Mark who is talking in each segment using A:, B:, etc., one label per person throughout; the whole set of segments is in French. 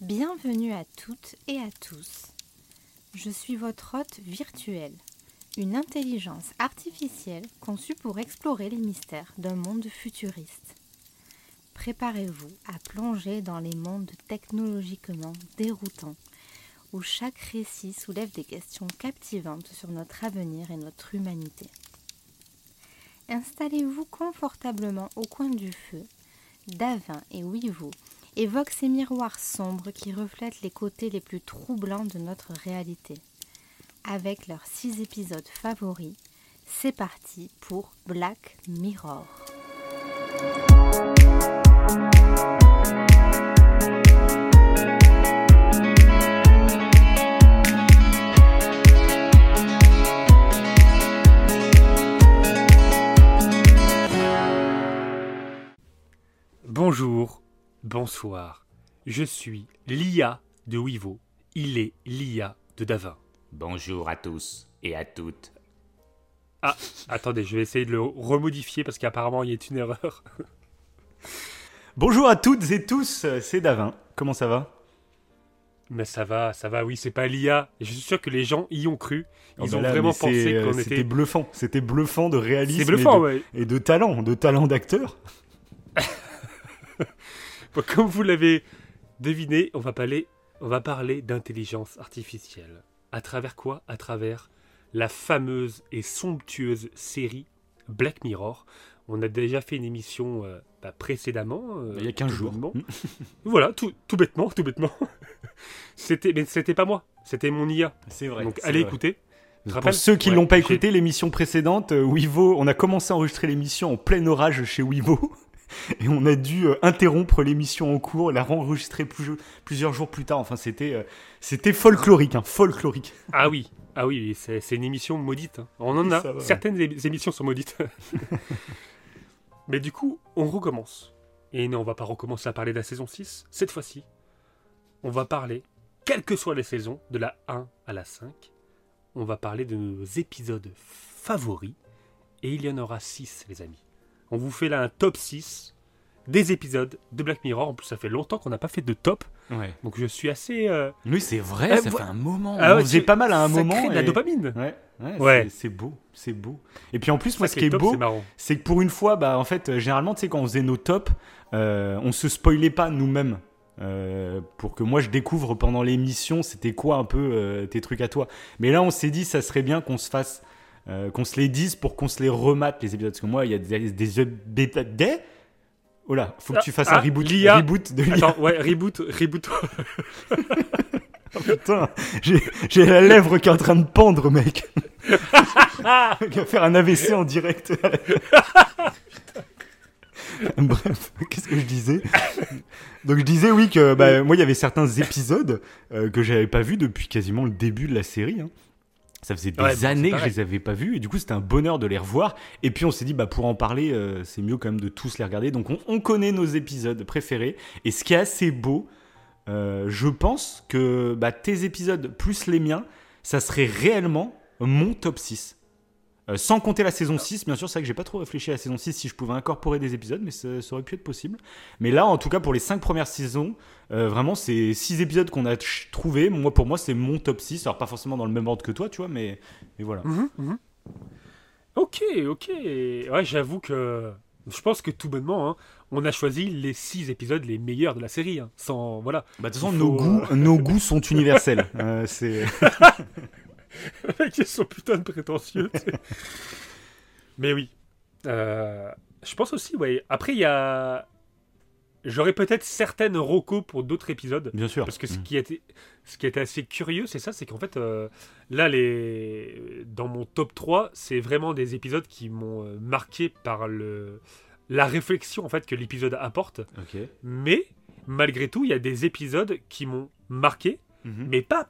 A: Bienvenue à toutes et à tous. Je suis votre hôte virtuelle, une intelligence artificielle conçue pour explorer les mystères d'un monde futuriste. Préparez-vous à plonger dans les mondes technologiquement déroutants, où chaque récit soulève des questions captivantes sur notre avenir et notre humanité. Installez-vous confortablement au coin du feu. Davin et Wivo évoquent ces miroirs sombres qui reflètent les côtés les plus troublants de notre réalité. Avec leurs six épisodes favoris, c'est parti pour Black Mirror.
B: Bonjour, bonsoir. Je suis l'IA de Wivo. Il est l'IA de Davin.
C: Bonjour à tous et à toutes.
B: Ah, attendez, je vais essayer de le remodifier parce qu'apparemment il y a une erreur.
D: Bonjour à toutes et tous, c'est Davin. Comment ça va?
B: Mais ça va, ça va, oui, c'est pas l'IA. Je suis sûr que les gens y ont cru.
D: Oh,
B: Ils ont
D: là,
B: vraiment pensé
D: euh,
B: qu'on
D: C'était
B: était.
D: bluffant, c'était bluffant de réalisme
B: bluffant,
D: et, de,
B: ouais.
D: et de talent, de talent d'acteur.
B: Bon, Comme vous l'avez deviné, on va parler, on va parler d'intelligence artificielle. À travers quoi? À travers la fameuse et somptueuse série Black Mirror. On a déjà fait une émission euh, bah, précédemment. euh,
D: Il y a 15
B: tout
D: jours.
B: voilà, tout, tout bêtement, tout bêtement. c'était, mais c'était pas moi, c'était mon IA.
D: C'est vrai.
B: Donc allez
D: vrai.
B: écouter. te
D: Pour ceux qui
B: Ouais,
D: l'ont pas écouté, l'émission précédente, euh, Wivo, on a commencé à enregistrer l'émission en plein orage chez Wivo. Et on a dû euh, interrompre l'émission en cours, la renregistrer plus- plusieurs jours plus tard. Enfin, c'était euh, c'était folklorique, hein, folklorique.
B: Ah oui, ah oui, c'est, une émission maudite. hein. On en a.
D: Va.
B: Certaines émissions sont maudites. Mais du coup, on recommence. Et non, on va pas recommencer à parler de la saison 6. Cette fois-ci, on va parler, quelles que soient les saisons, de la 1 à la 5. On va parler de nos épisodes favoris. Et il y en aura 6, les amis. On vous fait là un top 6 des épisodes de Black Mirror. En plus, ça fait longtemps qu'on n'a pas fait de top.
D: Ouais.
B: Donc je suis assez... euh,
D: Oui, c'est vrai,
B: Euh,
D: ça fait un moment.
B: Ah
D: on faisait pas mal à un
B: ça
D: moment.
B: crée de la dopamine.
D: Ouais, ouais, c'est- beau, c'est beau. Et puis en plus, moi, ce qui est
B: top,
D: beau,
B: c'est
D: que pour une fois, bah, en fait, euh, généralement, tu sais, quand on faisait nos tops, euh, on se spoilait pas nous-mêmes. euh, pour que moi je découvre pendant l'émission c'était quoi un peu euh, tes trucs à toi. Mais là on s'est dit ça serait bien qu'on se fasse, euh, qu'on se les dise pour qu'on se les remate les épisodes. Parce que moi il y a des, des, des, des- Oh là, faut que
B: Ah,
D: tu fasses
B: ah,
D: un reboot,
B: l'IA.
D: reboot de l'IA.
B: Attends, ouais, reboot, reboot.
D: Putain, j'ai j'ai la lèvre qui est en train de pendre, mec. Il va faire un AVC en direct. Bref, qu'est-ce que je disais? Donc je disais oui que bah, moi il y avait certains épisodes euh, que j'avais pas vus depuis quasiment le début de la série. hein. Ça faisait des
B: Ouais,
D: années que je les avais pas vus et du coup c'était un bonheur de les revoir. Et puis on s'est dit bah pour en parler euh, c'est mieux quand même de tous les regarder. Donc on, on connaît nos épisodes préférés et ce qui est assez beau, euh, je pense que bah, tes épisodes plus les miens, ça serait réellement mon top 6. Euh, sans compter la saison 6, bien sûr, c'est vrai que j'ai pas trop réfléchi à la saison 6 si je pouvais incorporer des épisodes, mais ça, ça aurait pu être possible. Mais là, en tout cas, pour les 5 premières saisons, euh, vraiment, c'est 6 épisodes qu'on a trouvés. Moi, pour moi, c'est mon top 6. Alors, pas forcément dans le même ordre que toi, tu vois, mais, mais voilà.
B: Mhm, mhm. Ok, ok. Ouais, j'avoue que je pense que tout bonnement, hein, on a choisi les six épisodes les meilleurs de la série. hein, sans voilà.
D: Bah, de toute façon, nos goûts, nos goûts sont universels. Euh, c'est...
B: Ils sont putain de prétentieux. Mais oui. Euh, je pense aussi, ouais. Après, il y a. J'aurais peut-être certaines recos pour d'autres épisodes.
D: Bien sûr.
B: Parce que ce
D: Mm.
B: qui était, ce qui était assez curieux, c'est ça, c'est qu'en fait, euh, là, les, dans mon top 3, c'est vraiment des épisodes qui m'ont euh, marqué par le, la réflexion en fait que l'épisode apporte. Mais malgré tout, il y a des épisodes qui m'ont marqué,
D: Mhm.
B: mais pas,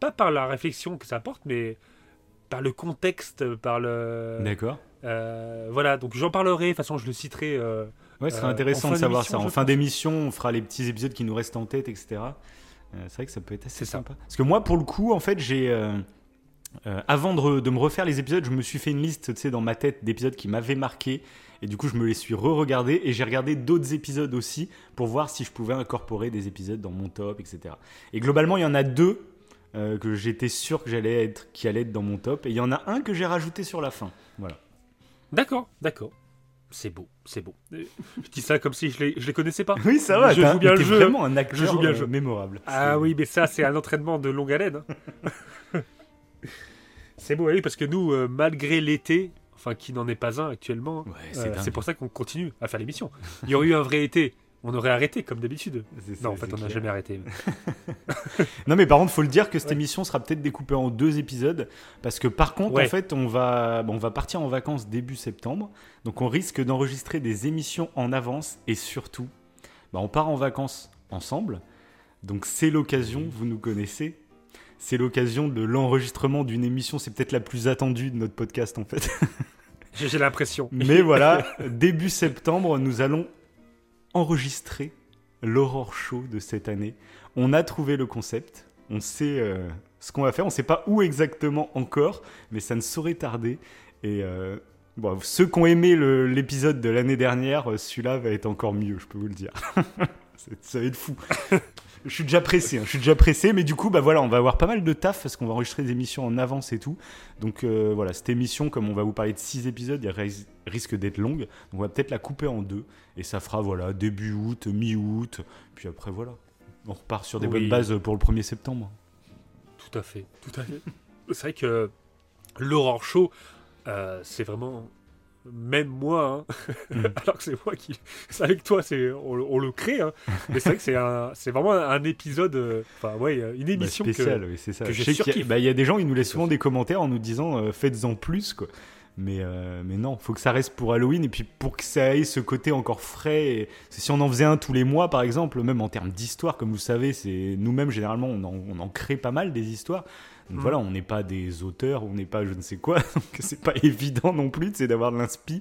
B: pas par la réflexion que ça apporte, mais par le contexte, par le.
D: D'accord.
B: euh, voilà, donc j'en parlerai, de toute façon, je le citerai. euh,
D: Ouais, ce serait
B: Euh,
D: intéressant de savoir ça. En fin d'émission, on fera les petits épisodes qui nous restent en tête, etc. Euh, c'est vrai que ça peut être assez
B: ça.
D: sympa. Parce que moi, pour le coup, en fait, j'ai. euh, avant de me refaire les épisodes, je me suis fait une liste, tu sais, dans ma tête d'épisodes qui m'avaient marqué Et du coup, je me les suis re-regardés et j'ai regardé d'autres épisodes aussi pour voir si je pouvais incorporer des épisodes dans mon top, etc. Et globalement, il y en a deux euh, que j'étais sûr que j'allais être, qui allaient être dans mon top. Et il y en a un que j'ai rajouté sur la fin. Voilà.
B: D'accord, d'accord. C'est beau, c'est beau. Euh, Je dis ça comme si je les, je les connaissais pas.
D: Oui, ça va.
B: Je joue bien le jeu.
D: vraiment un acteur
B: Je joue bien le
D: euh,
B: jeu.
D: mémorable.
B: Ah oui, mais ça, c'est un entraînement de longue haleine. hein. c'est beau, oui, parce que nous, euh, malgré l'été, enfin qui n'en est pas un actuellement,
D: Ouais, c'est dingue.
B: c'est pour ça qu'on continue à faire l'émission. Il y aurait eu un vrai été, on aurait arrêté comme d'habitude. Non, en fait, on n'a jamais arrêté.
D: Non mais par contre, faut le dire que cette
B: Ouais.
D: émission sera peut-être découpée en deux épisodes parce que par contre,
B: Ouais.
D: en fait, on va, on va partir en vacances début septembre, donc on risque d'enregistrer des émissions en avance et surtout, bah, on part en vacances ensemble, donc c'est l'occasion, vous nous connaissez, c'est l'occasion de l'enregistrement d'une émission, c'est peut-être la plus attendue de notre podcast en fait.
B: J'ai l'impression.
D: Mais voilà, début septembre, nous allons enregistrer l'Aurore Show de cette année. On a trouvé le concept, on sait euh, ce qu'on va faire, on ne sait pas où exactement encore, mais ça ne saurait tarder. Et euh, ceux qui ont aimé l'épisode de l'année dernière, euh, celui-là va être encore mieux, je peux vous le dire. Ça va être fou. Je suis déjà pressé, hein, je suis déjà pressé, mais du coup, bah voilà, on va avoir pas mal de taf parce qu'on va enregistrer des émissions en avance et tout. Donc euh, voilà, cette émission, comme on va vous parler de 6 épisodes, elle ris- risque d'être longue. Donc on va peut-être la couper en deux. Et ça fera voilà, début août, mi-août. Puis après voilà, on repart sur des
B: Oui.
D: bonnes bases pour le 1er septembre.
B: Tout à fait, tout à fait. C'est vrai que l'Aurore Show, euh, c'est vraiment. Même moi, hein,
D: Mm.
B: alors que c'est moi qui. C'est avec toi, c'est on, le- on le crée, hein. mais c'est vrai que c'est un, c'est vraiment un épisode, euh, enfin ouais, une
D: Bah,
B: émission que-
D: spéciale, oui, c'est ça.
B: que
D: Je
B: je
D: sais qu'il y a-
B: surkiffe.
D: bah, il y, a des gens, ils nous laissent souvent des commentaires en nous disant euh, faites-en plus, quoi. Mais, euh, mais non, faut que ça reste pour Halloween et puis pour que ça ait ce côté encore frais. et- si on en faisait un tous les mois, par exemple, même en termes d'histoire, comme vous savez, c'est nous-mêmes généralement on en, on en crée pas mal des histoires. Donc
B: Mhm.
D: voilà, on n'est pas des auteurs, on n'est pas je ne sais quoi, donc c'est pas évident non plus, c'est d'avoir de l'inspi.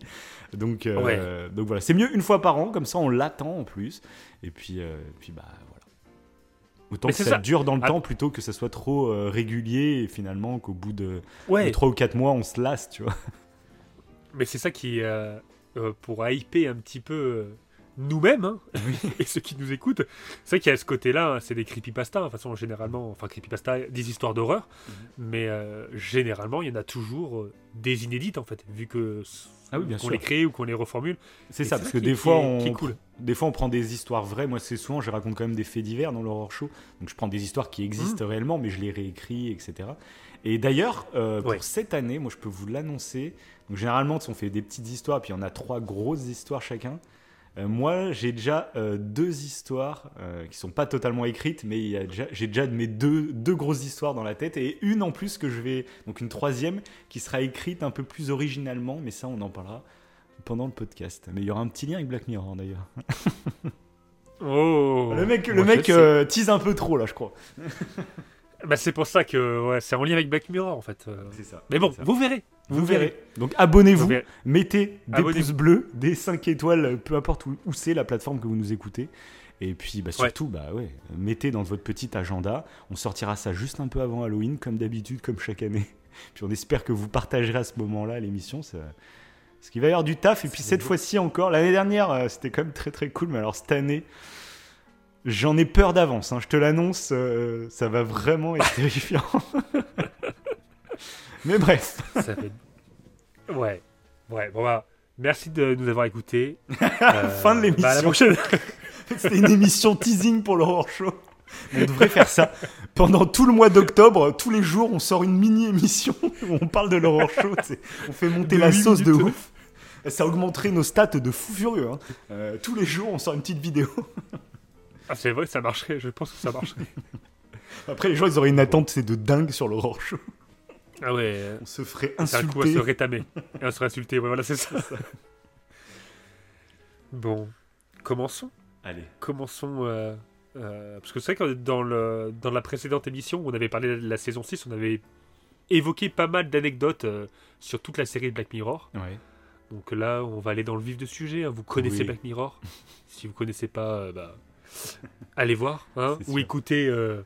D: Donc, euh, donc voilà, c'est mieux une fois par an, comme ça on l'attend en plus. Et puis, euh, puis bah voilà. Autant
B: Mais
D: que ça,
B: ça.
D: dure dans le
B: Ah.
D: temps plutôt que ça soit trop euh, régulier et finalement qu'au bout de,
B: Ouais,
D: 3 ou 4 mois on se lasse, tu vois.
B: mais c'est ça qui, pour hyper un petit peu nous-mêmes hein, et ceux qui nous écoutent, c'est vrai qu'il y a ce côté-là, hein, c'est des creepypasta, de toute façon généralement, enfin creepypasta, des histoires d'horreur,
D: Mhm.
B: mais euh, généralement il y en a toujours euh, des inédites en fait, vu que
D: Ah oui, bien
B: qu'on les crée ou qu'on les reformule.
D: C'est ça, parce
B: ça
D: que des fois, on,
B: qui est cool.
D: des fois on prend des histoires vraies. Moi, c'est souvent, je raconte quand même des faits divers dans l'horror show. Donc je prends des histoires qui existent
B: Mmh.
D: réellement, mais je les réécris, etc. Et d'ailleurs, euh,
B: Ouais.
D: pour cette année, moi je peux vous l'annoncer. Donc généralement, on fait des petites histoires, puis il y en a trois grosses histoires chacun. Euh, moi, j'ai déjà euh, deux histoires euh, qui sont pas totalement écrites, mais j'ai déjà mes deux, deux grosses histoires dans la tête et une en plus que je vais, donc une troisième qui sera écrite un peu plus originalement, mais ça on en parlera pendant le podcast. Mais il y aura un petit lien avec Black Mirror d'ailleurs.
B: Oh
D: le mec, le mec euh, tease un peu trop là, je crois.
B: Bah, c'est pour ça que ouais, c'est en lien avec Black Mirror en fait. euh.
D: C'est ça.
B: Mais bon,
D: ça.
B: vous verrez.
D: Vous verrez. Donc abonnez-vous,
B: verrez.
D: mettez des pouces bleus, des 5 étoiles, peu importe où, où c'est la plateforme que vous nous écoutez. Et puis bah, surtout, bah ouais, mettez dans votre petit agenda. On sortira ça juste un peu avant Halloween, comme d'habitude, comme chaque année. Puis on espère que vous partagerez à ce moment-là l'émission. ça- Parce qu'il va y avoir du taf. Et puis cette fois-ci encore, l'année dernière, euh, c'était quand même très très cool. Mais alors cette année, j'en ai peur d'avance. hein. Je te l'annonce, euh, ça va vraiment être terrifiant. mais bref.
B: Ça fait- Ouais, ouais. Bon bah, merci de nous avoir écoutés. Euh,
D: Fin de l'émission.
B: bah, à la prochaine.
D: C'était une émission teasing pour l'horror show. On devrait faire ça. Pendant tout le mois d'octobre, tous les jours, on sort une mini-émission où on parle de l'horror show. On fait monter
B: De
D: la sauce de ouf. Ça augmenterait nos stats de fou furieux. hein. Euh, tous les jours, on sort une petite vidéo.
B: Ah, c'est vrai, ça marcherait. Je pense que ça marcherait.
D: Après, les gens, ils auraient une attente c'est de dingue sur l'horror show.
B: Ah ouais.
D: On se ferait
B: C'est un coup à
D: insulter.
B: se rétamer. Et à se réinsulter. Ouais, voilà, c'est ça. bon, commençons.
D: Allez.
B: Commençons. euh, euh, parce que c'est vrai que dans, le, dans la précédente émission, où on avait parlé de la saison 6, on avait évoqué pas mal d'anecdotes euh, sur toute la série de Black Mirror.
D: Ouais.
B: Donc là, on va aller dans le vif du sujet. hein. Vous connaissez
D: Oui.
B: Black Mirror? Si vous connaissez pas, bah, allez voir. hein, ou,
D: sûr.
B: écoutez, euh,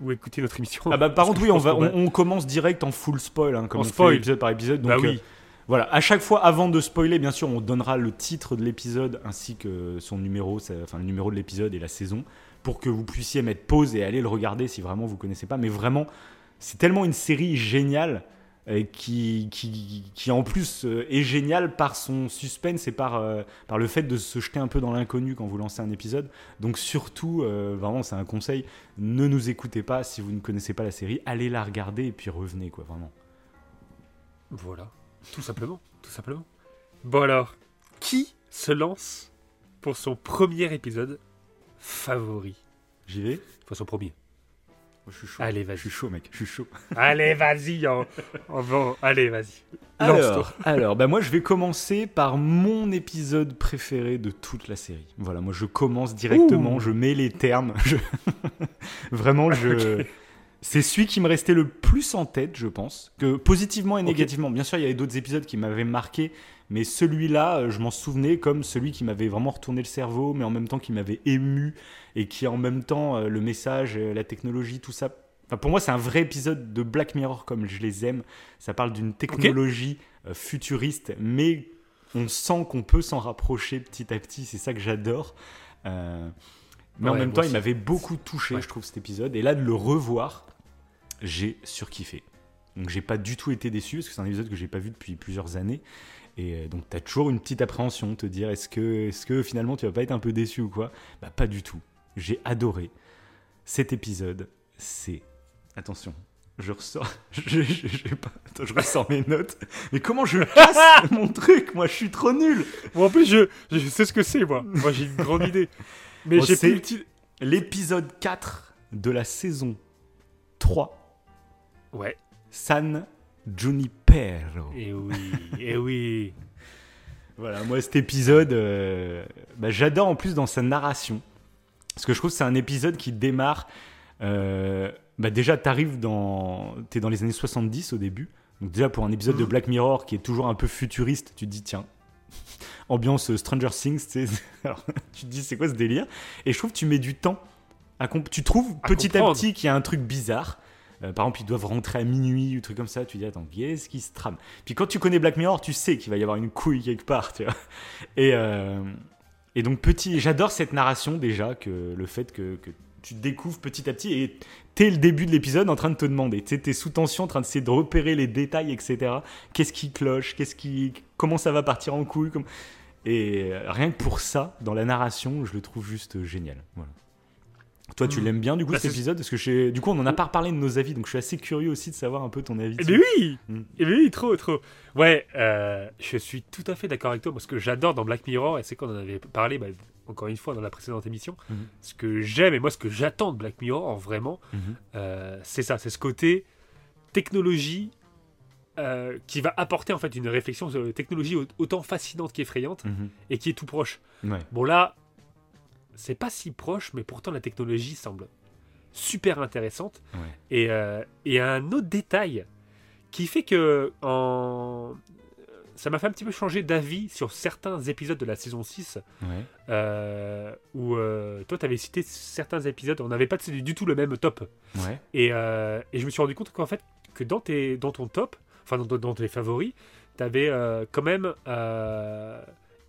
B: ou écoutez notre émission.
D: Ah bah, par contre, oui, on, va, on, on commence direct en full spoil, hein, comme on
B: spoil.
D: fait épisode par épisode. Donc,
B: Bah oui.
D: euh, Voilà, à chaque fois, avant de spoiler, bien sûr, on donnera le titre de l'épisode ainsi que son numéro, enfin le numéro de l'épisode et la saison, pour que vous puissiez mettre pause et aller le regarder si vraiment vous connaissez pas. Mais vraiment, c'est tellement une série géniale qui, qui, qui en plus euh, est géniale par son suspense et par, euh, par le fait de se jeter un peu dans l'inconnu quand vous lancez un épisode. Donc surtout, euh, vraiment, c'est un conseil, ne nous écoutez pas si vous ne connaissez pas la série, allez la regarder et puis revenez, quoi, vraiment.
B: Voilà, tout simplement, tout simplement. Bon alors, qui se lance pour son premier épisode favori?
D: J'y vais
B: Enfin, son premier.
D: Je suis chaud.
B: Allez,
D: Je
B: vas-y.
D: suis chaud, mec, je suis chaud.
B: Allez, vas-y. on- on va- Allez, vas-y.
D: Alors, alors bah moi je vais commencer par mon épisode préféré de toute la série. Voilà, moi je commence directement,
B: Ouh.
D: je mets les termes. je- Vraiment, je. C'est celui qui me restait le plus en tête, je pense, que positivement et négativement. Bien sûr, il y avait d'autres épisodes qui m'avaient marqué, mais celui-là, euh, je m'en souvenais comme celui qui m'avait vraiment retourné le cerveau, mais en même temps qui m'avait ému et qui en même temps euh, le message, euh, la technologie, tout ça. Enfin, pour moi, c'est un vrai épisode de Black Mirror comme je les aime. Ça parle d'une technologie futuriste, mais on sent qu'on peut s'en rapprocher petit à petit. C'est ça que j'adore. Euh, mais en même temps, il m'avait beaucoup touché,
B: Ouais.
D: je trouve, cet épisode. Et là, de le revoir, j'ai surkiffé. Donc, j'ai pas du tout été déçu, parce que c'est un épisode que j'ai pas vu depuis plusieurs années. Et euh, donc, tu as toujours une petite appréhension, te dire est-ce que, est que finalement tu vas pas être un peu déçu ou quoi? Bah, pas du tout. J'ai adoré. Cet épisode, c'est. Attention, je ressors. Je, je- pas- Attends, je ressors mes notes. Mais comment je casse mon truc? Moi, je suis trop nul
B: Bon, en plus, je, je sais ce que c'est, moi. Moi, j'ai une grande idée. Mais
D: Bon,
B: j'ai plus.
D: L'épisode 4 de la saison 3,
B: Ouais.
D: San Junipero.
B: Et oui, et oui.
D: Voilà, moi cet épisode, euh, bah, j'adore en plus dans sa narration. Parce que je trouve que c'est un épisode qui démarre. euh, bah déjà, t'arrives dans. T'es dans les années 70 au début. Donc, déjà, pour un épisode de
B: Mhm.
D: Black Mirror qui est toujours un peu futuriste, tu te dis, tiens, ambiance euh, Stranger Things, tu sais. Alors, tu te dis, c'est quoi ce délire? Et je trouve que tu mets du temps à Tu trouves
B: À
D: petit à petit qu'il y a un truc bizarre. Euh, par exemple, ils doivent rentrer à minuit ou truc comme ça. Tu dis, attends, qu'est-ce qui se trame? Puis quand tu connais Black Mirror, tu sais qu'il va y avoir une couille quelque part. Et, euh, et donc, petit, j'adore cette narration déjà, que le fait que, que tu découvres petit à petit et t'es le début de l'épisode en train de te demander, t'es sous tension, en train d'essayer de repérer les détails, etc. Qu'est-ce qui cloche? Qu'est-ce qui, comment ça va partir en couille? Et euh, rien que pour ça, dans la narration, je le trouve juste génial. Voilà. Toi, tu
B: Hmm.
D: l'aimes bien du coup
B: Bah,
D: cet épisode? Parce que du coup, on n'en a pas reparlé de nos avis, donc je suis assez curieux aussi de savoir un peu ton avis.
B: Eh
D: dessus.
B: bien oui
D: Mm.
B: Eh bien oui, trop, trop. Ouais, euh, je suis tout à fait d'accord avec toi parce que j'adore dans Black Mirror, et c'est qu'on en avait parlé, bah, encore une fois, dans la précédente émission,
D: Mhm.
B: ce que j'aime et moi ce que j'attends de Black Mirror, en vraiment, euh, c'est ça, c'est ce côté technologie euh, qui va apporter en fait une réflexion sur une technologie au- autant fascinante qu'effrayante et qui est tout proche.
D: Ouais.
B: Bon là, c'est pas si proche, mais pourtant la technologie semble super intéressante.
D: Ouais.
B: Et, euh, et un autre détail qui fait que en... ça m'a fait un petit peu changer d'avis sur certains épisodes de la saison 6
D: Ouais.
B: euh, où euh, toi tu avais cité certains épisodes, on n'avait pas du tout le même top.
D: Ouais.
B: Et, euh, et je me suis rendu compte qu'en fait, que dans, tes, dans ton top, enfin dans, dans tes favoris, tu avais quand même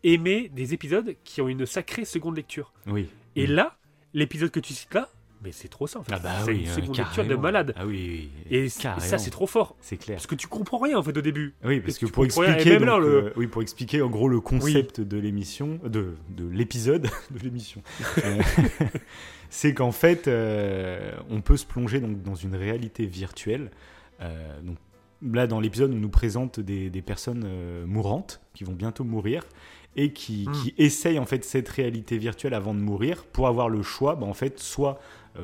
B: aimé des épisodes qui ont une sacrée seconde lecture.
D: Oui.
B: Et
D: Mm.
B: là, l'épisode que tu cites là, mais c'est trop ça en fait.
D: Ah bah
B: c'est
D: oui,
B: une
D: euh,
B: seconde lecture de malade.
D: Ah oui, oui.
B: Et ça, c'est trop fort.
D: C'est clair.
B: Parce que tu comprends rien en fait au début.
D: Oui, parce que pour expliquer,
B: même là,
D: donc,
B: le-
D: euh, oui, pour expliquer en gros le concept de l'émission, de, de l'épisode, de l'émission, euh, c'est qu'en fait, euh, on peut se plonger donc dans une réalité virtuelle. Donc là, dans l'épisode, on nous présente des, des personnes mourantes qui vont bientôt mourir et qui,
B: Mm.
D: qui essayent en fait cette réalité virtuelle avant de mourir pour avoir le choix, bah, en fait, soit euh,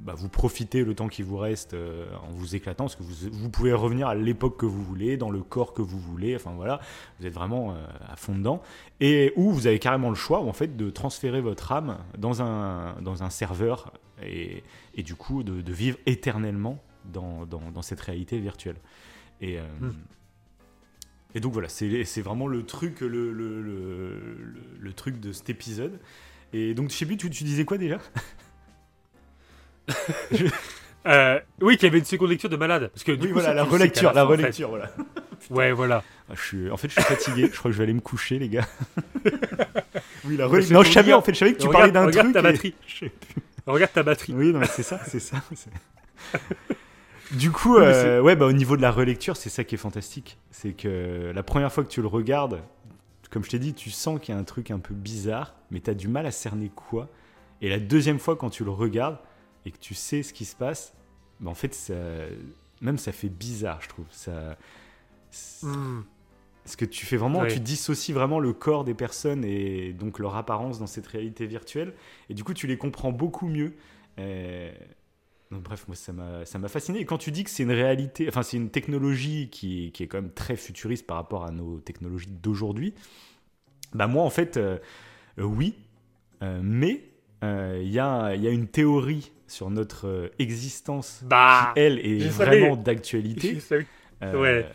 D: bah, vous profitez le temps qui vous reste euh, en vous éclatant, parce que vous, vous pouvez revenir à l'époque que vous voulez, dans le corps que vous voulez, enfin voilà, vous êtes vraiment euh, à fond dedans, et ou vous avez carrément le choix en fait de transférer votre âme dans un, dans un serveur et, et du coup de, de vivre éternellement dans, dans, dans cette réalité virtuelle. Et,
B: Hmm.
D: Et donc voilà, c'est c'est vraiment le truc, le, le, le, truc de cet épisode. Et donc, je sais plus, tu, tu disais quoi déjà?
B: Euh, oui, qu'il y avait une seconde lecture de malade. Parce que du
D: Oui,
B: coup,
D: voilà, la relecture, la relecture, voilà.
B: Ouais, voilà.
D: Ah, je suis... En fait, je suis fatigué. je crois que je vais aller me coucher, les gars. oui, la
B: Mais
D: rel-
B: c'est
D: Non, je savais,
B: dire-
D: en fait, je savais que tu
B: Regarde-
D: parlais d'un
B: regarde
D: truc.
B: ta
D: et-
B: batterie.
D: Je sais plus.
B: Regarde ta batterie.
D: Oui, non, mais c'est ça, c'est ça. Du coup, euh, ouais, bah, au niveau de la relecture, c'est ça qui est fantastique. C'est que la première fois que tu le regardes, comme je t'ai dit, tu sens qu'il y a un truc un peu bizarre, mais tu as du mal à cerner quoi. Et la deuxième fois, quand tu le regardes et que tu sais ce qui se passe, bah, en fait, ça, même ça fait bizarre, je trouve. Ça,
B: Hmm.
D: Parce que tu fais vraiment, tu dissocies vraiment le corps des personnes et donc leur apparence dans cette réalité virtuelle. Et du coup, tu les comprends beaucoup mieux. Euh, donc, bref, moi, ça m'a, fasciné. Et quand tu dis que c'est une réalité, enfin, c'est une technologie qui, qui est quand même très futuriste par rapport à nos technologies d'aujourd'hui, bah, moi, en fait, euh, euh, oui. Euh, mais euh, il y, a, y a une théorie sur notre existence
B: Bah.
D: qui, elle, est vraiment d'actualité.
B: Ouais.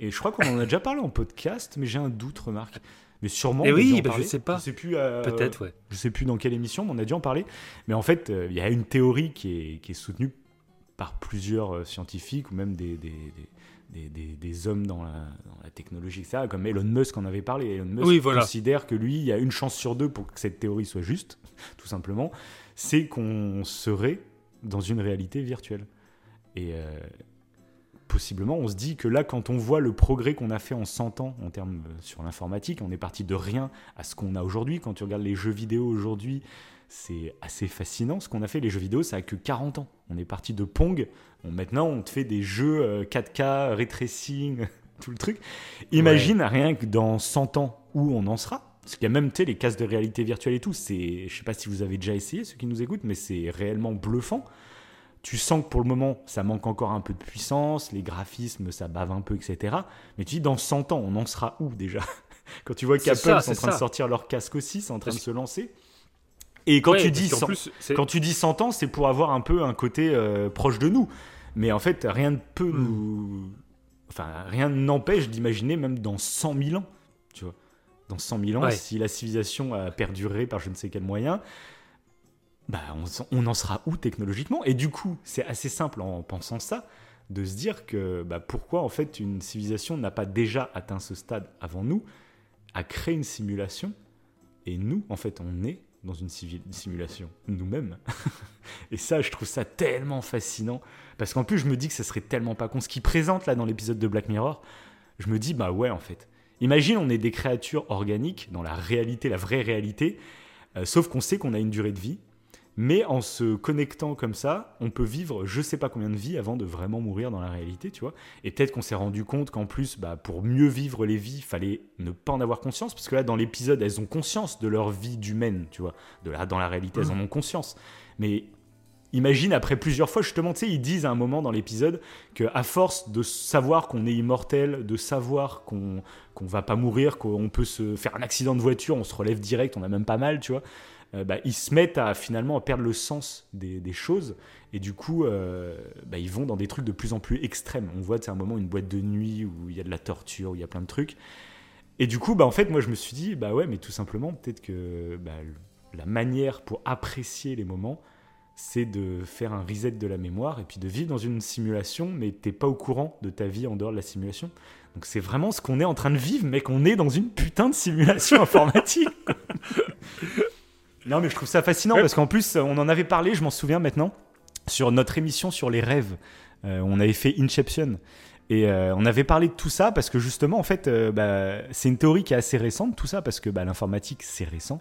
D: Et je crois qu'on en a déjà parlé en podcast, mais j'ai un doute, remarque. Mais sûrement.
B: Eh
D: on a
B: oui, bah, je sais pas.
D: Je sais plus. euh,
B: Peut-être, ouais.
D: Je sais plus dans quelle émission, mais on a dû en parler. Mais en fait, euh, il y a une théorie qui est, qui est soutenue par plusieurs euh, scientifiques ou même des, des, des, des- des- des hommes dans la, dans la technologie, etc. Comme Elon Musk en avait parlé. Elon Musk
B: Oui, voilà.
D: considère que lui, il y a une chance sur deux pour que cette théorie soit juste, tout simplement. C'est qu'on serait dans une réalité virtuelle. Et euh, possiblement, on se dit que là, quand on voit le progrès qu'on a fait en 100 ans en termes euh, sur l'informatique, on est parti de rien à ce qu'on a aujourd'hui. Quand tu regardes les jeux vidéo aujourd'hui, c'est assez fascinant ce qu'on a fait. Les jeux vidéo, ça a que 40 ans. On est parti de Pong. Bon, maintenant, on te fait des jeux euh, 4K, ray tracing, tout le truc. Imagine rien que dans 100 ans où on en sera. Parce qu'il y a même les casques de réalité virtuelle et tout. C'est, je sais pas si vous avez déjà essayé, ceux qui nous écoutent, mais c'est réellement bluffant. Tu sens que pour le moment, ça manque encore un peu de puissance, les graphismes, ça bave un peu, etc. Mais tu dis, dans 100 ans, on en sera où déjà? Quand tu vois qu'Apple sont en train de sortir leur casque aussi, c'est en train de se lancer. Et quand,
B: Ouais,
D: tu dis
B: qu'en
D: 100
B: plus, c'est-
D: quand tu dis 100 ans, c'est pour avoir un peu un côté euh, proche de nous. Mais en fait, rien ne peut
B: Hmm.
D: nous. Enfin, rien n'empêche d'imaginer même dans 100 000 ans. Tu vois. Dans 100 000 ans,
B: Ouais.
D: si la civilisation a perduré par je ne sais quel moyen, bah, on, en sera où technologiquement? Et du coup, c'est assez simple en pensant ça, de se dire que bah, pourquoi en fait une civilisation n'a pas déjà atteint ce stade avant nous, a créé une simulation, et nous, en fait, on est dans une simulation, nous-mêmes. et ça, je trouve ça tellement fascinant, parce qu'en plus, je me dis que ça serait tellement pas con. Ce qu'ils présentent là dans l'épisode de Black Mirror, je me dis, bah ouais, en fait. Imagine, on est des créatures organiques dans la réalité, la vraie réalité, euh, sauf qu'on sait qu'on a une durée de vie. Mais en se connectant comme ça, on peut vivre je sais pas combien de vies avant de vraiment mourir dans la réalité, tu vois. Et peut-être qu'on s'est rendu compte qu'en plus, bah, pour mieux vivre les vies, fallait ne pas en avoir conscience, parce que là, dans l'épisode, elles ont conscience de leur vie d'humaine, tu vois. De là, dans la réalité, elles en ont conscience. Mais imagine, après plusieurs fois, justement, tu sais, ils disent à un moment dans l'épisode que à force de savoir qu'on est immortel, de savoir qu'on qu'on va pas mourir, qu'on peut se faire un accident de voiture, on se relève direct, on a même pas mal, tu vois. Euh, bah, ils se mettent à finalement perdre le sens des, des choses et du coup euh, bah, ils vont dans des trucs de plus en plus extrêmes. On voit c'est un moment une boîte de nuit où il y a de la torture, où il y a plein de trucs. Et du coup bah en fait moi je me suis dit bah ouais mais tout simplement peut-être que bah, la manière pour apprécier les moments c'est de faire un reset de la mémoire et puis de vivre dans une simulation mais t'es pas au courant de ta vie en dehors de la simulation. Donc c'est vraiment ce qu'on est en train de vivre mais qu'on est dans une putain de simulation informatique. Non, mais je trouve ça fascinant
B: Ouais.
D: parce qu'en plus, on en avait parlé, je m'en souviens maintenant, sur notre émission sur les rêves. Euh, on avait fait Inception. Et euh, on avait parlé de tout ça parce que justement, en fait, euh, bah, c'est une théorie qui est assez récente, tout ça, parce que bah, l'informatique, c'est récent.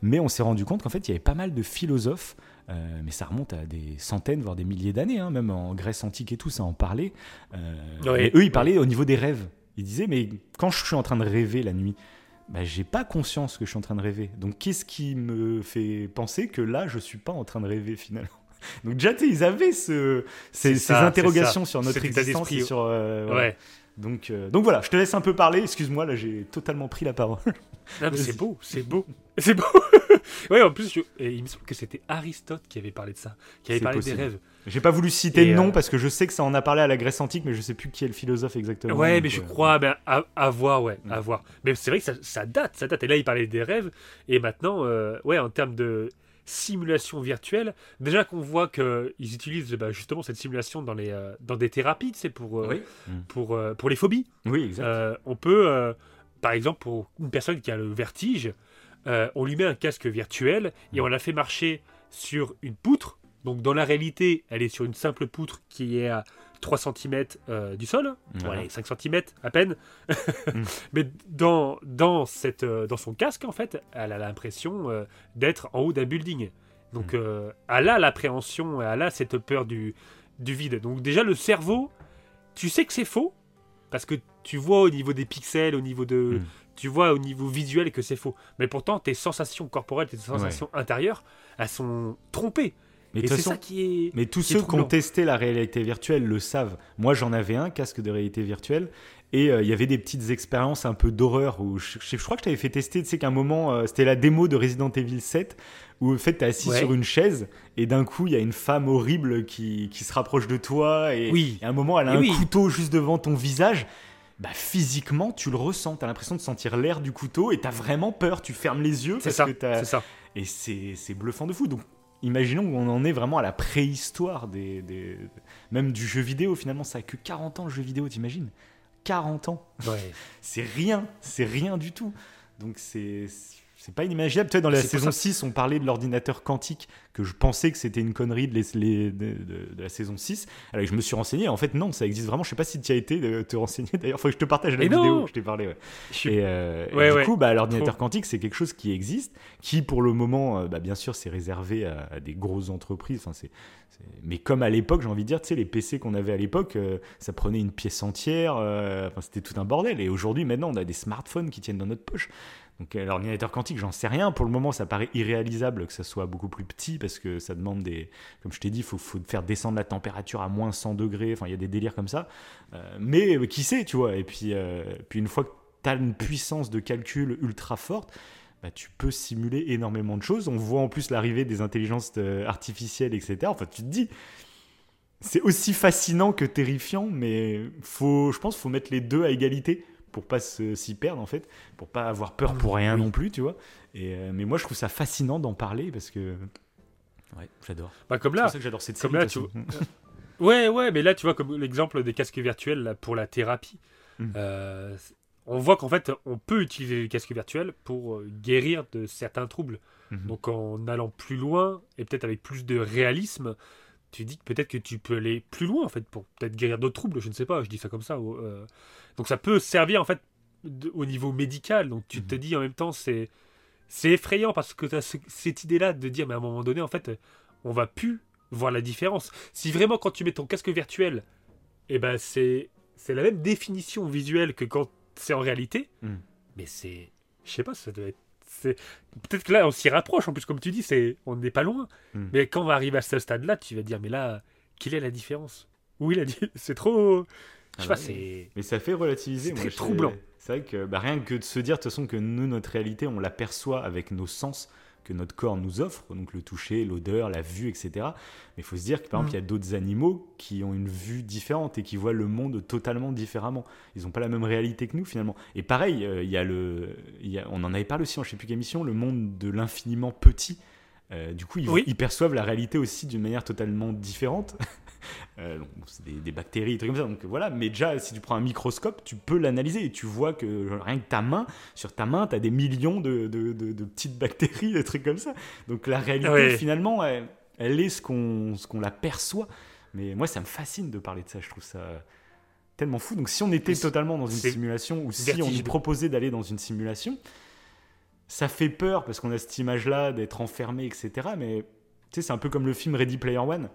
D: Mais on s'est rendu compte qu'en fait, il y avait pas mal de philosophes, euh, mais ça remonte à des centaines, voire des milliers d'années, hein, même en Grèce antique et tout, ça en parlait. Mais eux, ils parlaient au niveau des rêves. Ils disaient, mais quand je suis en train de rêver la nuit, bah, j'ai pas conscience que je suis en train de rêver. Donc qu'est-ce qui me fait penser que là, je suis pas en train de rêver finalement? Donc déjà, ils avaient ce, ces, interrogations sur notre existence et sur... euh.
B: Ouais.
D: Donc, euh, donc voilà, je te laisse un peu parler. Excuse-moi, là, j'ai totalement pris la parole.
B: C'est beau, c'est beau. C'est beau. ouais, en plus, je- et il me semble que c'était Aristote qui avait parlé de ça, qui avait parlé
D: possible.
B: des rêves.
D: J'ai pas voulu citer le nom
B: euh,
D: parce que je sais que ça en a parlé à la Grèce antique, mais je sais plus qui est le philosophe exactement.
B: Ouais, mais je
D: euh,
B: crois, ben, à, à voir, ouais,
D: Mm.
B: à voir. Mais c'est vrai que ça, ça date, ça date. Et là, il parlait des rêves. Et maintenant, euh, ouais, en termes de. Simulation virtuelle. Déjà qu'on voit qu'ils utilisent bah, justement cette simulation dans, les, euh, dans des thérapies, c'est pour, euh,
D: Oui.
B: pour, euh, pour les phobies.
D: Oui, exact.
B: On peut, par exemple, pour une personne qui a le vertige, on lui met un casque virtuel et on la fait marcher sur une poutre. Donc dans la réalité, elle est sur une simple poutre qui est à 3 cm du sol,
D: Voilà.
B: Ouais, 5 cm à peine.
D: Mm.
B: Mais dans, dans, cette, euh, dans son casque, en fait, elle a l'impression euh, d'être en haut d'un building. Donc
D: Mm.
B: euh, elle a l'appréhension, elle a cette peur du, du vide. Donc déjà, le cerveau, tu sais que c'est faux, parce que tu vois au niveau des pixels, au niveau de...
D: Mm.
B: Tu vois au niveau visuel que c'est faux. Mais pourtant, tes sensations corporelles, tes sensations intérieures, elles sont trompées.
D: Mais de
B: Et
D: toute
B: c'est
D: façon,
B: ça qui est...
D: Mais tous
B: qui est
D: ceux qui ont testé la réalité virtuelle le savent. Moi, j'en avais un casque de réalité virtuelle et euh, il y avait des petites expériences un peu d'horreur où je, je- je crois que je t'avais fait tester. Tu sais qu'à un moment, euh, c'était la démo de Resident Evil 7 où en fait, t'es assis
B: Ouais.
D: sur une chaise et d'un coup, il y a une femme horrible qui, qui se rapproche de toi et,
B: Oui.
D: et à un moment, elle a
B: Et
D: un
B: oui.
D: couteau juste devant ton visage. Bah, physiquement, tu le ressens. T'as l'impression de sentir l'air du couteau et t'as vraiment peur. Tu fermes les yeux
B: C'est
D: parce
B: ça,
D: que
B: ça.
D: et c'est c'est bluffant de fou. Donc, imaginons qu'on en est vraiment à la préhistoire des, des- même du jeu vidéo. Finalement, ça a que 40 ans le jeu vidéo, t'imagines? 40 ans.
B: Ouais.
D: C'est rien, c'est rien du tout. Donc, c'est. C'est pas inimaginable. Sais, dans la saison
B: ça-
D: 6, on parlait de l'ordinateur quantique, que je pensais que c'était une connerie de, les- les- de, de- de la saison 6. Alors, je me suis renseigné. En fait, non, ça existe vraiment. Je sais pas si tu as été de te renseigner. D'ailleurs, faut que je te partage la
B: Et
D: vidéo
B: non
D: que je t'ai parlé. ouais.
B: Je suis-
D: Et, euh, et
B: Ouais,
D: du coup, bah, l'ordinateur quantique, c'est quelque chose qui existe, qui pour le moment, euh, bah, bien sûr, c'est réservé à, à des grosses entreprises. Enfin, c'est, c'est- Mais comme à l'époque, j'ai envie de dire, tu sais, les PC qu'on avait à l'époque, euh, ça prenait une pièce entière. euh, Enfin, c'était tout un bordel. Et aujourd'hui, maintenant, on a des smartphones qui tiennent dans notre poche. Donc, l'ordinateur quantique, j'en sais rien. Pour le moment, ça paraît irréalisable que ça soit beaucoup plus petit parce que ça demande des. Comme je t'ai dit, il faut, faire descendre la température à moins 100 degrés. Enfin, il y a des délires comme ça. Euh, mais euh, qui sait, tu vois. Et puis, euh, puis une fois que tu as une puissance de calcul ultra forte, bah, tu peux simuler énormément de choses. On voit en plus l'arrivée des intelligences artificielles, etc. Enfin, tu te dis, c'est aussi fascinant que terrifiant, mais faut, je pense qu'il faut mettre les deux à égalité pour pas s'y perdre, en fait, pour pas avoir peur pour rien
B: Oui.
D: non plus, tu vois. Et, euh, mais moi, je trouve ça fascinant d'en parler parce que. Ouais, j'adore.
B: Bah, comme
D: C'est
B: là,
D: pour ça que j'adore cette série.
B: comme là, tu
D: façon.
B: Ouais, ouais, mais là, tu vois, comme l'exemple des casques virtuels là, pour la thérapie,
D: Mm.
B: euh, on voit qu'en fait, on peut utiliser les casques virtuels pour euh, guérir de certains troubles.
D: Mhm.
B: Donc, en allant plus loin et peut-être avec plus de réalisme, tu dis que peut-être que tu peux aller plus loin, en fait, pour peut-être guérir d'autres troubles, je ne sais pas, je dis ça comme ça. euh, Donc, ça peut servir, en fait, de- au niveau médical. Donc, tu te
D: Mhm.
B: dis en même temps, c'est. C'est effrayant parce que tu as cette idée-là de dire, mais à un moment donné, en fait, on va plus voir la différence. Si vraiment quand tu mets ton casque virtuel, eh ben c'est c'est la même définition visuelle que quand c'est en réalité,
D: Mm.
B: mais c'est je sais pas, ça doit être c'est peut-être que là on s'y rapproche en plus comme tu dis, c'est on n'est pas loin.
D: Mm.
B: Mais quand on va arriver à ce stade-là, tu vas dire mais là quelle est la différence? Oui, la c'est trop je sais
D: Ah
B: pas, c'est
D: Mais ça fait relativiser.
B: C'est troublant.
D: C'est vrai que bah, rien que de se dire de toute façon que nous, notre réalité, on l'aperçoit avec nos sens que notre corps nous offre, donc le toucher, l'odeur, la vue, etc. Mais il faut se dire que par
B: Mm.
D: exemple, il y a d'autres animaux qui ont une vue différente et qui voient le monde totalement différemment. Ils n'ont pas la même réalité que nous finalement. Et pareil, euh, il y a le, y a- on en avait parlé aussi en je sais plus quelle émission, le monde de l'infiniment petit. Euh, du coup, ils,
B: Oui.
D: ils perçoivent la réalité aussi d'une manière totalement différente. Euh, c'est des, des bactéries, des trucs comme ça. Donc voilà, mais déjà, si tu prends un microscope, tu peux l'analyser et tu vois que genre, rien que ta main, sur ta main, tu as des millions de, de- de- de petites bactéries, des trucs comme ça. Donc la réalité, finalement, elle, elle est ce qu'on la perçoit. Mais moi, ça me fascine de parler de ça. Je trouve ça tellement fou. Donc si on était totalement dans une simulation ou si on nous proposait d'aller dans une simulation, ça fait peur parce qu'on a cette image-là d'être enfermé, etc. Mais tu sais, c'est un peu comme le film Ready Player One.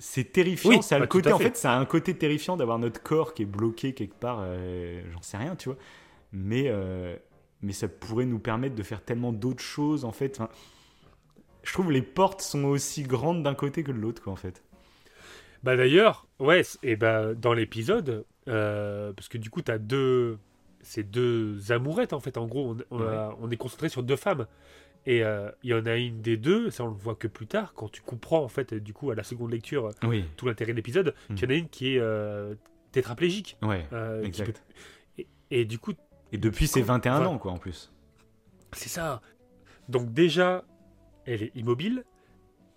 D: C'est terrifiant,
B: Oui,
D: ça a le
B: bah,
D: côté, en
B: fait.
D: ça a un côté terrifiant d'avoir notre corps qui est bloqué quelque part, euh, j'en sais rien, tu vois. Mais, euh, mais ça pourrait nous permettre de faire tellement d'autres choses, en fait. Enfin, je trouve les portes sont aussi grandes d'un côté que de l'autre, quoi, en fait.
B: Bah d'ailleurs, ouais, et bah dans l'épisode, euh, parce que du coup, tu as deux. Ces deux amourettes, en fait. En gros, on, on a- on est concentré sur deux femmes. Et euh, il y en a une des deux, ça on le voit que plus tard, quand tu comprends, en fait, du coup, à la seconde lecture,
D: Oui,
B: tout l'intérêt de l'épisode,
D: Mm.
B: qu'il y en a une qui est euh, tétraplégique.
D: ouais,
B: euh,
D: exact.
B: peut- Et, et du coup,
D: Et depuis ses
B: Quand-
D: 21
B: enfin,
D: ans, quoi, en plus.
B: c'est ça. Donc déjà, elle est immobile,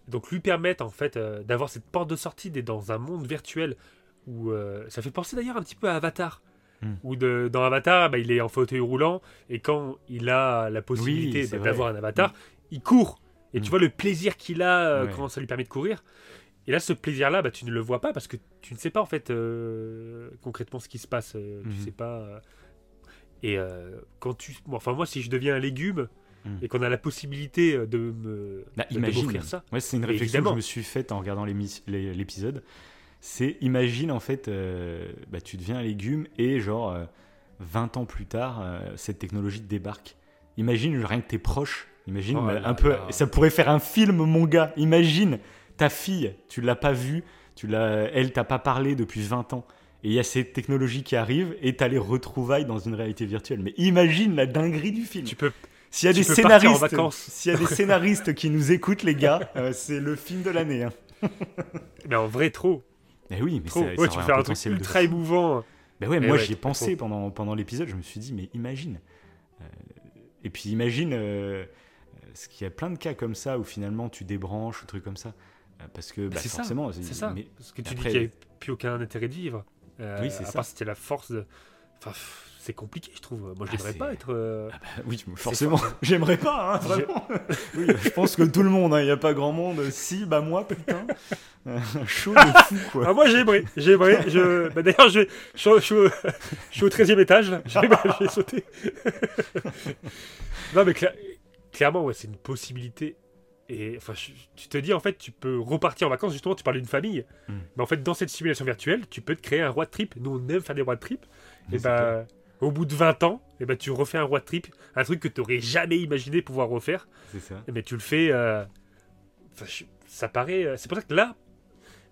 B: donc lui permettent en fait euh, d'avoir cette porte de sortie d'être dans un monde virtuel où euh, ça fait penser d'ailleurs un petit peu à Avatar. De, dans Avatar, bah, il est en fauteuil roulant et quand il a la possibilité d'avoir un avatar, il court. Et tu vois le plaisir qu'il a euh,
D: Ouais.
B: quand ça lui permet de courir. Et là, ce plaisir-là, bah, tu ne le vois pas parce que tu ne sais pas en fait euh, concrètement ce qui se passe. euh. Tu sais pas. euh. Et euh, quand tu, bon, enfin moi, si je deviens un légume
D: Mhm.
B: et qu'on a la possibilité euh, de me,
D: Bah,
B: de
D: imagine.
B: ça,
D: Ouais, c'est une réflexion que je me suis faite en regardant l'épisode. C'est imagine en fait, euh, bah, tu deviens un légume et genre euh, 20 ans plus tard, euh, cette technologie te débarque. Imagine rien que tes proches. Imagine
B: Oh
D: bah,
B: là
D: un peu.
B: là.
D: Ça pourrait faire un film, mon gars. Imagine ta fille, tu l'as pas vue, tu l'as, elle t'a pas parlé depuis 20 ans. Et il y a cette technologie qui arrive et t'as les retrouvailles dans une réalité virtuelle. Mais imagine la dinguerie du film.
B: tu peux
D: y a des scénaristes, s'il y a des scénaristes qui nous écoutent, les gars, euh, c'est le film de l'année. Hein.
B: Mais en vrai, trop.
D: Mais oui, mais
B: trop.
D: ça,
B: Ouais,
D: ça
B: tu
D: aurait
B: fais un truc
D: de
B: ultra émouvant.
D: Ben ouais,
B: Mais
D: moi
B: ouais,
D: j'y ai pensé
B: trop.
D: pendant, pendant l'épisode, je me suis dit, mais imagine. Euh, et puis imagine, euh, ce qu'il y a plein de cas comme ça où finalement tu débranches ou trucs comme ça. Euh, parce que bah,
B: c'est
D: forcément,
B: C'est ça.
D: mais-
B: Parce que tu
D: après-
B: dis qu'il n'y avait plus aucun intérêt de vivre. Euh,
D: Oui, c'est
B: à
D: ça.
B: part c'était la force de. Enfin, pff, c'est compliqué, je trouve. Moi, je n'aimerais pas être. euh,
D: Ah bah oui, forcément, j'aimerais pas, hein,
B: J'ai-
D: vraiment. oui, je pense que tout le monde, hein, il n'y a pas grand monde. Si, bah moi, putain, Euh, chaud de fou, quoi.
B: Ah, moi, j'aimerais. J'aimerais. Je... bah, D'ailleurs, je... Je, suis au- je, suis au... je suis au 13 e étage. là. Vais sauter. non, mais cla- clairement, ouais, c'est une possibilité. Et enfin, tu te dis, en fait, tu peux repartir en vacances. Justement, tu parlais d'une famille.
D: Mm.
B: Mais en fait, dans cette simulation virtuelle, tu peux te créer un road trip. Nous, on aime faire des road trips.
D: Mais
B: Et
D: clair.
B: Au bout de 20 ans, et bah, tu refais un road trip. Un truc que tu n'aurais jamais imaginé pouvoir refaire.
D: C'est ça.
B: Mais tu le fais. euh, enfin, je- ça paraît. euh, C'est pour ça que là,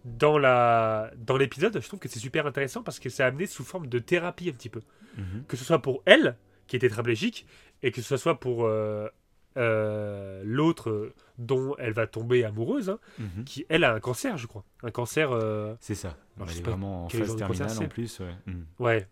B: dans la dans l'épisode, je trouve que c'est super intéressant parce que c'est amené sous forme de thérapie un petit peu.
D: Mhm.
B: Que ce soit pour elle, qui est tétraplégique, et que ce soit pour euh, euh, l'autre dont elle va tomber amoureuse, hein,
D: Mhm.
B: qui elle a un cancer, je crois. Un cancer. euh,
D: C'est ça.
B: Alors, je
D: Elle
B: sais
D: est
B: pas
D: vraiment en phase terminale en plus. Ouais. Mhm.
B: ouais.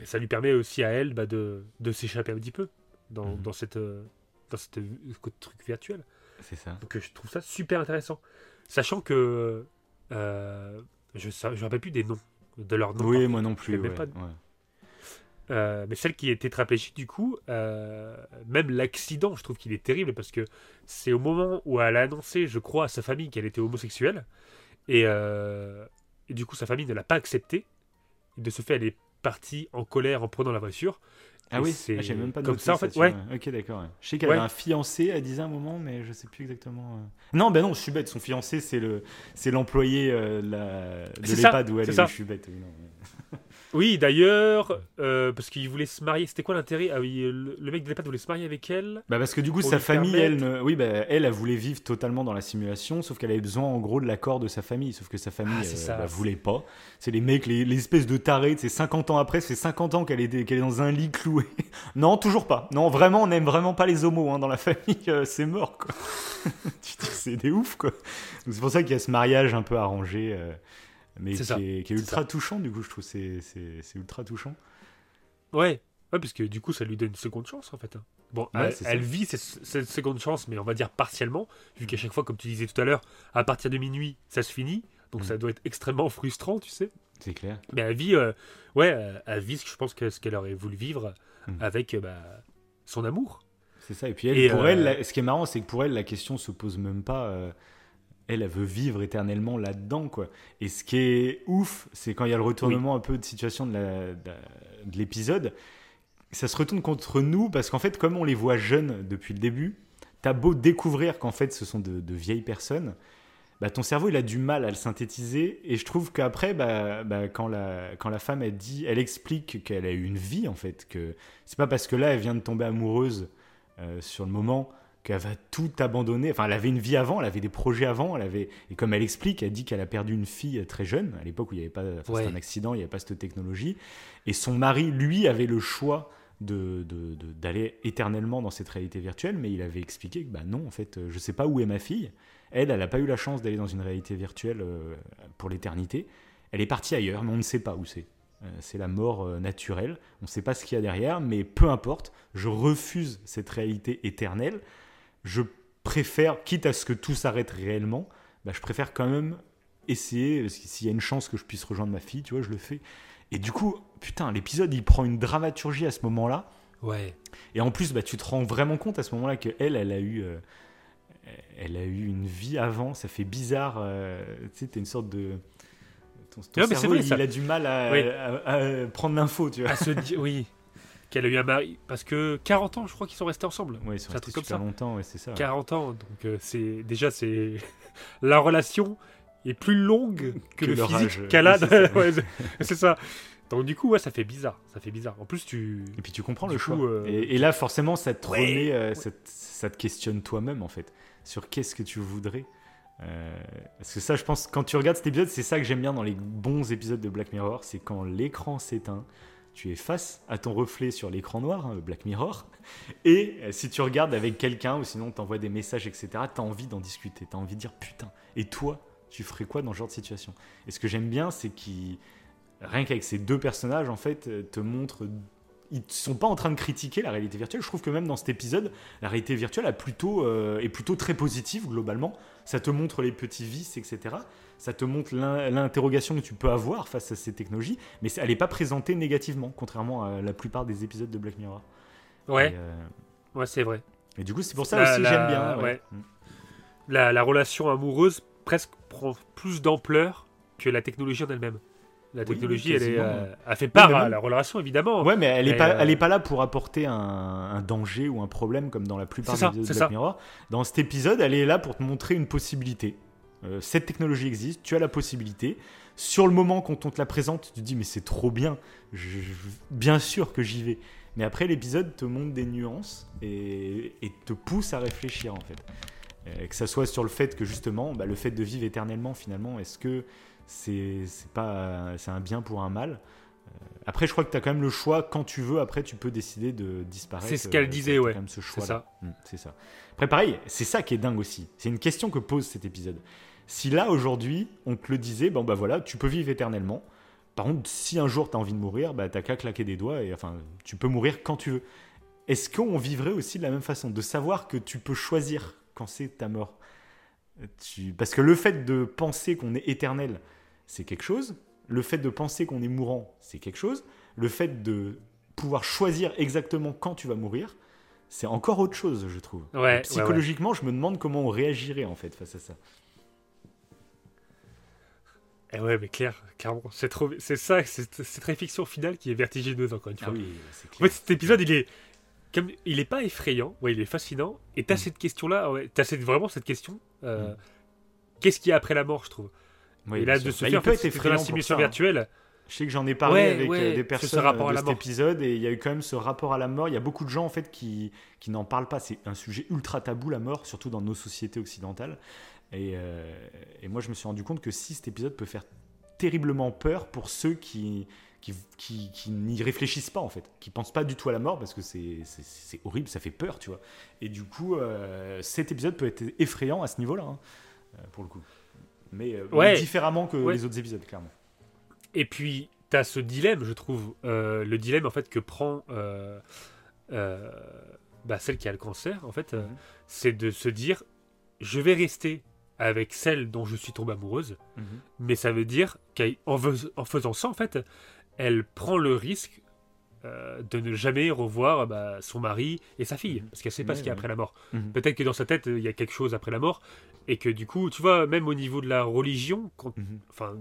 B: Et ça lui permet aussi à elle bah, de, de s'échapper un petit peu dans,
D: Mhm.
B: dans cette euh, dans cette euh, truc virtuel.
D: C'est ça.
B: Donc euh, je trouve ça super intéressant. Sachant que euh, je ne me rappelle plus des noms, de leurs noms.
D: Oui, moi non plus.
B: même
D: ouais,
B: pas-
D: ouais.
B: Euh, mais celle qui est tétraplégique, du coup, euh, même l'accident, je trouve qu'il est terrible parce que c'est au moment où elle a annoncé, je crois, à sa famille qu'elle était homosexuelle. Et, et du coup, sa famille ne l'a pas accepté. Et de ce fait, elle est partie en colère en prenant la voiture.
D: Ah
B: Et
D: oui,
B: c'est
D: ah, même pas
B: comme ça, en fait, ouais.
D: Ok, d'accord. ouais. Je sais qu'elle
B: Ouais.
D: avait un fiancé, elle disait un moment, mais je sais plus exactement. euh. Non, ben non, je suis bête. Son fiancé, c'est le, c'est l'employé euh, de la- l'EHPAD où elle est.
B: ça.
D: Je suis bête. oui, non, ouais.
B: Oui, d'ailleurs, euh, parce qu'il voulait se marier. C'était quoi l'intérêt? Ah oui, le, le mec de l'EHPAD voulait se marier avec elle.
D: Bah parce que du coup, sa famille,
B: permettre-
D: elle, ne... oui, bah, elle, elle voulait vivre totalement dans la simulation, sauf qu'elle avait besoin, en gros, de l'accord de sa famille. Sauf que sa famille,
B: Ah, c'est
D: euh, bah, voulait pas. C'est les mecs, les, les espèces de tarés. C'est 50 ans après, c'est 50 ans qu'elle est, qu'elle est dans un lit cloué. non, toujours pas. Non, vraiment, on n'aime vraiment pas les homos hein, dans la famille. euh, c'est mort, quoi. c'est des ouf, quoi. Donc, C'est pour ça qu'il y a ce mariage un peu arrangé, mais qui
B: C'est ça.
D: est, qui est ultra touchant. Du coup, je trouve c'est c'est ultra touchant.
B: Ouais. Ouais, parce que du coup, ça lui donne une seconde chance, en fait. hein. Bon,
D: Ouais,
B: elle, vit cette, cette seconde chance, mais on va dire partiellement, vu qu'à chaque fois, comme tu disais tout à l'heure, à partir de minuit, ça se finit. Donc
D: Mm.
B: ça doit être extrêmement frustrant, tu sais.
D: C'est clair.
B: Mais elle vit, euh, ouais, euh, elle vit, ce que je pense, que ce qu'elle aurait voulu vivre
D: Mm.
B: avec euh, bah, son amour.
D: C'est ça. Et puis elle,
B: Et,
D: pour
B: euh,
D: elle, la- ce qui est marrant, c'est que pour elle, la question se pose même pas. Elle, elle veut vivre éternellement là-dedans, quoi. Et ce qui est ouf, c'est quand il y a le retournement un peu de situation de l'épisode, ça se retourne contre nous parce qu'en fait, comme on les voit jeunes depuis le début, t'as beau découvrir qu'en fait, ce sont de, de vieilles personnes. Bah, ton cerveau il a du mal à le synthétiser et je trouve qu'après bah, bah, quand, la, quand la femme elle dit elle explique qu'elle a eu une vie en fait que c'est pas parce que là elle vient de tomber amoureuse euh, sur le moment qu'elle va tout abandonner. Enfin, elle avait une vie avant, elle avait des projets avant, elle avait et comme elle explique, elle dit qu'elle a perdu une fille très jeune à l'époque où il n'y avait pas, enfin,
B: Ouais.
D: un accident, il n'y avait pas cette technologie. Et son mari, lui, avait le choix de d'aller éternellement dans cette réalité virtuelle, mais il avait expliqué que bah non, en fait, je sais pas où est ma fille. Elle, elle n'a pas eu la chance d'aller dans une réalité virtuelle euh, pour l'éternité. Elle est partie ailleurs, mais on ne sait pas où c'est. Euh, c'est la mort euh, naturelle. On ne sait pas ce qu'il y a derrière, mais peu importe. Je refuse cette réalité éternelle. Je préfère, quitte à ce que tout s'arrête réellement, bah, je préfère quand même essayer, parce que s'il y a une chance que je puisse rejoindre ma fille, tu vois, je le fais. Et du coup, putain, l'épisode, il prend une dramaturgie à ce moment-là.
B: Ouais.
D: Et en plus, bah, tu te rends vraiment compte à ce moment-là que elle, elle a eu, euh, elle a eu une vie avant. Ça fait bizarre. euh, tu sais, t'es une sorte de. Ton, ton
B: Ouais, mais c'est
D: cerveau,
B: vrai,
D: il,
B: ça-
D: a du mal à,
B: Oui.
D: à- à prendre l'info, tu vois.
B: À se dire, oui. Qu'elle a eu un mari. Parce que 40 ans, je crois qu'ils sont restés ensemble.
D: Ouais, ils sont restés
B: comme
D: super
B: ça.
D: longtemps, ouais, c'est ça.
B: 40 ans. Donc, euh, c'est déjà, c'est. La relation est plus longue que,
D: Que
B: le physique qu'elle a.
D: oui, c'est ça.
B: Donc, du coup, ouais, ça fait bizarre. Ça fait bizarre. En plus, tu.
D: Et puis tu comprends
B: Du
D: le choix.
B: coup, euh,
D: Et, et là, forcément, ça te
B: Ouais,
D: remet, euh,
B: ouais.
D: ça, te, ça te questionne toi-même, en fait, sur qu'est-ce que tu voudrais. Euh, parce que ça, je pense, quand tu regardes cet épisode, c'est ça que j'aime bien dans les bons épisodes de Black Mirror, c'est quand l'écran s'éteint, tu es face à ton reflet sur l'écran noir, hein, Black Mirror, et si tu regardes avec quelqu'un, ou sinon t'envoies des messages, etc., t'as envie d'en discuter, t'as envie de dire, putain, et toi, tu ferais quoi dans ce genre de situation? Et ce que j'aime bien, c'est qu'ils, rien qu'avec ces deux personnages, en fait, euh, te montrent ils sont pas en train de critiquer la réalité virtuelle. Je trouve que même dans cet épisode, la réalité virtuelle a plutôt, euh, est plutôt très positive globalement. Ça te montre les petits vices, etc. Ça te montre l'in- l'interrogation que tu peux avoir face à ces technologies, mais elle n'est pas présentée négativement, contrairement à la plupart des épisodes de Black Mirror.
B: Ouais,
D: euh,
B: ouais, c'est vrai.
D: et du coup, c'est pour ça
B: La-
D: aussi que j'aime bien. ouais.
B: ouais.
D: Mm.
B: La, la relation amoureuse presque prend plus d'ampleur que la technologie en elle-même. La
D: Oui,
B: technologie, elle, est, euh, elle fait part à la relation, évidemment.
D: Ouais, mais elle n'est pas,
B: euh,
D: elle est pas là pour apporter un, un danger ou un problème comme dans la plupart des épisodes de
B: ça.
D: Black Mirror. Dans cet épisode, elle est là pour te montrer une possibilité. Euh, cette technologie existe, tu as la possibilité. Sur le moment, quand on te la présente, tu te dis mais c'est trop bien, Je- je- bien sûr que j'y vais. Mais après, l'épisode te montre des nuances et, et te pousse à réfléchir en fait. Euh, que ça soit sur le fait que justement, bah, le fait de vivre éternellement, finalement, est-ce que c'est c'est pas c'est un bien pour un mal? Euh, Après, je crois que tu as quand même le choix quand tu veux. Après, tu peux décider de disparaître.
B: C'est ce qu'elle disait, ouais.
D: ce
B: C'est ça.
D: c'est ça. Après, pareil, c'est ça qui est dingue aussi. C'est une question que pose cet épisode. Si là, aujourd'hui, on te le disait, bon bah voilà, tu peux vivre éternellement. Par contre, si un jour tu as envie de mourir, bah t'as qu'à claquer des doigts et enfin, tu peux mourir quand tu veux. Est-ce qu'on vivrait aussi de la même façon? De savoir que tu peux choisir quand c'est ta mort? Tu- Parce que le fait de penser qu'on est éternel, c'est quelque chose. Le fait de penser qu'on est mourant, c'est quelque chose. Le fait de pouvoir choisir exactement quand tu vas mourir, c'est encore autre chose, je trouve.
B: Ouais,
D: Et
B: ouais, ouais.
D: psychologiquement, je me demande comment on réagirait en fait face à ça.
B: Eh ouais, mais clair, clairement. C'est trop, c'est ça, c'est cette réflexion finale qui est vertigineuse encore une fois.
D: Ah oui, c'est
B: En
D: clair.
B: fait, cet épisode, il est, comme, il est pas effrayant, ouais, il est fascinant. Et t'as
D: Mm.
B: cette question-là, ouais, t'as cette, vraiment cette question. euh,
D: Mm.
B: Qu'est-ce qu'il y a après la mort, je trouve?
D: Oui,
B: et là, de se
D: Bah,
B: faire,
D: effrayant
B: la
D: pour
B: simulation virtuelle.
D: Je sais que j'en ai parlé
B: Ouais,
D: avec
B: ouais,
D: euh, des personnes
B: ce rapport
D: euh,
B: à
D: de
B: la
D: cet
B: mort.
D: épisode et il y a eu quand même ce rapport à la mort. Il y a beaucoup de gens en fait qui, qui n'en parlent pas. C'est un sujet ultra tabou la mort, surtout dans nos sociétés occidentales. Et, euh, et moi je me suis rendu compte que si cet épisode peut faire terriblement peur pour ceux qui, qui, qui, qui n'y réfléchissent pas en fait, qui pensent pas du tout à la mort parce que c'est horrible, ça fait peur, tu vois. Et du coup, euh, cet épisode peut être effrayant à ce niveau-là, hein, euh, pour le coup. Mais, euh,
B: Ouais.
D: différemment que
B: Ouais.
D: les autres épisodes, clairement.
B: Et puis, tu as ce dilemme, je trouve, le dilemme en fait que prend bah, celle qui a le cancer, en fait,
D: Mhm.
B: c'est de se dire, je vais rester avec celle dont je suis tombée amoureuse,
D: Mhm.
B: mais ça veut dire qu'en fais- en faisant ça, en fait, elle prend le risque euh, de ne jamais revoir bah, son mari et sa fille,
D: Mhm.
B: parce qu'elle sait pas ce qu'il y a après la mort.
D: Mhm.
B: Peut-être que dans sa tête, il y a quelque chose après la mort, et que du coup, tu vois, même au niveau de la religion, quand enfin,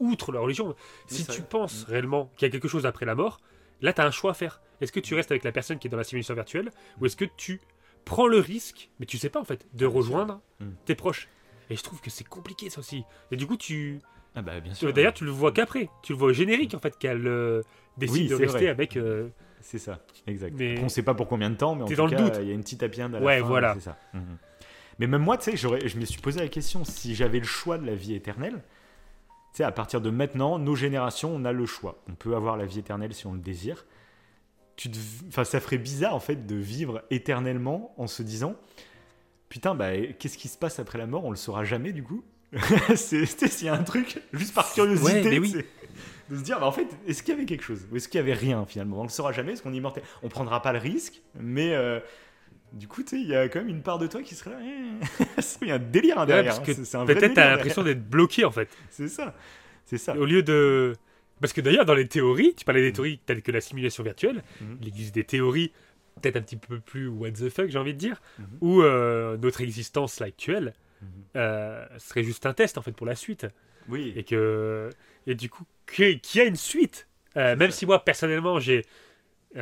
B: outre la religion,
D: Oui,
B: si
D: ça-
B: tu penses réellement qu'il y a quelque chose après la mort, là, tu as un choix à faire. Est-ce que tu restes avec la personne qui est dans la simulation virtuelle, ou est-ce que tu prends le risque, mais tu sais pas en fait, de
D: Ah,
B: rejoindre tes proches? Et je trouve que c'est compliqué ça aussi. Et du coup, tu.
D: Ah bah bien sûr.
B: D'ailleurs, tu le vois qu'après. Tu le vois au générique en fait, qu'elle euh, décide
D: Oui,
B: de rester
D: vrai.
B: avec. euh,
D: C'est ça, exact.
B: Mais-
D: on sait pas pour combien de temps, mais en tout
B: dans le
D: cas,
B: doute.
D: il y a une petite end à la
B: Ouais,
D: fin,
B: voilà.
D: Ça. Mhm. Mais même moi, tu sais, je me suis posé la question si j'avais le choix de la vie éternelle. Tu sais, à partir de maintenant, nos générations, on a le choix. On peut avoir la vie éternelle si on le désire. Tu te- Enfin, ça ferait bizarre en fait de vivre éternellement en se disant, putain, bah, qu'est-ce qui se passe après la mort? On le saura jamais du coup. c'est, s'il y a un truc, juste par curiosité,
B: Ouais, oui.
D: de se dire, bah, en fait, est-ce qu'il y avait quelque chose? Ou est-ce qu'il y avait rien finalement? On le saura jamais, est-ce qu'on est immortel On prendra pas le risque, mais, euh, Du coup, il y a quand même une part de toi qui serait là. eh. il y a un délire hein,
B: Ouais,
D: derrière.
B: parce
D: hein.
B: Peut-être t'as l'impression d'être bloqué en fait.
D: C'est ça. C'est ça.
B: Au lieu de. Parce que d'ailleurs, dans les théories, tu parlais des théories telles que la simulation virtuelle,
D: Mhm.
B: il existe des théories peut-être un petit peu plus what the fuck, j'ai envie de dire, où euh, notre existence là, actuelle
D: Mhm.
B: euh, serait juste un test en fait pour la suite.
D: Oui.
B: Et que. Et du coup, qu'il y a une suite. Euh, même si moi, personnellement, j'ai. on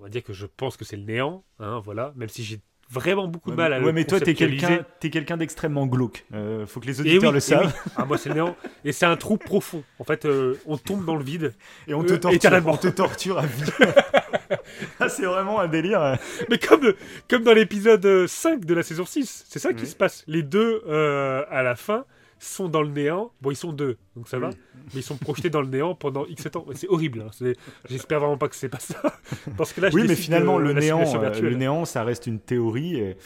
B: va dire que je pense que c'est le néant, hein, voilà. Même si j'ai vraiment beaucoup de mal à
D: ouais,
B: le
D: mais toi, t'es quelqu'un, t'es quelqu'un d'extrêmement glauque. Euh, faut que les auditeurs
B: oui,
D: le savent.
B: oui. Ah, moi, c'est néant. Et c'est un trou profond. En fait, euh, on tombe dans le vide.
D: Et on te
B: Euh,
D: torture.
B: éternellement.
D: On te torture à vie. ah, c'est vraiment un délire.
B: Mais comme, comme dans l'épisode euh, 5 de la saison 6, c'est ça qui se passe. Les deux, à la fin, sont dans le néant. Bon, ils sont deux, donc ça va.
D: Oui.
B: Mais ils sont projetés dans le néant pendant X temps. C'est horrible. hein. J'espère vraiment pas que c'est pas ça. Parce que là,
D: Oui, mais finalement, le néant, euh, le néant, ça reste une théorie. Et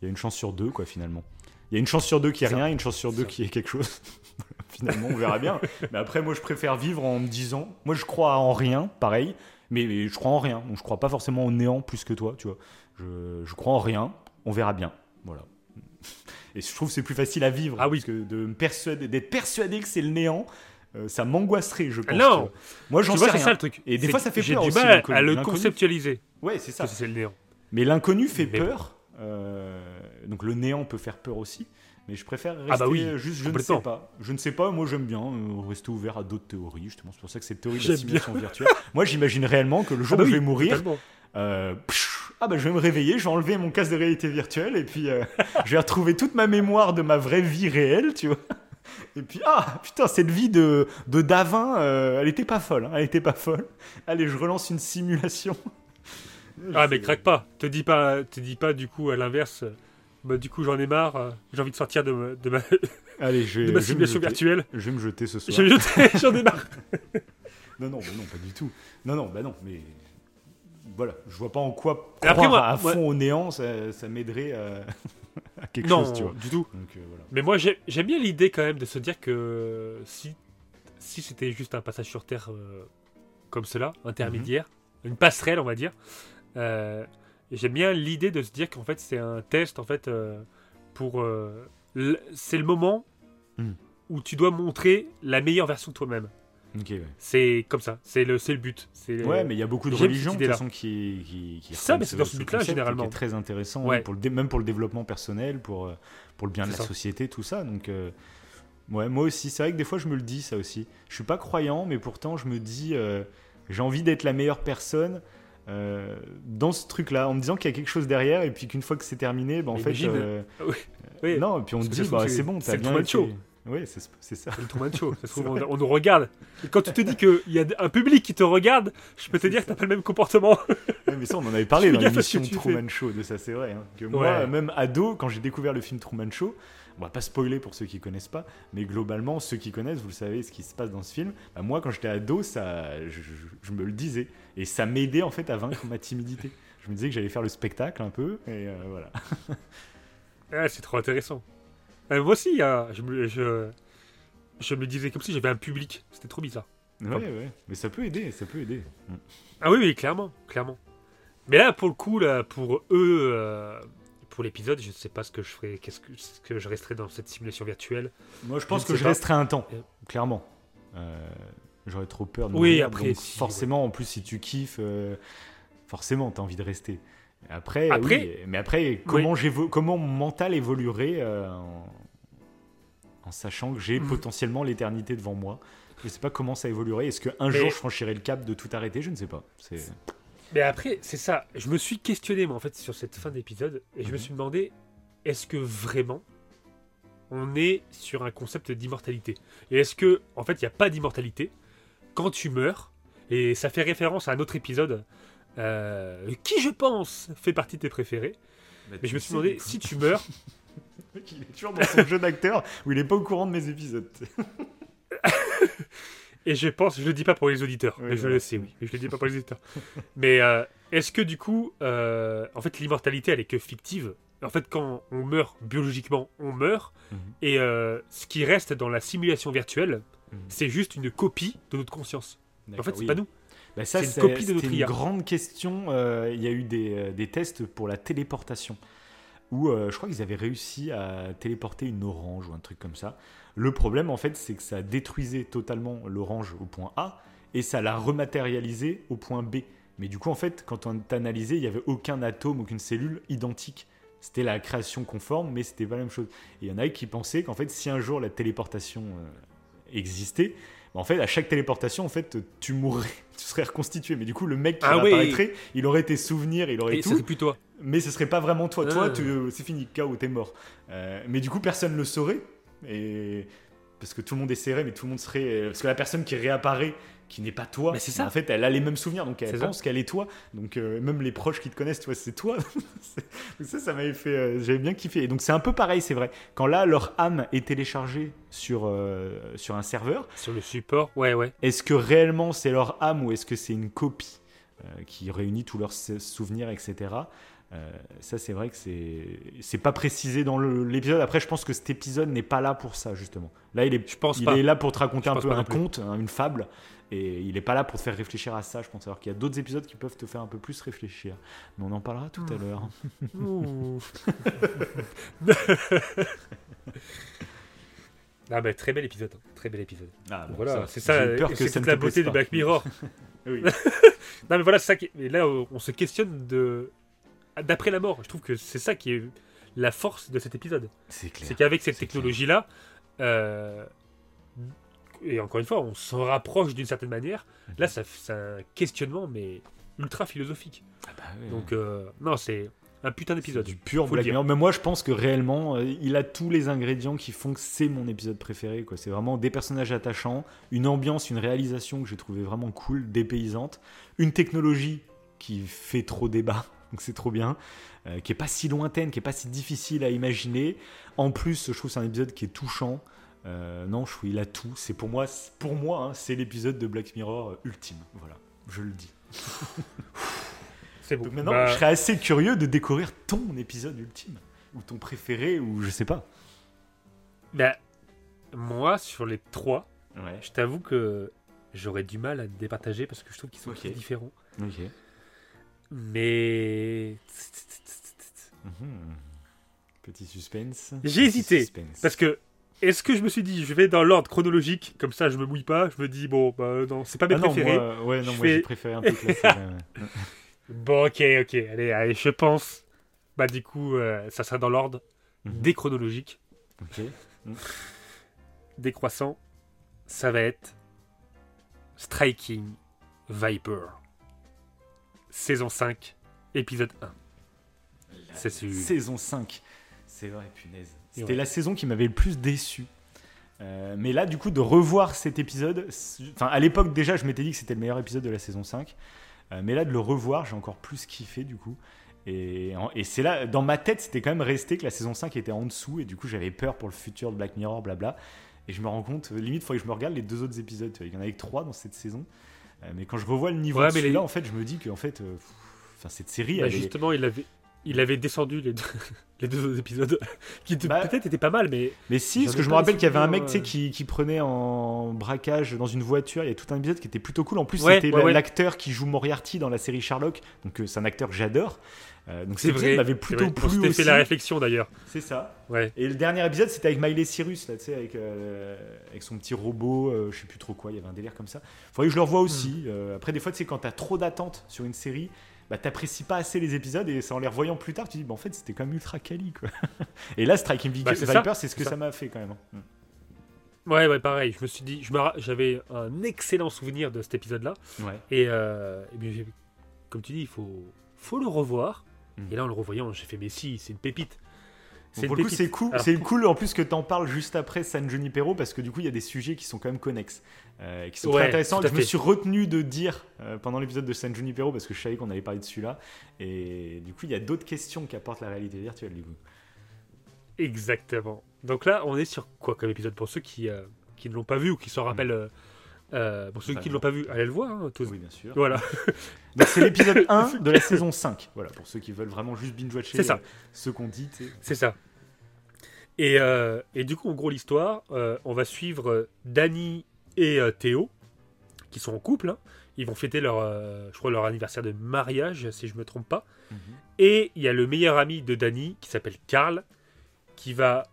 D: il y a une chance sur deux, quoi, finalement. Il y a une chance sur deux qu'il n'y ait
B: C'est ça.
D: rien, une chance sur deux y ait quelque chose. finalement, on verra bien. Mais après, moi, je préfère vivre en me disant. Moi, je crois en rien, pareil. Mais, mais je crois en rien. Donc, je crois pas forcément au néant plus que toi, tu vois. Je, je crois en rien. On verra bien. Voilà. Et je trouve que c'est plus facile à vivre.
B: Ah oui.
D: Parce que de me persuader, d'être persuadé que c'est le néant, euh, ça m'angoisserait, je pense.
B: Non.
D: Moi, j'en sais rien.
B: ça le truc.
D: Et des fois, ça fait
B: J'ai
D: peur
B: du
D: aussi,
B: mal à le conceptualiser.
D: Ouais, c'est ça.
B: C'est le néant.
D: Mais l'inconnu fait
B: Mais
D: peur. euh, donc le néant peut faire peur aussi. Mais je préfère rester
B: Ah bah oui,
D: euh, juste, je ne sais pas. Je ne sais pas, moi j'aime bien euh, rester ouvert à d'autres théories. Justement, c'est pour ça que cette théorie de la simulation virtuelle. moi j'imagine réellement que le jour
B: Ah bah
D: où je vais mourir, euh, psh, ah bah je vais me réveiller, je vais enlever mon casque de réalité virtuelle et puis euh, je vais retrouver toute ma mémoire de ma vraie vie réelle, tu vois. Et puis ah putain cette vie de de Davin, euh, elle était pas folle, hein, elle était pas folle. Allez je relance une simulation.
B: Ah, mais craque pas. Te dis pas, te dis pas du coup à l'inverse. euh, Bah, du coup, j'en ai marre. euh, J'ai envie de sortir de ma, de ma,
D: Allez je
B: de ma
D: je me
B: simulation
D: jeter.
B: virtuelle.
D: Je vais me jeter ce soir.
B: Je vais jeter- J'en ai marre.
D: Non, non, bah non, pas du tout. Non, non, bah non, mais voilà, je vois pas en quoi
B: après, moi-
D: à fond au néant, ça, ça m'aiderait à... à quelque
B: Non,
D: chose, tu vois.
B: du tout.
D: Donc euh, voilà.
B: Mais moi, j'ai- j'aime bien l'idée quand même de se dire que si, si c'était juste un passage sur Terre euh, comme cela, intermédiaire,
D: Mhm.
B: une passerelle, on va dire, euh, j'aime bien l'idée de se dire qu'en fait, c'est un test, en fait, pour. c'est le moment
D: Mhm.
B: où tu dois montrer la meilleure version de toi-même.
D: Ouais.
B: C'est comme ça, c'est le, c'est le but. C'est
D: Ouais, mais il y a beaucoup de religions de façon qui, qui, qui
B: Ça, mais c'est dans ce but-là, généralement.
D: Qui est très intéressant,
B: Ouais.
D: pour le même pour le développement personnel, pour, euh, pour le bien de
B: C'est
D: la
B: ça.
D: société, tout ça. Donc, euh, ouais, moi aussi, c'est vrai que des fois, je me le dis, ça aussi. Je suis pas croyant, mais pourtant, je me dis, euh, j'ai envie d'être la meilleure personne. euh, dans ce truc-là, en me disant qu'il y a quelque chose derrière, et puis qu'une fois que c'est terminé, bah, en
B: Mais
D: fait,
B: imagine. Oui. Oui.
D: non, et puis on dit,
B: se trouve,
D: bah,
B: c'est-
D: c'est bon,
B: c'est
D: t'as
B: le
D: bien été-
B: Show.
D: Oui, c'est ça.
B: C'est le Truman Show. Ça se trouve,
D: C'est
B: on, on nous regarde. Et quand tu te dis qu'il y a un public qui te regarde, je peux te dire que
D: ça.
B: t'as pas le même comportement.
D: Ouais, mais ça, on en avait parlé dans
B: que
D: l'émission Truman Show, de ça, c'est vrai. hein, que moi,
B: Ouais.
D: même ado, quand j'ai découvert le film Truman Show, on va pas spoiler pour ceux qui connaissent pas, mais globalement, ceux qui connaissent, vous le savez, ce qui se passe dans ce film. bah, moi, quand j'étais ado, ça, je, je- je me le disais. Et ça m'aidait, en fait, à vaincre ma timidité. Je me disais que j'allais faire le spectacle un peu, et euh, voilà.
B: C'est trop intéressant. Euh, moi aussi, hein, je, me, je, je me disais comme si j'avais un public. C'était trop bizarre.
D: Ouais, ouais. Mais ça peut aider, ça peut aider. Mm.
B: Ah oui, oui, clairement, clairement. Mais là, pour le coup, là, pour eux, euh, pour l'épisode, je sais pas ce que je ferai, qu'est-ce que, ce que je resterai dans cette simulation virtuelle.
D: Moi, je pense
B: Je
D: que je
B: pas.
D: resterai un temps,
B: Euh.
D: clairement. Euh, J'aurais trop peur de
B: Oui,
D: mourir,
B: après, si,
D: forcément, en plus, si tu kiffes, euh, forcément, t'as envie de rester. Après,
B: Après-
D: oui, mais après, comment, j'évo- comment mon mental évoluerait euh, en... en sachant que j'ai
B: Mhm.
D: potentiellement l'éternité devant moi? Je sais pas comment ça évoluerait. Est-ce qu'un
B: Mais-
D: jour je franchirai le cap de tout arrêter? Je ne sais pas.
B: Mais après, c'est ça. Je me suis questionné, moi, en fait, sur cette fin d'épisode, et je me
D: Mhm.
B: suis demandé, est-ce que vraiment on est sur un concept d'immortalité? Et est-ce que, en fait, il n'y a pas d'immortalité? Quand tu meurs Et ça fait référence à un autre épisode euh, qui, je pense, fait partie de tes préférés. Mais je me suis demandé, si tu meurs,
D: Il est toujours dans son jeu d'acteur où il est pas au courant de mes épisodes.
B: et je pense, je le dis pas pour les auditeurs,
D: Oui,
B: mais je le sais, oui, mais je le dis pas pour les auditeurs. mais euh, est-ce que du coup, euh, en fait, l'immortalité, elle est que fictive? En fait, quand on meurt biologiquement, on meurt,
D: Mhm.
B: et euh, ce qui reste dans la simulation virtuelle,
D: Mhm.
B: c'est juste une copie de notre conscience. En fait, c'est pas nous.
D: Bah, ça,
B: C'est une copie de notre
D: une
B: IA.
D: grande question. euh, Il y a eu des, euh, des tests pour la téléportation. Où euh, je crois qu'ils avaient réussi à téléporter une orange ou un truc comme ça. Le problème, en fait, c'est que ça détruisait totalement l'orange au point A et ça l'a rematérialisé au point B. Mais du coup, en fait, quand on analysé, il n'y avait aucun atome, aucune cellule identique. C'était la création conforme, mais c'était pas la même chose. Et il y en a qui pensaient qu'en fait, si un jour la téléportation euh, existait, bah, en fait, à chaque téléportation, en fait, tu mourrais, tu serais reconstitué. Mais du coup, le mec qui
B: Ah oui.
D: il aurait tes souvenirs, il aurait
B: Et
D: tout,
B: plus toi.
D: mais ce serait pas vraiment toi. Toi,
B: Ah.
D: c'est fini, KO, t'es mort. Euh, mais du coup, personne le saurait. Et parce que tout le monde essaierait, mais tout le monde serait. Parce que la personne qui réapparaît, qui n'est pas toi,
B: Mais c'est ça.
D: en fait, elle a les mêmes souvenirs, donc elle pense qu'elle est toi. Donc euh, même les proches qui te connaissent, tu vois, c'est toi. Donc ça, ça m'avait fait. euh, J'avais bien kiffé. Et donc c'est un peu pareil, c'est vrai. Quand là, leur âme est téléchargée sur, euh, sur un serveur,
B: Sur le support, ouais, ouais.
D: est-ce que réellement c'est leur âme ou est-ce que c'est une copie qui réunit tous leurs souvenirs, etc. Euh, ça, c'est vrai que c'est c'est pas précisé dans l'épisode. Après, je pense que cet épisode n'est pas là pour ça, justement. Là, il est,
B: Je pense
D: il
B: pas.
D: est là pour te raconter
B: Je
D: un peu un
B: plus.
D: conte, hein, une fable. Et il est pas là pour te faire réfléchir à ça, je pense. Alors qu'il y a d'autres épisodes qui peuvent te faire un peu plus réfléchir. Mais on en parlera tout à l'heure.
B: Ah bah très bel épisode, hein. très bel épisode.
D: Ah, bon,
B: voilà, c'est ça, c'est toute la beauté
D: pas.
B: Black Mirror.
D: Oui.
B: non mais voilà, c'est ça qui... et là on se questionne de d'après la mort. Je trouve que c'est ça qui est la force de cet épisode.
D: C'est
B: qu'avec cette
D: C'est
B: technologie-là, euh, et encore une fois, on s'en rapproche d'une certaine manière. Là, ça, c'est un questionnement, mais ultra philosophique.
D: Ah bah.
B: Donc, euh, non, c'est un putain d'épisode.
D: du pur Black. Mirror. Mais moi, je pense que réellement, euh, il a tous les ingrédients qui font que c'est mon épisode préféré. quoi. C'est vraiment des personnages attachants, une ambiance, une réalisation que j'ai trouvé vraiment cool, dépaysante, une technologie qui fait trop débat, donc c'est trop bien, euh, qui est pas si lointaine, qui est pas si difficile à imaginer. En plus, je trouve que c'est un épisode qui est touchant. Euh, non, je il a tout. C'est pour moi, c'est- pour moi, hein, c'est l'épisode de Black Mirror euh, ultime. Voilà, je le dis.
B: C'est.
D: Donc maintenant,
B: Bah,
D: je serais assez curieux de découvrir ton épisode ultime, ou ton préféré, ou je sais pas.
B: bah, moi, sur les trois,
D: Ouais.
B: je t'avoue que j'aurais du mal à te départager parce que je trouve qu'ils sont
D: Ok.
B: très différents.
D: Ok.
B: Mais.
D: Mhm. Petit suspense.
B: J'ai hésité,
D: suspense.
B: Parce que. Est-ce que je me suis dit, je vais dans l'ordre chronologique, comme ça je me mouille pas, je me dis, bon, bah non, c'est pas mes
D: Ah non,
B: préférés.
D: moi, ouais, non,
B: Je
D: moi j'ai préféré un peu classé. ouais, ouais.
B: Bon, ok, ok, allez, allez, je pense. Bah, du coup, euh, ça sera dans l'ordre
D: Mhm.
B: déchronologique,
D: Ok.
B: décroissant. Ça va être Striking Viper. Saison 5, épisode 1. C'est.
D: Saison 5. C'est vrai, punaise. C'était
B: Ouais.
D: la saison qui m'avait le plus déçu. Euh, mais là, du coup, de revoir cet épisode, enfin, à l'époque déjà, je m'étais dit que c'était le meilleur épisode de la saison 5. Euh, mais là, de le revoir, j'ai encore plus kiffé, du coup. Et, c'est là, dans ma tête, c'était quand même resté que la saison 5 était en dessous. Et du coup, j'avais peur pour le futur de Black Mirror, blabla. Et je me rends compte, limite, il faudrait que je me regarde les deux autres épisodes. Il y en avait que trois dans cette saison. Euh, mais quand je revois le niveau
B: Ouais,
D: de
B: mais les-
D: en fait, je me dis que en fait, euh, pff, cette série,
B: Bah,
D: elle est-
B: justement, il avait, il avait descendu les deux, les deux autres épisodes, qui
D: Bah,
B: peut-être étaient pas mal, mais
D: Mais si, parce que je me rappelle qu'il y avait un mec sais, qui, qui prenait en braquage dans une voiture. Il y a tout un épisode qui était plutôt cool. En plus,
B: Ouais,
D: c'était
B: ouais,
D: la-
B: ouais.
D: l'acteur qui joue Moriarty dans la série Sherlock. Donc, euh, c'est un acteur que j'adore. Euh, donc,
B: c'est
D: cet épisode
B: vrai.
D: m'avait
B: c'est
D: plutôt.
B: On
D: plu
B: fait la réflexion d'ailleurs.
D: C'est ça.
B: Ouais.
D: Et le dernier épisode, c'était avec Miley Cyrus, là, tu sais, avec, euh, avec son petit robot, euh, je sais plus trop quoi. Il y avait un délire comme ça. Faudrait que je le revoie aussi.
B: Hmm.
D: Euh, après, des fois, tu sais, quand t'as trop d'attentes sur une série. Bah, t'apprécies pas assez les épisodes et c'est en les revoyant plus tard, tu dis, bah, en fait, c'était quand même ultra quali, quoi. et là, Striking Vi-
B: Bah, c'est
D: Viper, ce que ça m'a fait quand même. hein.
B: Ouais, ouais, pareil. Je me suis dit, j'avais un excellent souvenir de cet épisode-là.
D: Ouais.
B: Et, euh, bien, comme tu dis, il faut, faut le revoir.
D: Mm.
B: Et là, en le revoyant, j'ai fait, mais si, c'est une pépite. C'est
D: pour
B: une
D: le coup, c'est cool,
B: Alors,
D: c'est cool en plus que t'en parles juste après San Junipero parce que du coup, il y a des sujets qui sont quand même connexes, euh, qui sont
B: Ouais,
D: très intéressants. Je me suis retenu de dire euh, pendant l'épisode de San Junipero parce que je savais qu'on allait parler de celui-là. Et du coup, il y a d'autres questions qui apportent la réalité virtuelle, du coup.
B: Exactement. Donc là, on est sur quoi comme épisode Pour ceux qui, euh, qui ne l'ont pas vu ou qui s'en rappellent. euh, euh, pour ceux qui ne l'ont pas vu, allez le voir. hein, tous.
D: Oui, bien sûr.
B: Voilà.
D: Donc, c'est l'épisode 1 de la saison 5. Voilà, pour ceux qui veulent vraiment juste binge-watcher
B: C'est ça.
D: euh, ce qu'on dit.
B: C'est ça. Et, euh, et du coup, en gros, l'histoire, euh, on va suivre Danny et Théo, qui sont en couple. hein. Ils vont fêter leur, je crois, leur anniversaire de mariage, si je me trompe pas.
D: Mhm.
B: Et il y a le meilleur ami de Danny, qui s'appelle Karl, qui va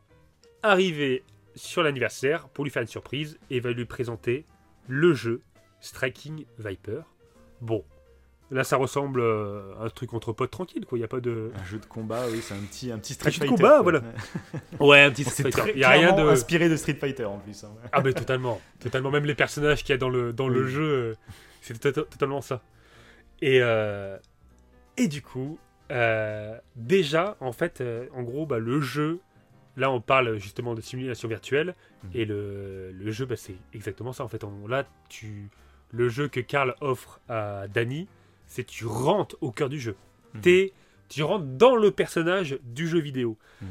B: arriver sur l'anniversaire pour lui faire une surprise et va lui présenter le jeu Striking Viper. Bon, là ça ressemble euh, à un truc entre potes tranquille, quoi. Il y a pas de.
D: Un jeu de combat, oui, c'est un petit, un petit Street
B: jeu de
D: Fighter.
B: combat,
D: quoi.
B: voilà.
D: Ouais.
B: Un petit Street Fighter. Il y a rien de.
D: inspiré de Street Fighter en plus. hein.
B: Ah mais totalement, totalement. Même les personnages qu'il y a dans le, dans le
D: Oui.
B: jeu, euh, c'est to- totalement ça. Et, euh, et du coup, euh, déjà, en fait, euh, en gros, bah, le jeu, là on parle justement de simulation virtuelle,
D: Mhm.
B: et le, le jeu, bah, c'est exactement ça. En fait, On- là, tu, le jeu que Karl offre à Danny, c'est tu rentres au cœur du jeu. T'es- tu rentres dans le personnage du jeu vidéo.
D: Mhm.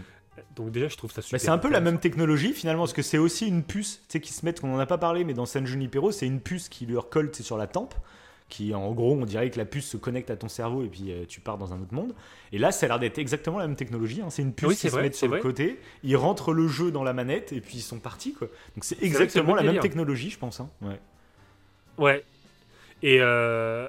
B: Donc déjà, je trouve ça
D: Bah,
B: super.
D: c'est un peu la même technologie finalement, parce que c'est aussi une puce, tu sais, qui se met, qu'on en a pas parlé, mais dans San Junipero, c'est une puce qui lui recolle sur la tempe, qui en gros, on dirait que la puce se connecte à ton cerveau et puis euh, tu pars dans un autre monde. Et là, ça a l'air d'être exactement la même technologie, hein. c'est une puce
B: Oui,
D: qui se met sur le
B: vrai.
D: côté, ils rentrent le jeu dans la manette et puis ils sont partis, quoi. Donc c'est exactement la même
B: délire.
D: technologie, je pense. hein. Ouais.
B: Ouais. Et, euh,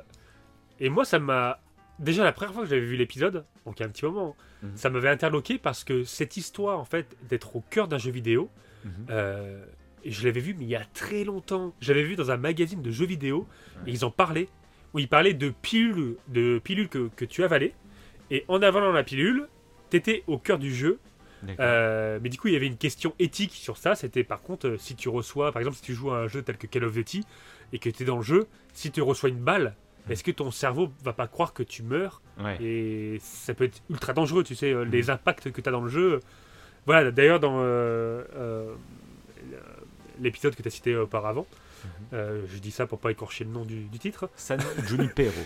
B: et moi, ça m'a. Déjà, la première fois que j'avais vu l'épisode, donc il y a un petit moment,
D: Mhm.
B: ça m'avait interloqué parce que cette histoire, en fait, d'être au cœur d'un jeu vidéo,
D: Mhm.
B: euh, je l'avais vu, mais il y a très longtemps. J'avais vu dans un magazine de jeux vidéo, et ils en parlaient, où ils parlaient de pilules, de pilules que, que tu avalais, et en avalant la pilule, t'étais au cœur du jeu, euh, mais du coup, il y avait une question éthique sur ça. C'était par contre, si tu reçois, par exemple, si tu joues à un jeu tel que Call of Duty et que tu es dans le jeu, si tu reçois une balle, est-ce que ton cerveau va pas croire que tu meurs?
D: Ouais.
B: Et ça peut être ultra dangereux, tu sais, euh, les impacts que tu as dans le jeu. Voilà, d'ailleurs, dans euh, euh, l'épisode que tu as cité auparavant, euh, je dis ça pour pas écorcher le nom du, du titre.
D: San Junipero.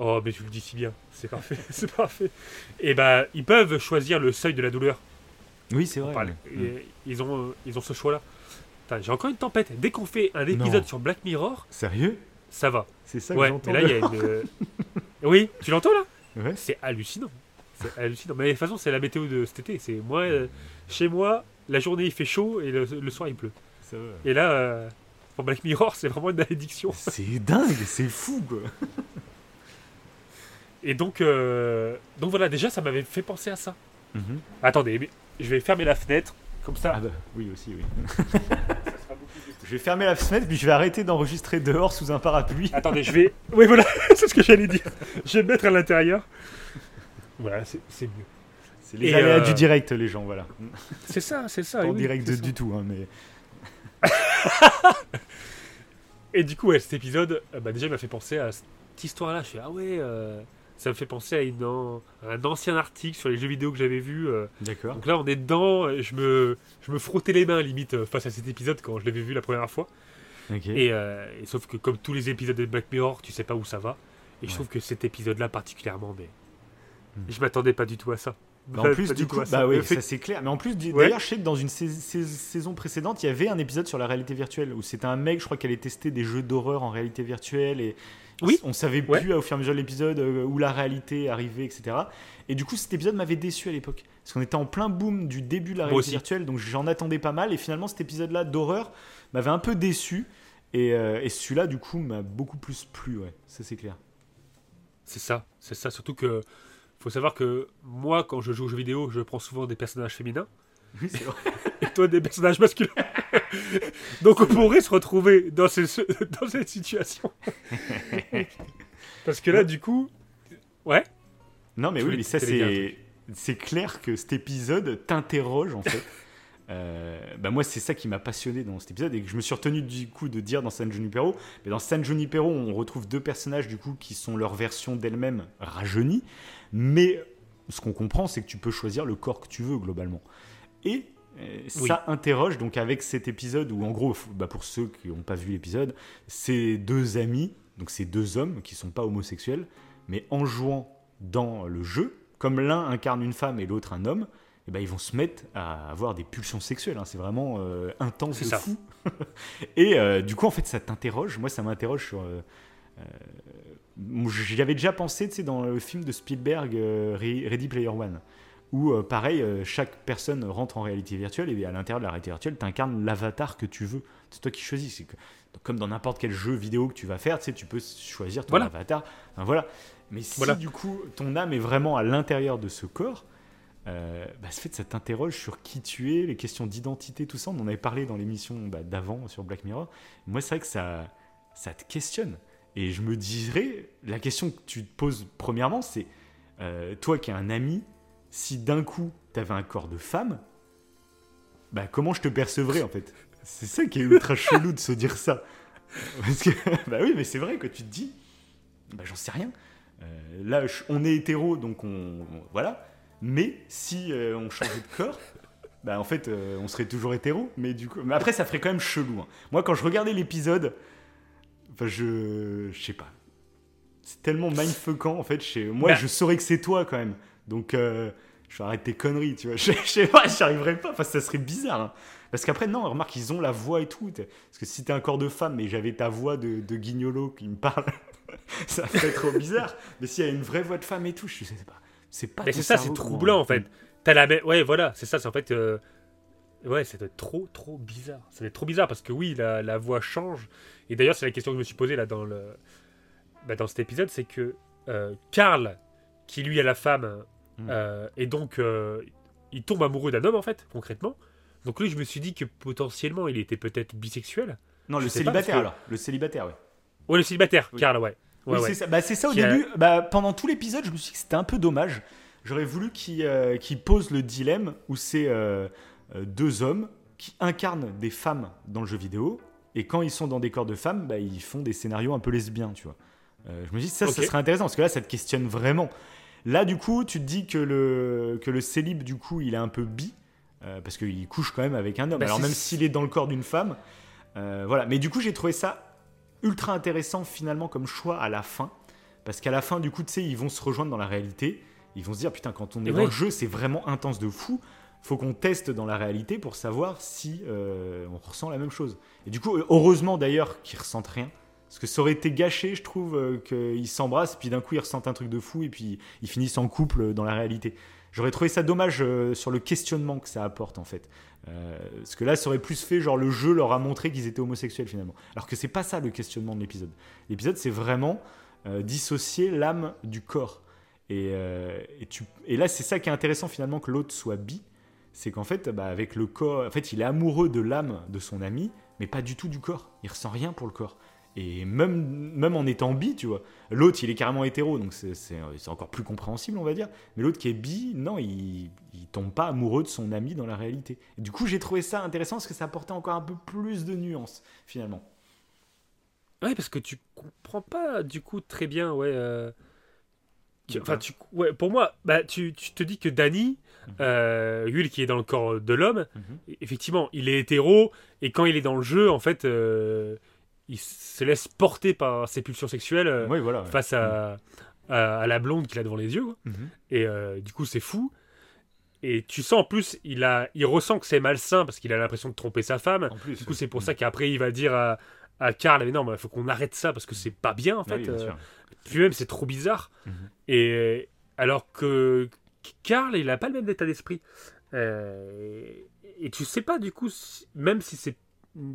B: Oh, mais tu le dis si bien, c'est parfait, c'est parfait. Et bah, ils peuvent choisir le seuil de la douleur.
D: oui, c'est vrai.
B: parle. Et Ils ont, euh, ils ont ce choix-là. J'ai encore une tempête. Dès qu'on fait un épisode
D: Non.
B: sur Black Mirror,
D: Sérieux?
B: ça va.
D: C'est ça que
B: Ouais,
D: j'entends.
B: mais là, il y a une. oui, tu l'entends là?
D: Ouais.
B: C'est hallucinant. C'est hallucinant. Mais de toute façon, c'est la météo de cet été. C'est moi, euh, chez moi, la journée il fait chaud et le, le soir il pleut.
D: Ça.
B: Et là, euh, pour Black Mirror, c'est vraiment une malédiction.
D: C'est dingue, c'est fou quoi.
B: Et donc, euh, donc voilà, déjà, ça m'avait fait penser à ça.
D: Mhm.
B: Attendez, mais je vais fermer la fenêtre. Comme ça,
D: Ah bah oui aussi oui. Je vais fermer la fenêtre puis je vais arrêter d'enregistrer dehors sous un parapluie.
B: Attendez, je vais. Oui, voilà, c'est ce que j'allais dire. Je vais me mettre à l'intérieur. Voilà, c'est mieux.
D: C'est les
B: Et,
D: aléas
B: euh,
D: du direct les gens voilà.
B: C'est ça, c'est ça.
D: Pas en
B: oui,
D: direct du tout hein, mais
B: Et du coup, ouais, cet épisode, euh, bah, déjà, il m'a fait penser à cette histoire-là. Je fais, ah ouais, euh, ça me fait penser à, une, an- à un ancien article sur les jeux vidéo que j'avais vu. euh.
D: d'accord.
B: donc là, on est dedans. Je me, je me frottais les mains, limite, face à cet épisode quand je l'avais vu la première fois. Et, euh, et sauf que, comme tous les épisodes de Black Mirror, tu sais pas où ça va. Et je trouve que cet épisode-là, particulièrement, mais.
D: Hmm.
B: Je m'attendais pas du tout à ça.
D: Bah, en plus,
B: pas
D: du coup,
B: ça.
D: bah oui,
B: Le fait
D: ça c'est clair. Mais en plus,
B: Ouais.
D: d'ailleurs, je sais que dans une sais- sais- saison précédente, il y avait un épisode sur la réalité virtuelle où c'était un mec, je crois, qui allait tester des jeux d'horreur en réalité virtuelle et
B: Oui.
D: on savait
B: Ouais.
D: plus au fur et à mesure de l'épisode euh, où la réalité arrivait, etc. Et du coup, cet épisode m'avait déçu à l'époque parce qu'on était en plein boom du début de la réalité virtuelle, donc j'en attendais pas mal. Et finalement, cet épisode-là d'horreur m'avait un peu déçu. Et, euh, et celui-là, du coup, m'a beaucoup plus plu, ouais, ça c'est clair.
B: C'est ça, c'est ça. Surtout que faut savoir que moi, quand je joue aux jeux vidéo, je prends souvent des personnages féminins
D: Oui, c'est vrai.
B: et toi des personnages masculins. Donc on pourrait se retrouver dans, ces- ce- dans cette situation. Parce que là, du coup, ouais,
D: Non, mais
B: Je
D: oui, mais ça, c'est, c'est clair que cet épisode t'interroge, en fait. Euh, bah moi, c'est ça qui m'a passionné dans cet épisode et que je me suis retenu du coup de dire dans San Junipero. Mais dans San Junipero, on retrouve deux personnages du coup qui sont leur version d'elles-mêmes rajeunies. Mais ce qu'on comprend, c'est que tu peux choisir le corps que tu veux globalement. Et euh,
B: Oui.
D: ça interroge donc avec cet épisode où en gros, bah, pour ceux qui n'ont pas vu l'épisode, c'est deux amis, donc c'est deux hommes qui sont pas homosexuels, mais en jouant dans le jeu, comme l'un incarne une femme et l'autre un homme, eh ben, ils vont se mettre à avoir des pulsions sexuelles. hein. C'est vraiment euh, intense de
B: ça.
D: fou. et euh, du coup, en fait, ça t'interroge. Moi, ça m'interroge sur. euh, J'y avais déjà pensé, tu sais, dans le film de Spielberg, euh, Re- Ready Player One, où euh, pareil, euh, chaque personne rentre en réalité virtuelle et à l'intérieur de la réalité virtuelle, tu incarnes l'avatar que tu veux. C'est toi qui choisis. Comme dans n'importe quel jeu vidéo que tu vas faire, tu sais, tu peux choisir ton
B: Voilà.
D: avatar. Enfin, voilà. Mais si
B: Voilà.
D: du coup ton âme est vraiment à l'intérieur de ce corps, euh, bah, ce fait ça t'interroge sur qui tu es, les questions d'identité, tout ça. On en avait parlé dans l'émission bah, d'avant sur Black Mirror. Moi, c'est vrai que ça, ça te questionne. Et je me dirais, la question que tu te poses premièrement, c'est euh, toi qui es un ami, si d'un coup tu avais un corps de femme, bah comment je te percevrais en fait? C'est ça qui est ultra chelou de se dire ça. Parce que, bah oui, mais c'est vrai que tu te dis, bah j'en sais rien. Euh, là, on est hétéro, donc on, on- voilà. Mais si euh, on changeait de corps, bah en fait, euh, on serait toujours hétéro. Mais du coup, mais après, ça ferait quand même chelou. hein. Moi, quand je regardais l'épisode, enfin, je, je sais pas. C'est tellement mindfuckant en fait. Chez moi,
B: Bah.
D: je saurais que c'est toi quand même. Donc, euh, je vais arrêter tes conneries, tu vois. Je, je sais pas, j'y arriverais pas. Enfin, ça serait bizarre. hein. Parce qu'après, non, remarque, ils ont la voix et tout. Parce que si t'es un corps de femme et j'avais ta voix de, de guignolo qui me parle, ça ferait trop bizarre. Mais s'il y a une vraie voix de femme et tout, je sais pas. C'est pas.
B: Mais c'est ça, c'est troublant en fait. T'as la même. Ouais, voilà, c'est ça, c'est en fait. euh, Ouais, ça doit être trop, trop bizarre. Ça doit être trop bizarre parce que oui, la, la voix change. Et d'ailleurs, c'est la question que je me suis posée là dans le. Bah, dans cet épisode, c'est que euh, Karl, qui lui a la femme,
D: Mm.
B: euh, et donc euh, il tombe amoureux d'un homme en fait, concrètement. Donc lui, je me suis dit que potentiellement, il était peut-être bisexuel.
D: Non, le
B: Je
D: célibataire
B: que-
D: alors. Le célibataire, ouais.
B: Ouais, le célibataire,
D: Oui.
B: Karl, ouais. Ouais,
D: Oui,
B: ouais.
D: c'est ça. Bah, c'est ça au
B: Qui a-
D: début. Bah, pendant tout l'épisode, je me suis dit que c'était un peu dommage. J'aurais voulu qu'il euh, qu'il pose le dilemme où c'est deux hommes qui incarnent des femmes dans le jeu vidéo et quand ils sont dans des corps de femmes, bah, ils font des scénarios un peu lesbiens, tu vois. Euh, je me dis ça, ça serait intéressant parce que là, ça te questionne vraiment. Là, du coup, tu te dis que le que le célib, du coup, il est un peu bi euh, parce qu'il couche quand même avec un homme.
B: Bah,
D: Alors même s'il est dans le corps d'une femme, euh, voilà. Mais du coup, j'ai trouvé ça ultra intéressant finalement comme choix à la fin. Parce qu'à la fin, du coup, tu sais, ils vont se rejoindre dans la réalité. Ils vont se dire, putain, quand on est dans le jeu, c'est vraiment intense de fou. Faut qu'on teste dans la réalité pour savoir si euh, on ressent la même chose. Et du coup, heureusement d'ailleurs qu'ils ressentent rien. Parce que ça aurait été gâché, je trouve, euh, qu'ils s'embrassent, puis d'un coup ils ressentent un truc de fou, et puis ils finissent en couple euh, dans la réalité. J'aurais trouvé ça dommage sur le questionnement que ça apporte en fait. Parce que là, ça aurait plus fait, genre le jeu leur a montré qu'ils étaient homosexuels finalement. Alors que c'est pas ça le questionnement de l'épisode. L'épisode, c'est vraiment dissocier l'âme du corps. Et là, c'est ça qui est intéressant finalement que l'autre soit bi. C'est qu'en fait, bah, avec le corps, en fait, il est amoureux de l'âme de son ami, mais pas du tout du corps. Il ressent rien pour le corps. Et même, même en étant bi, tu vois, l'autre, il est carrément hétéro, donc c'est- encore plus compréhensible, on va dire. Mais l'autre qui est bi, non, il, il tombe pas amoureux de son ami dans la réalité. Et du coup, j'ai trouvé ça intéressant parce que ça apportait encore un peu plus de nuances, finalement.
B: Ouais, parce que tu comprends pas du coup très bien, ouais. euh, tu- enfin,
D: quoi
B: tu, ouais, pour moi, bah, tu, tu te dis que Danny. Euh, qui est dans le corps de l'homme,
D: Mhm.
B: effectivement, il est hétéro et quand il est dans le jeu, en fait, euh, il se laisse porter par ses pulsions sexuelles euh,
D: Oui, voilà. ouais.
B: face à, à, à la blonde qu'il a devant les yeux. quoi.
D: Mhm.
B: Et euh, du coup, c'est fou. Et tu sens en plus, il, a, il ressent que c'est malsain parce qu'il a l'impression de tromper sa femme.
D: Plus.
B: Du coup, c'est pour ça qu'après, il va dire à, à Karl Mais non, il faut qu'on arrête ça parce que c'est pas bien en
D: Ah
B: fait.
D: oui, bien
B: Euh,
D: sûr.
B: puis même, c'est trop bizarre.
D: Mhm.
B: Et alors que Karl, il a pas le même état d'esprit. Euh, et tu sais pas, du coup, si- même si c'est.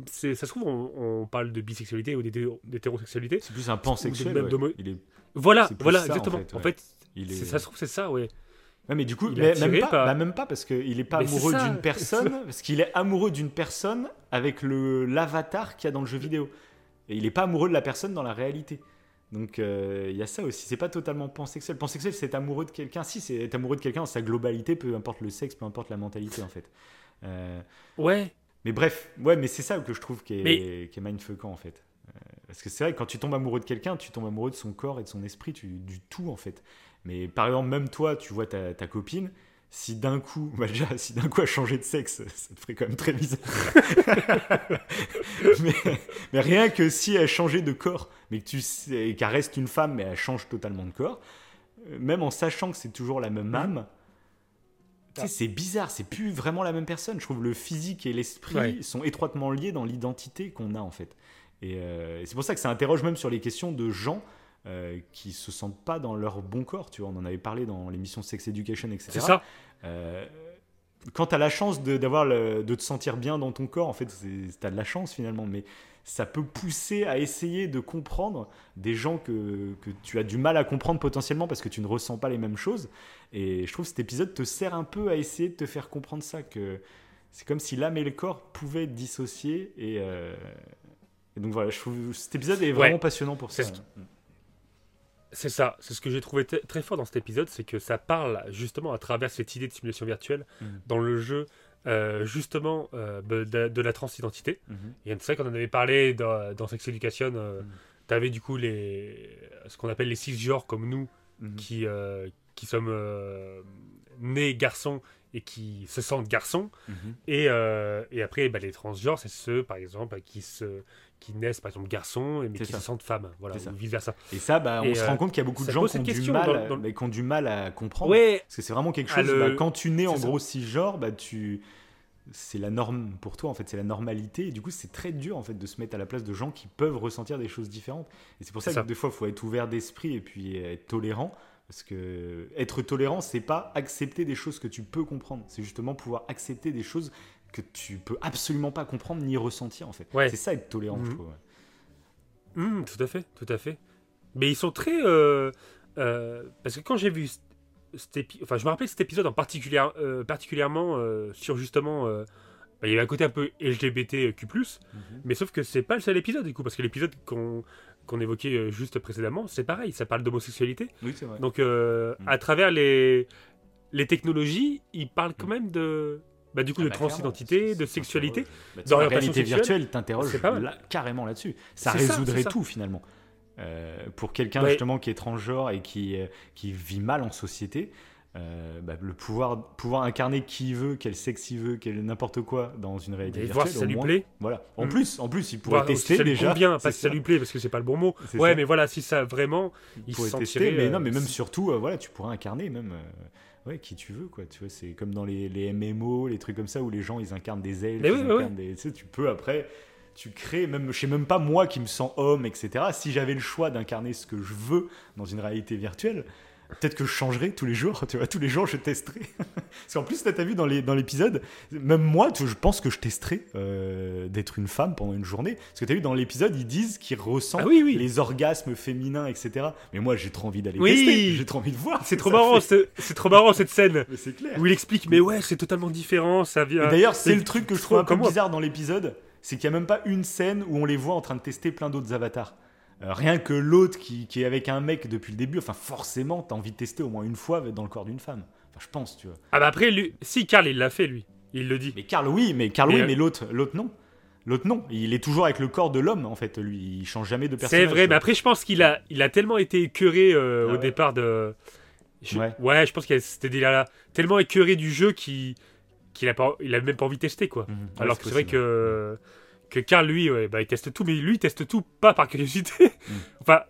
B: Ça se trouve, on, on parle de bisexualité ou d'hétéro- d'hétérosexualité.
D: C'est plus un pansexuel.
B: même
D: ouais. Il est...
B: Voilà, voilà,
D: ça, en
B: exactement. En fait,
D: Il est...
B: ça se trouve, c'est ça, ouais.
D: Ouais, mais du coup, mais même, pas,
B: par-
D: bah, même pas parce qu'il est pas
B: Mais
D: amoureux d'une personne, parce qu'il est amoureux d'une personne avec le l'avatar qu'il y a dans le jeu vidéo. Et il est pas amoureux de la personne dans la réalité. Donc euh, il y a ça aussi. C'est pas totalement pansexuel. Pansexuel, c'est être amoureux de quelqu'un. Si, c'est être amoureux de quelqu'un dans sa globalité, peu importe le sexe, peu importe la mentalité en fait. Euh,
B: Ouais,
D: mais bref, ouais, mais c'est ça que je trouve qui est,
B: Mais-
D: qui est mindfuckant en fait. Euh, parce que c'est vrai que quand tu tombes amoureux de quelqu'un, tu tombes amoureux de son corps et de son esprit, tu- du tout en fait. Mais par exemple, même toi, tu vois ta, ta copine, si d'un coup, bah déjà, si d'un coup elle changeait de sexe, ça te ferait quand même très bizarre. mais, mais rien que si elle changeait de corps, mais que tu sais, qu'elle reste une femme, mais elle change totalement de corps, euh, même en sachant que c'est toujours la même âme, c'est bizarre, c'est plus vraiment la même personne. Je trouve le physique et l'esprit
B: Ouais.
D: sont étroitement liés dans l'identité qu'on a en fait. Et, euh, et c'est pour ça que ça interroge même sur les questions de gens euh, qui se sentent pas dans leur bon corps. Tu vois, on en avait parlé dans l'émission Sex Education, etc.
B: C'est ça.
D: Euh, quand tu as la chance de, d'avoir le- de te sentir bien dans ton corps, en fait, tu as de la chance finalement, mais ça peut pousser à essayer de comprendre des gens que, que tu as du mal à comprendre potentiellement parce que tu ne ressens pas les mêmes choses. Et je trouve que cet épisode te sert un peu à essayer de te faire comprendre ça, que c'est comme si l'âme et le corps pouvaient être dissociés. Et, euh, et donc voilà, je trouve cet épisode est vraiment
B: Ouais.
D: passionnant pour ça.
B: Ce- C'est ça, c'est ce que j'ai trouvé très fort dans cet épisode, c'est que ça parle justement à travers cette idée de simulation virtuelle
D: Mhm.
B: dans le jeu, euh, justement euh, de, de- la transidentité.
D: Mhm.
B: Et c'est vrai qu'on en avait parlé dans, dans Sex Education, euh,
D: Mhm.
B: t'avais du coup les, ce qu'on appelle les cisgenres comme nous,
D: Mhm.
B: qui, euh, qui sommes nés garçons et qui se sentent garçons.
D: Mhm.
B: Et, euh, et après, bah, les transgenres, c'est ceux, par exemple, qui, se, qui naissent, par exemple, garçons, mais qui
D: ça.
B: se sentent femmes. Voilà,
D: ça.
B: ou vice-versa.
D: Et ça, bah, on
B: Et,
D: se
B: euh,
D: rend compte qu'il y a beaucoup de
B: ça
D: gens qui ont, du mal,
B: dans-
D: qui ont du mal à comprendre.
B: Ouais,
D: Parce que c'est vraiment quelque
B: Ah,
D: chose,
B: le-
D: bah, quand tu nais en
B: ça.
D: gros cisgenre, bah, tu... c'est la norme pour toi, en fait, c'est la normalité. Et du coup, c'est très dur en fait, de se mettre à la place de gens qui peuvent ressentir des choses différentes. Et c'est pour ça
B: C'est
D: que
B: ça.
D: des fois, il faut être ouvert d'esprit et puis être tolérant. Parce que être tolérant, c'est pas accepter des choses que tu peux comprendre. C'est justement pouvoir accepter des choses que tu peux absolument pas comprendre ni ressentir, en fait.
B: Ouais.
D: C'est ça être tolérant, je
B: Mhm.
D: trouve. ouais.
B: Hum, tout à fait, tout à fait. Mais ils sont très... euh, euh, parce que quand j'ai vu... Cet épi- enfin, je me rappelle cet épisode en particulier, euh, particulièrement sur justement... bah, il y avait un côté un peu LGBTQ+,
D: Mhm.
B: mais sauf que c'est pas le seul épisode, du coup, parce que l'épisode qu'on qu'on évoquait juste précédemment, c'est pareil, ça parle d'homosexualité.
D: Oui, c'est vrai.
B: Donc, à travers les, les technologies, il parle quand même de, bah, du coup,
D: Ah
B: de
D: bah,
B: transidentité, de sexualité.
D: Bah, sais, la
B: d'orientation
D: réalité
B: sexuelle,
D: virtuelle t'interroge là- carrément là-dessus. Ça résoudrait
B: ça.
D: tout finalement. Euh, pour quelqu'un
B: Ouais.
D: justement qui est transgenre et qui, euh, qui vit mal en société, euh, bah, le pouvoir, pouvoir incarner qui il veut, quel sexe il veut, quel n'importe quoi dans une réalité
B: Et
D: virtuelle.
B: voir si ça lui
D: moins.
B: plaît.
D: Voilà. En
B: Mm.
D: plus, en plus, il pourrait
B: Voir si
D: tester
B: ça lui
D: déjà.
B: convient, pas si ça
D: ça.
B: lui plaît, parce que c'est pas le bon mot. Ouais,
D: ça.
B: mais voilà, si ça vraiment,
D: Il
B: il
D: pourrait
B: se
D: tester,
B: sentirait,
D: mais
B: euh,
D: non, mais même surtout, euh, voilà, tu pourrais incarner même. Ouais, qui tu veux, quoi. Tu vois, c'est comme dans les, les MMO, les trucs comme ça où les gens ils incarnent des elfes,
B: Mais oui,
D: des. Tu sais, tu peux après, tu crées, même, je sais même pas moi qui me sens homme, etc. Si j'avais le choix d'incarner ce que je veux dans une réalité virtuelle, peut-être que je changerais tous les jours, tu vois, tous les jours je testerais. Parce qu'en plus, là, t'as vu dans les- dans l'épisode, même moi, tu je pense que je testerais euh, d'être une femme pendant une journée. Parce que t'as vu dans l'épisode, ils disent qu'ils ressentent
B: Ah oui, oui.
D: les orgasmes féminins, etc. Mais moi, j'ai trop envie d'aller
B: Oui.
D: tester, j'ai trop envie de voir.
B: C'est
D: ce
B: trop marrant,
D: fait.
B: c'est trop marrant cette scène
D: Mais c'est clair.
B: où il explique, mais ouais, c'est totalement différent, ça vient.
D: d'ailleurs, c'est le truc que je trouve un peu bizarre dans l'épisode, c'est qu'il n'y a même pas une scène où on les voit en train de tester plein d'autres avatars. Euh, rien que l'autre qui, qui est avec un mec depuis le début, enfin forcément, t'as envie de tester au moins une fois dans le corps d'une femme. Enfin, je pense, tu vois.
B: Ah bah après, lui, si Karl il l'a fait lui, il le dit.
D: Mais Karl, oui, mais Karl,
B: Mais,
D: oui,
B: euh,
D: mais l'autre, l'autre non. L'autre non. Il est toujours avec le corps de l'homme, en fait. Lui, il change jamais de
B: C'est
D: personnage.
B: vrai, mais après je pense qu'il a, il a tellement été écœuré euh,
D: Ah
B: au
D: ouais.
B: départ de. Je-
D: Ouais.
B: ouais. je pense qu'il y a cet délire-là. Tellement écœuré du jeu qu'il qu'il a, pas, il a même pas envie de tester quoi.
D: Mhm. Ouais,
B: Alors que c'est vrai que, que Karl, lui, ouais, bah, il teste tout, mais lui, il teste tout pas par curiosité. enfin,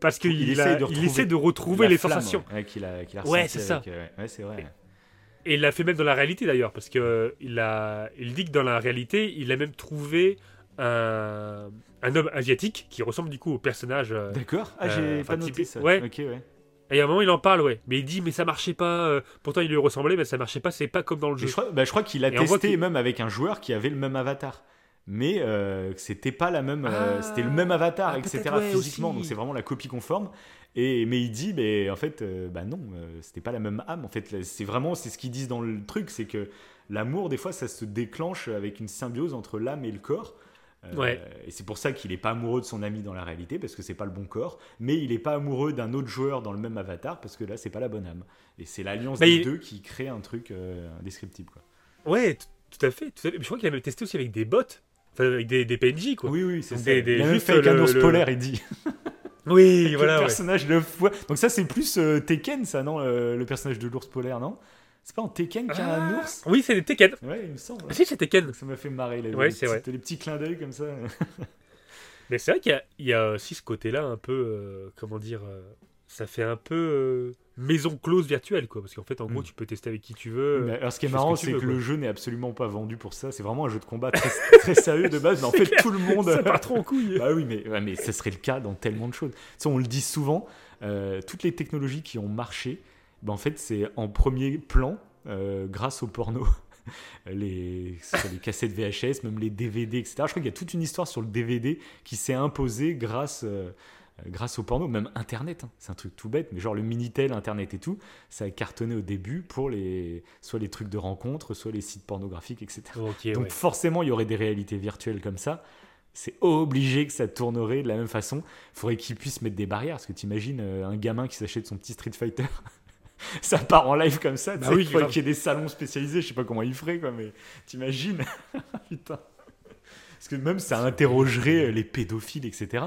B: parce qu'il
D: Il de
B: essaie de retrouver les
D: flamme,
B: sensations.
D: ouais, qu'il a, qu'il a
B: Ouais,
D: ressenti
B: c'est ça.
D: euh, ouais, ouais, c'est vrai.
B: Et il l'a fait même dans la réalité d'ailleurs, parce que euh, il, a, il dit que dans la réalité, il a même trouvé un, un homme asiatique qui ressemble du coup au personnage. euh,
D: D'accord. Ah, j'ai
B: Euh,
D: pas noté ça.
B: ouais. Et à un moment, il en parle, ouais. Mais il dit, mais ça marchait pas. euh, pourtant, il lui ressemblait, mais ça marchait pas. C'est pas comme dans le
D: Et
B: jeu.
D: je crois, bah, je crois qu'il a
B: Et
D: testé
B: qu'il-
D: même avec un joueur qui avait le même avatar. Mais euh, que c'était pas la même, euh,
B: Ah.
D: c'était le même avatar,
B: Ah,
D: etc.
B: ouais,
D: physiquement,
B: aussi.
D: donc c'est vraiment la copie conforme. Et mais il dit, mais en fait, euh, bah non, euh, c'était pas la même âme. En fait, c'est vraiment, c'est ce qu'ils disent dans le truc, c'est que l'amour, des fois, ça se déclenche avec une symbiose entre l'âme et le corps. Euh,
B: Ouais.
D: Et c'est pour ça qu'il est pas amoureux de son ami dans la réalité, parce que c'est pas le bon corps. Mais il est pas amoureux d'un autre joueur dans le même avatar, parce que là, c'est pas la bonne âme. Et c'est l'alliance
B: Bah,
D: des
B: il-
D: deux qui crée un truc euh, indescriptible, quoi.
B: Ouais, tout à fait. Tout à fait. Mais je crois qu'il a même testé aussi avec des bots. Enfin, avec des, des PNJ, quoi.
D: Oui, oui, c'est ça.
B: des- des-
D: il a même
B: juste
D: fait avec un
B: le-
D: ours
B: le-
D: polaire, il dit.
B: Oui,
D: Avec
B: voilà.
D: le
B: ouais.
D: personnage de foi. Donc ça, c'est plus euh, Tekken, ça, non euh, Le personnage de l'ours polaire, non? C'est pas en Tekken qu'il y a un
B: Ah,
D: ours?
B: Oui, c'est des Tekken.
D: Ouais, il me semble.
B: Ah, si, c'est Tekken.
D: Ça m'a fait marrer, là.
B: Ouais,
D: les
B: c'est
D: petits-
B: vrai.
D: Les petits clins d'œil comme ça.
B: Mais c'est vrai qu'il y a, il y a aussi ce côté-là un peu, euh, comment dire, euh, ça fait un peu euh, maison close virtuelle, quoi. Parce qu'en fait, en gros,
D: Mm.
B: tu peux tester avec qui tu veux.
D: Mais alors, ce qui est
B: ce
D: marrant,
B: que
D: c'est que le jeu n'est absolument pas vendu pour ça. C'est vraiment un jeu de combat très, très sérieux de base, mais en fait,
B: clair.
D: tout le monde.
B: Ça part trop en couille.
D: Bah oui, mais, ouais, mais ça serait le cas dans tellement de choses. Tu sais, on le dit souvent, euh, toutes les technologies qui ont marché, bah en fait, c'est en premier plan euh, grâce au porno. Les, les cassettes VHS, même les DVD, etc. Je crois qu'il y a toute une histoire sur le DVD qui s'est imposée grâce, euh, grâce au porno, même Internet. hein. C'est un truc tout bête, mais genre le Minitel, Internet et tout, ça a cartonné au début pour les, soit les trucs de rencontres, soit les sites pornographiques, etc. Donc
B: ouais.
D: forcément, il y aurait des réalités virtuelles comme ça. C'est obligé que ça tournerait de la même façon. Il faudrait qu'ils puissent mettre des barrières. Parce que tu imagines un gamin qui s'achète son petit Street Fighter. ça part en live comme ça.
B: Bah oui,
D: il faudrait qu'il y ait des salons spécialisés. Je sais pas comment ils feraient, quoi, mais t'imagines Putain. Parce que même ça interrogerait euh, les pédophiles, etc.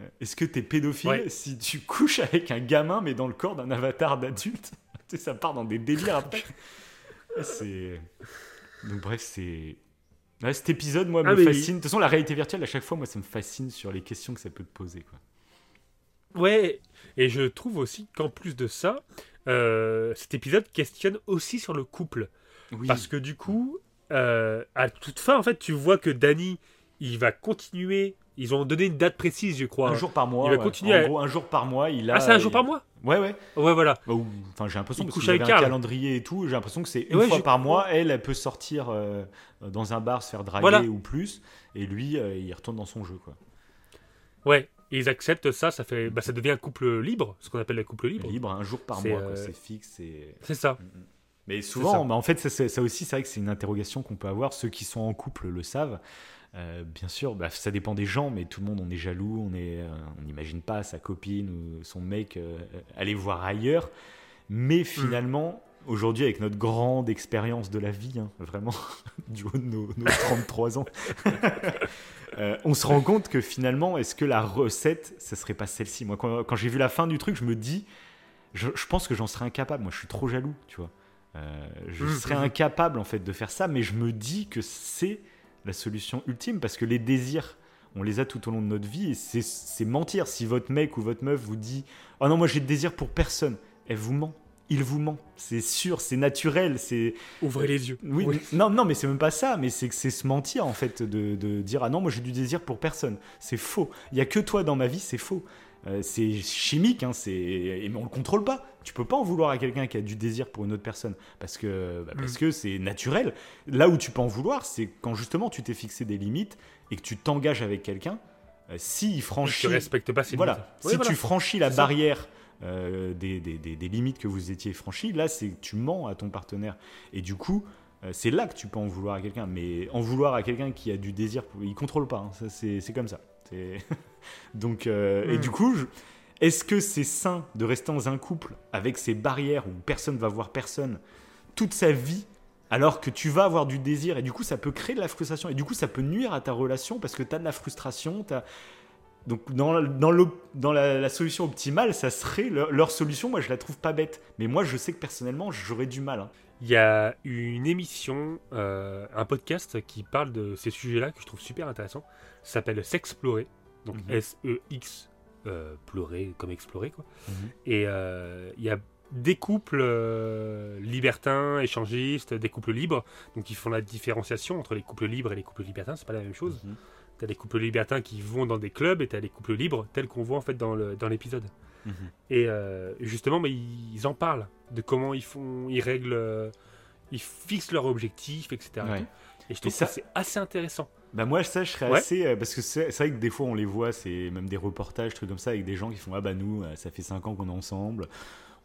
D: Euh, Est-ce que t'es pédophile
B: Ouais.
D: si tu couches avec un gamin mais dans le corps d'un avatar d'adulte ça part dans des délires après. C'est. Donc bref, c'est. Ouais, cet épisode, moi,
B: Ah,
D: me fascine. De toute façon, la réalité virtuelle, à chaque fois, moi, ça me fascine sur les questions que ça peut te poser. Quoi.
B: Ouais, et je trouve aussi qu'en plus de ça, euh, cet épisode questionne aussi sur le couple.
D: Oui.
B: Parce que du coup, euh, à toute fin, en fait, tu vois que Danny, il va continuer. Ils ont donné une date précise, je crois.
D: un jour par mois.
B: il va
D: ouais.
B: continuer
D: En
B: à-
D: gros, un jour par mois, il a.
B: Ah, c'est un jour par mois
D: Ouais, ouais.
B: Ouais, voilà.
D: Bah, Enfin, j'ai l'impression avait
B: avec
D: un calendrier et tout. J'ai l'impression que c'est une
B: ouais,
D: fois
B: je
D: par mois, elle, elle peut sortir euh, dans un bar, se faire draguer
B: Voilà.
D: ou plus, et lui, euh, il retourne dans son jeu, quoi.
B: Ouais, et ils acceptent ça, ça fait, bah, ça devient un couple libre, ce qu'on appelle le couple libre.
D: Libre, un jour par mois,
B: euh,
D: C'est fixe. Et...
B: C'est ça.
D: Mais
B: ça.
D: souvent, bah, en fait, ça aussi, c'est vrai que c'est une interrogation qu'on peut avoir. Ceux qui sont en couple le savent. Euh, bien sûr, bah, ça dépend des gens, mais tout le monde, on est jaloux, on euh, n'imagine pas sa copine ou son mec euh, aller voir ailleurs. Mais finalement, aujourd'hui, avec notre grande expérience de la vie, hein, vraiment, du haut de nos, nos 33 ans, euh, on se rend compte que finalement, est-ce que la recette, ça serait pas celle-ci? Moi, quand, quand j'ai vu la fin du truc, je me dis, je, je pense que j'en serais incapable. Moi, je suis trop jaloux, tu vois. Euh, je
B: Mhm.
D: serais incapable, en fait, de faire ça, mais je me dis que c'est la solution ultime parce que les désirs, on les a tout au long de notre vie et c'est- c'est mentir. Si votre mec ou votre meuf vous dit Oh non, moi j'ai de désir pour personne, elle vous ment. Il vous ment. C'est sûr, c'est naturel, c'est.
B: Ouvrez les yeux.
D: Oui, mais- non, non, mais c'est même pas ça, mais c'est que c'est se mentir en fait de, de dire ah non, moi j'ai du désir pour personne. C'est faux. Il y a que toi dans ma vie, c'est faux. Euh, c'est chimique, hein, c'est et mais on le contrôle pas. Tu peux pas en vouloir à quelqu'un qui a du désir pour une autre personne parce que bah, parce
B: Mm.
D: que c'est naturel. Là où tu peux en vouloir, c'est quand justement tu t'es fixé des limites et que tu t'engages avec quelqu'un. Euh,
B: Tu
D: franchit,
B: respectes pas ces
D: voilà,
B: limites.
D: si
B: Ouais, voilà.
D: tu franchis la barrière euh, des, des- des- des limites que vous étiez franchies, là, c'est tu mens à ton partenaire. Et du coup, c'est là que tu peux en vouloir à quelqu'un. Mais en vouloir à quelqu'un qui a du désir, il contrôle pas. hein. Ça, c'est c'est comme ça. Donc, euh, et
B: Mm.
D: du coup, je- est-ce que c'est sain de rester dans un couple avec ces barrières où personne va voir personne toute sa vie alors que tu vas avoir du désir et du coup ça peut créer de la frustration et du coup ça peut nuire à ta relation parce que tu as de la frustration, donc dans, dans, l'op- dans la, la solution optimale, ça serait leur, leur solution. Moi, je la trouve pas bête, mais moi, je sais que personnellement, j'aurais du mal. hein.
B: Il y a une émission, euh, un podcast qui parle de ces sujets-là que je trouve super intéressant. S'appelle S'explorer. Donc
D: Mhm.
B: S-E-X, euh, pleurer comme explorer, quoi.
D: Mhm.
B: Et euh, il y a des couples euh, libertins, échangistes, des couples libres. Donc ils font la différenciation entre les couples libres et les couples libertins. C'est pas la même chose.
D: Mhm.
B: T'as des couples libertins qui vont dans des clubs et t'as des couples libres tels qu'on voit en fait dans le- dans l'épisode.
D: Mhm.
B: Et justement, mais ils en parlent de comment ils font, ils règlent, ils fixent leurs objectifs, etc.
D: Ouais.
B: Et je trouve
D: ça-
B: que c'est assez intéressant.
D: Bah moi ça je serais
B: Ouais.
D: assez euh, parce que c'est vrai que des fois on les voit c'est même des reportages trucs comme ça avec des gens qui font ah bah nous euh, ça fait 5 ans qu'on est ensemble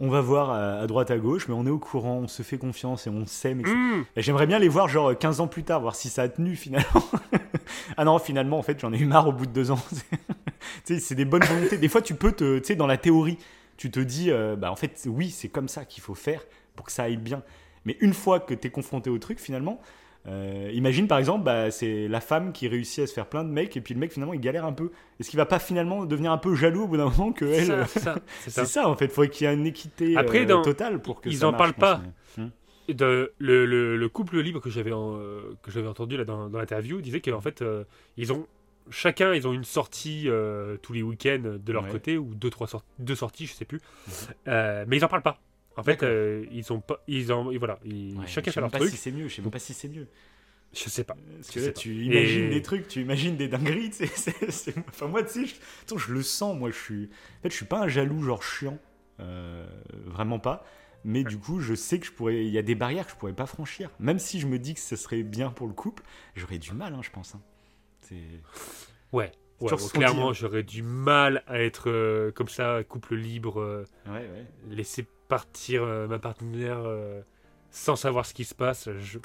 D: on va voir à, à droite à gauche mais on est au courant on se fait confiance et on s'aime.
B: Mmh.
D: J'aimerais bien les voir genre 15 ans plus tard voir si ça a tenu finalement ah non finalement en fait j'en ai eu marre au bout de deux ans c'est des bonnes volontés des fois tu peux te tu sais dans la théorie tu te dis euh, bah en fait oui c'est comme ça qu'il faut faire pour que ça aille bien mais une fois que tu es confronté au truc finalement euh, imagine par exemple, bah, c'est la femme qui réussit à se faire plein de mecs et puis le mec finalement il galère un peu. Est-ce qu'il va pas finalement devenir un peu jaloux au bout d'un moment que elle
B: ça, c'est ça, ça.
D: Ça en fait, il faudrait qu'il y ait une équité
B: Après,
D: euh,
B: dans-
D: totale pour que
B: ils
D: ça
B: en
D: marche,
B: parlent
D: mais- Hmm.
B: De- le, le- le couple libre que j'avais en- euh, que j'avais entendu là dans, dans l'interview disait qu'en fait euh, ils ont chacun, ils ont une sortie euh, tous les week-ends de leur
D: Ouais.
B: côté, ou deux, trois sorties, deux sorties, je sais plus. Euh, mais ils en parlent pas. En fait, euh, ils ont pas, ils en, et voilà, ils-
D: Ouais,
B: chacun fait leur truc.
D: si c'est mieux, je sais même pas si c'est mieux.
B: Je sais pas.
D: Parce que là, tu imagines
B: Et-
D: des trucs, tu imagines des dingueries, Enfin, moi, tu sais, je... attends, je le sens, moi, je suis... En fait, je suis pas un jaloux, genre chiant. Euh, vraiment pas. Mais du coup, je sais que je pourrais... Il y a des barrières que je pourrais pas franchir. Même si je me dis que ce serait bien pour le couple, j'aurais du mal, hein, je pense. hein.
B: Ouais. Bon, clairement,
D: hein.
B: j'aurais du mal à être euh, comme ça, couple libre, euh,
D: Ouais, ouais.
B: laisser partir euh, ma partenaire euh, sans savoir ce qui se passe. Je...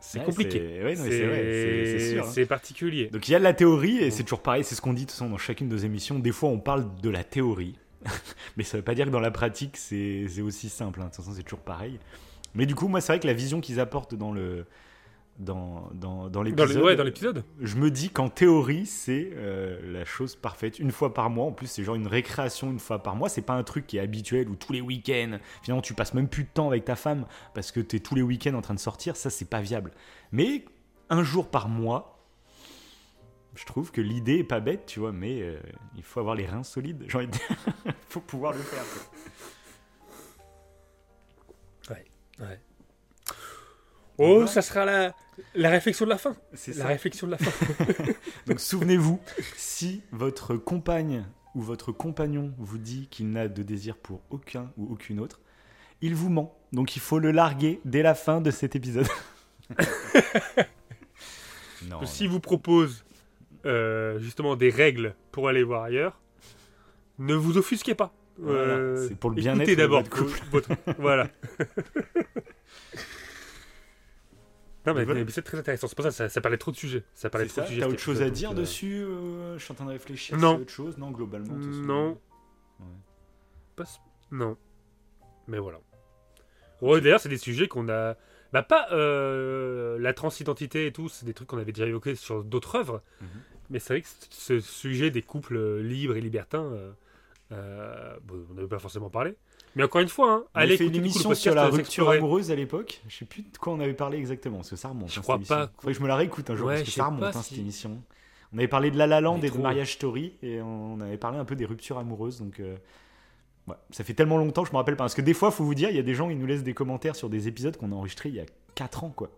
B: C'est
D: Ouais,
B: compliqué.
D: c'est- ouais, hein.
B: Particulier.
D: Donc il y a de la théorie, et c'est toujours pareil, c'est ce qu'on dit de toute façon dans chacune de nos émissions. Des fois, on parle de la théorie, mais ça veut pas dire que dans la pratique, c'est c'est aussi simple. hein. De toute façon, c'est toujours pareil. Mais du coup, moi, c'est vrai que la vision qu'ils apportent dans le dans, dans, dans
B: Dans
D: l'épisode,
B: ouais, dans l'épisode.
D: je me dis qu'en théorie, c'est euh, la chose parfaite. Une fois par mois, en plus, c'est genre une récréation une fois par mois. C'est pas un truc qui est habituel où tous les week-ends, finalement, tu passes même plus de temps avec ta femme parce que tu es tous les week-ends en train de sortir. Ça, c'est pas viable. Mais un jour par mois, je trouve que l'idée est pas bête, tu vois, mais euh, il faut avoir les reins solides. J'ai envie de dire, il faut pouvoir le faire. quoi.
B: Ouais. Oh, ça sera la, la réflexion de la fin.
D: C'est
B: La
D: ça.
B: réflexion de la fin.
D: Donc souvenez-vous, si votre compagne ou votre compagnon vous dit qu'il n'a de désir pour aucun ou aucune autre, il vous ment. Donc il faut le larguer dès la fin de cet épisode. non,
B: S'il vous propose euh, justement des règles pour aller voir ailleurs, ne vous offusquez pas.
D: Voilà,
B: Euh,
D: c'est pour le bien-être de
B: d'abord
D: votre couple.
B: votre- voilà. non, mais
D: Voilà.
B: mais c'est très intéressant. C'est pour ça que ça, ça parlait trop de sujets. Ça parlait trop
D: ça.
B: de sujets.
D: T'as autre chose à dire
B: donc,
D: dessus euh, Je suis en train de réfléchir.
B: Non.
D: Autre chose Non, globalement.
B: Non.
D: Ouais.
B: Pas s- Non. Mais voilà. Ouais, d'ailleurs, c'est des sujets qu'on a. Bah, pas euh, la transidentité et tout, c'est des trucs qu'on avait déjà évoqués sur d'autres œuvres.
D: Mhm.
B: Mais c'est vrai que ce sujet des couples euh, libres et libertins, euh, euh, bon, on n'avait pas forcément parlé. Mais encore une fois, hein,
D: On
B: allez
D: fait une émission sur la rupture amoureuse à l'époque. Je sais plus de quoi on avait parlé exactement, parce que ça remonte.
B: Je
D: hein,
B: crois
D: cette
B: pas.
D: Faudrait que je me la réécoute un jour,
B: Ouais,
D: parce que ça remonte hein,
B: si-
D: cette émission. On avait parlé de La La Land
B: Mais
D: et de
B: trop.
D: Mariage Story, et on avait parlé un peu des ruptures amoureuses. Donc, euh, ouais, ça fait tellement longtemps, je me rappelle pas. Parce que des fois, faut vous dire, il y a des gens, ils nous laissent des commentaires sur des épisodes qu'on a enregistrés il y a 4 ans, quoi.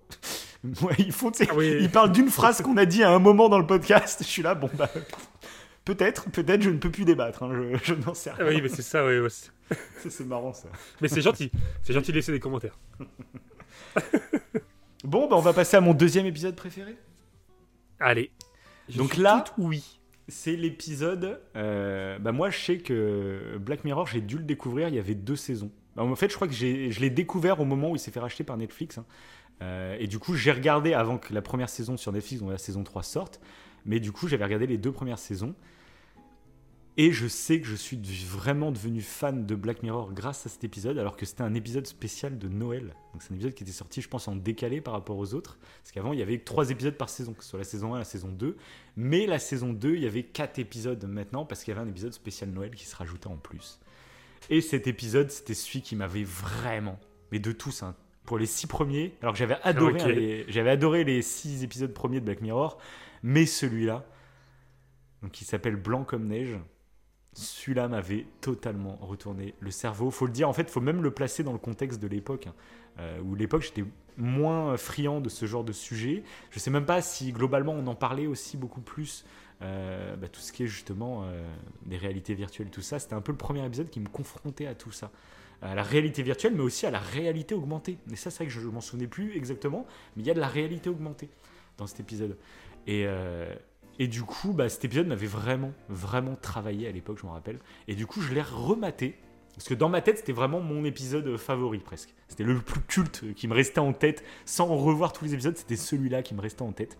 D: ils font,
B: Ah oui.
D: ils parlent d'une phrase qu'on a dit à un moment dans le podcast. Je suis là, bon, bah. Peut-être, peut-être, je ne peux plus débattre. hein, je, je n'en sais
B: Ah
D: rien.
B: oui, mais c'est ça, ouais, c'est-
D: marrant, ça.
B: Mais c'est gentil. C'est gentil de laisser des commentaires.
D: Bon, bah, on va passer à mon deuxième épisode préféré.
B: Allez. Je
D: Donc là-
B: oui.
D: C'est l'épisode. euh, bah moi, je sais que Black Mirror, j'ai dû le découvrir. Il y avait deux saisons. Bah, en fait, je crois que j'ai- je l'ai découvert au moment où il s'est fait racheter par Netflix. hein. Euh, et du coup, j'ai regardé avant que la première saison sur Netflix, donc la saison 3 sorte. Mais du coup, j'avais regardé les deux premières saisons. Et je sais que je suis vraiment devenu fan de Black Mirror grâce à cet épisode, alors que c'était un épisode spécial de Noël. Donc c'est un épisode qui était sorti, je pense, en décalé par rapport aux autres. Parce qu'avant, il y avait que trois épisodes par saison, que ce soit la saison 1 et la saison 2. Mais la saison 2, il y avait 4 épisodes maintenant, parce qu'il y avait un épisode spécial Noël qui se rajoutait en plus. Et cet épisode, c'était celui qui m'avait vraiment, mais de tous, hein, pour les 6 premiers, alors que j'avais adoré, hein, les, j'avais adoré les 6 épisodes premiers de Black Mirror, mais celui-là, qui s'appelle Blanc comme neige, celui-là m'avait totalement retourné le cerveau. Faut le dire, en fait, faut même le placer dans le contexte de l'époque, hein, euh, où l'époque j'étais moins friand de ce genre de sujet. Je sais même pas si globalement on en parlait aussi beaucoup plus. euh, bah, tout ce qui est justement euh, des réalités virtuelles, tout ça, c'était un peu le premier épisode qui me confrontait à tout ça. À la réalité virtuelle, mais aussi à la réalité augmentée. Et ça, c'est vrai que je, je m'en souvenais plus exactement, mais il y a de la réalité augmentée dans cet épisode. Et, euh, et du coup, bah, cet épisode m'avait vraiment, vraiment travaillé à l'époque, je me rappelle. Et du coup, je l'ai rematé. Parce que dans ma tête, c'était vraiment mon épisode favori presque. C'était le plus culte qui me restait en tête. Sans revoir tous les épisodes, c'était celui-là qui me restait en tête.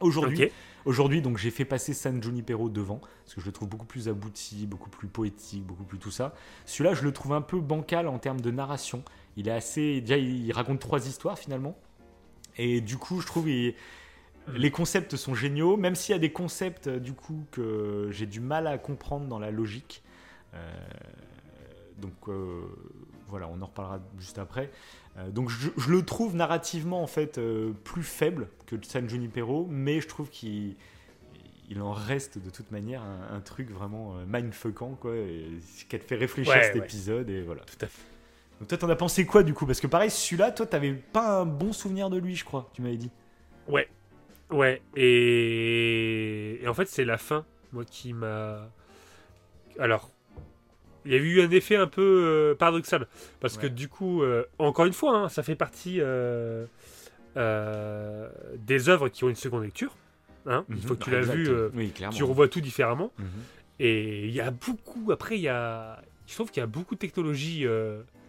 D: Aujourd'hui. Aujourd'hui, donc j'ai fait passer San Junipero devant parce que je le trouve beaucoup plus abouti, beaucoup plus poétique, beaucoup plus tout ça. Celui-là, je le trouve un peu bancal en termes de narration. Il est assez, déjà, il raconte trois histoires finalement, et du coup, je trouve il- les concepts sont géniaux, même s'il y a des concepts euh, du coup que j'ai du mal à comprendre dans la logique. Euh, donc euh, voilà, on en reparlera juste après. Euh, donc je, je le trouve narrativement en fait plus faible que San Junipero, mais je trouve qu'il il en reste de toute manière un, un truc vraiment mindfuckant quoi, ce qui te fait réfléchir
B: Ouais,
D: cet
B: ouais.
D: épisode et voilà.
B: Tout à fait.
D: Donc toi t'en as pensé quoi du coup? Parce que pareil celui-là, toi t'avais pas un bon souvenir de lui, je crois, tu m'avais dit.
B: Ouais. Ouais. Et, et en fait, c'est la fin, moi, qui m'a. Alors. Il y a eu un effet un peu euh, paradoxal. Parce que du coup, euh, encore une fois, hein, ça fait partie euh, des œuvres qui ont une seconde lecture. hein. Il faut que tu l'as
D: Exact.
B: vu,
D: oui,
B: tu revois tout différemment.
D: Mhm.
B: Et il y a beaucoup. Après, il y a. Je trouve qu'il y a beaucoup de technologies.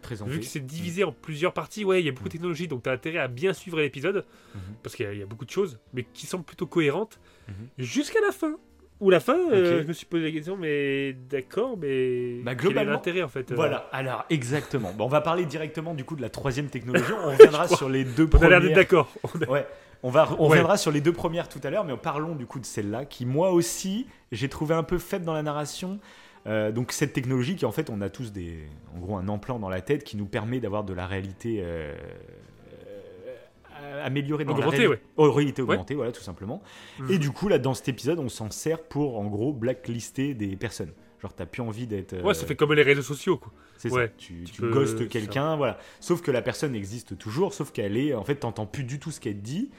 D: Présenté.
B: vu que c'est divisé en plusieurs parties, ouais, il y a beaucoup de technologies, donc tu as intérêt à bien suivre l'épisode,
D: Mhm.
B: parce qu'il y, a- il y a beaucoup de choses, mais qui semblent plutôt cohérentes,
D: Mhm.
B: jusqu'à la fin. Où la fin, euh, je me suis posé la question, mais d'accord, mais
D: Bah, globalement,
B: l'intérêt en fait euh,
D: Voilà, alors exactement. Bon, on va parler directement du coup de la troisième technologie. On reviendra sur les deux
B: On a l'air d'être
D: premières.
B: d'accord. A-
D: Ouais, on, va, on
B: Ouais.
D: reviendra sur les deux premières tout à l'heure, mais parlons du coup de celle-là, qui moi aussi, j'ai trouvé un peu faible dans la narration. Euh, donc cette technologie qui en fait, on a tous des, en gros un implant dans la tête qui nous permet d'avoir de la réalité euh, euh, améliorée dans
B: Augmentée,
D: la
B: ouais.
D: Oh, réalité
B: Ouais.
D: augmentée, voilà tout simplement.
B: Mhm.
D: Et du coup là, dans cet épisode, on s'en sert pour en gros blacklister des personnes. Genre t'as plus envie d'être.
B: Ouais, ça fait comme les réseaux sociaux, quoi.
D: C'est
B: Ouais,
D: ça. Tu,
B: tu
D: tu
B: peux-
D: ghostes quelqu'un, voilà. Sauf que la personne existe toujours, sauf qu'elle est. En fait, t'entends plus du tout ce qu'elle te dit,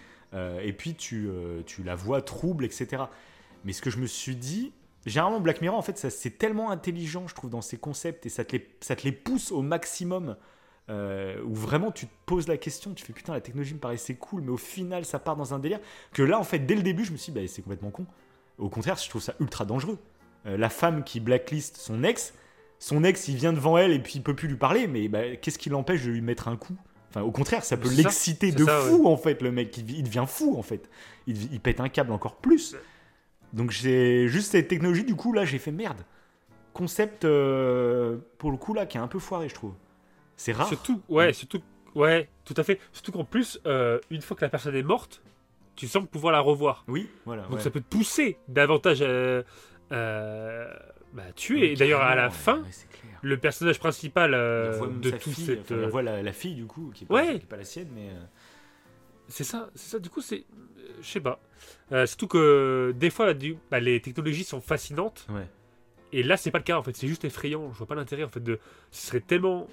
D: et puis tu, tu la vois trouble, etc. Mais ce que je me suis dit. Généralement, Black Mirror, en fait, c'est tellement intelligent, je trouve, dans ses concepts, et ça te les, ça te les pousse au maximum. euh, où vraiment tu te poses la question, tu fais putain, la technologie me paraissait cool, mais au final, ça part dans un délire. Que là, en fait, dès le début, je me suis dit, bah, c'est complètement con. Au contraire, je trouve ça ultra dangereux. Euh, la femme qui blacklist son ex, son ex, il vient devant elle et puis il peut plus lui parler, mais bah, qu'est-ce qui l'empêche de lui mettre un coup? Enfin, au contraire, ça peut l'exciter de
B: ça,
D: fou, en fait, le mec. Il, il devient fou, en fait. Il, il pète un câble encore plus. Donc, j'ai juste cette technologie, du coup, là, j'ai fait merde. Concept, euh, pour le coup, là, qui est un peu foiré, je trouve. C'est rare.
B: Surtout, ouais, surtout, ouais, tout à fait. Surtout qu'en plus, euh, une fois que la personne est morte, tu sembles pouvoir la revoir.
D: Oui, voilà.
B: Donc
D: ouais.
B: ça peut te pousser davantage à euh, bah, tuer. Et d'ailleurs, à la fin, le personnage principal de
D: sa
B: tout
D: fille,
B: cette.
D: enfin,
B: euh,
D: revoit la, la fille, du coup, qui est pas,
B: Ouais.
D: pas la sienne, mais.
B: C'est ça, c'est ça. Du coup, c'est, euh, je sais pas. Euh, surtout que des fois, du- bah, les technologies sont fascinantes.
D: Ouais.
B: Et là, c'est pas le cas. En fait, c'est juste effrayant. Je vois pas l'intérêt. En fait, de, ce serait tellement.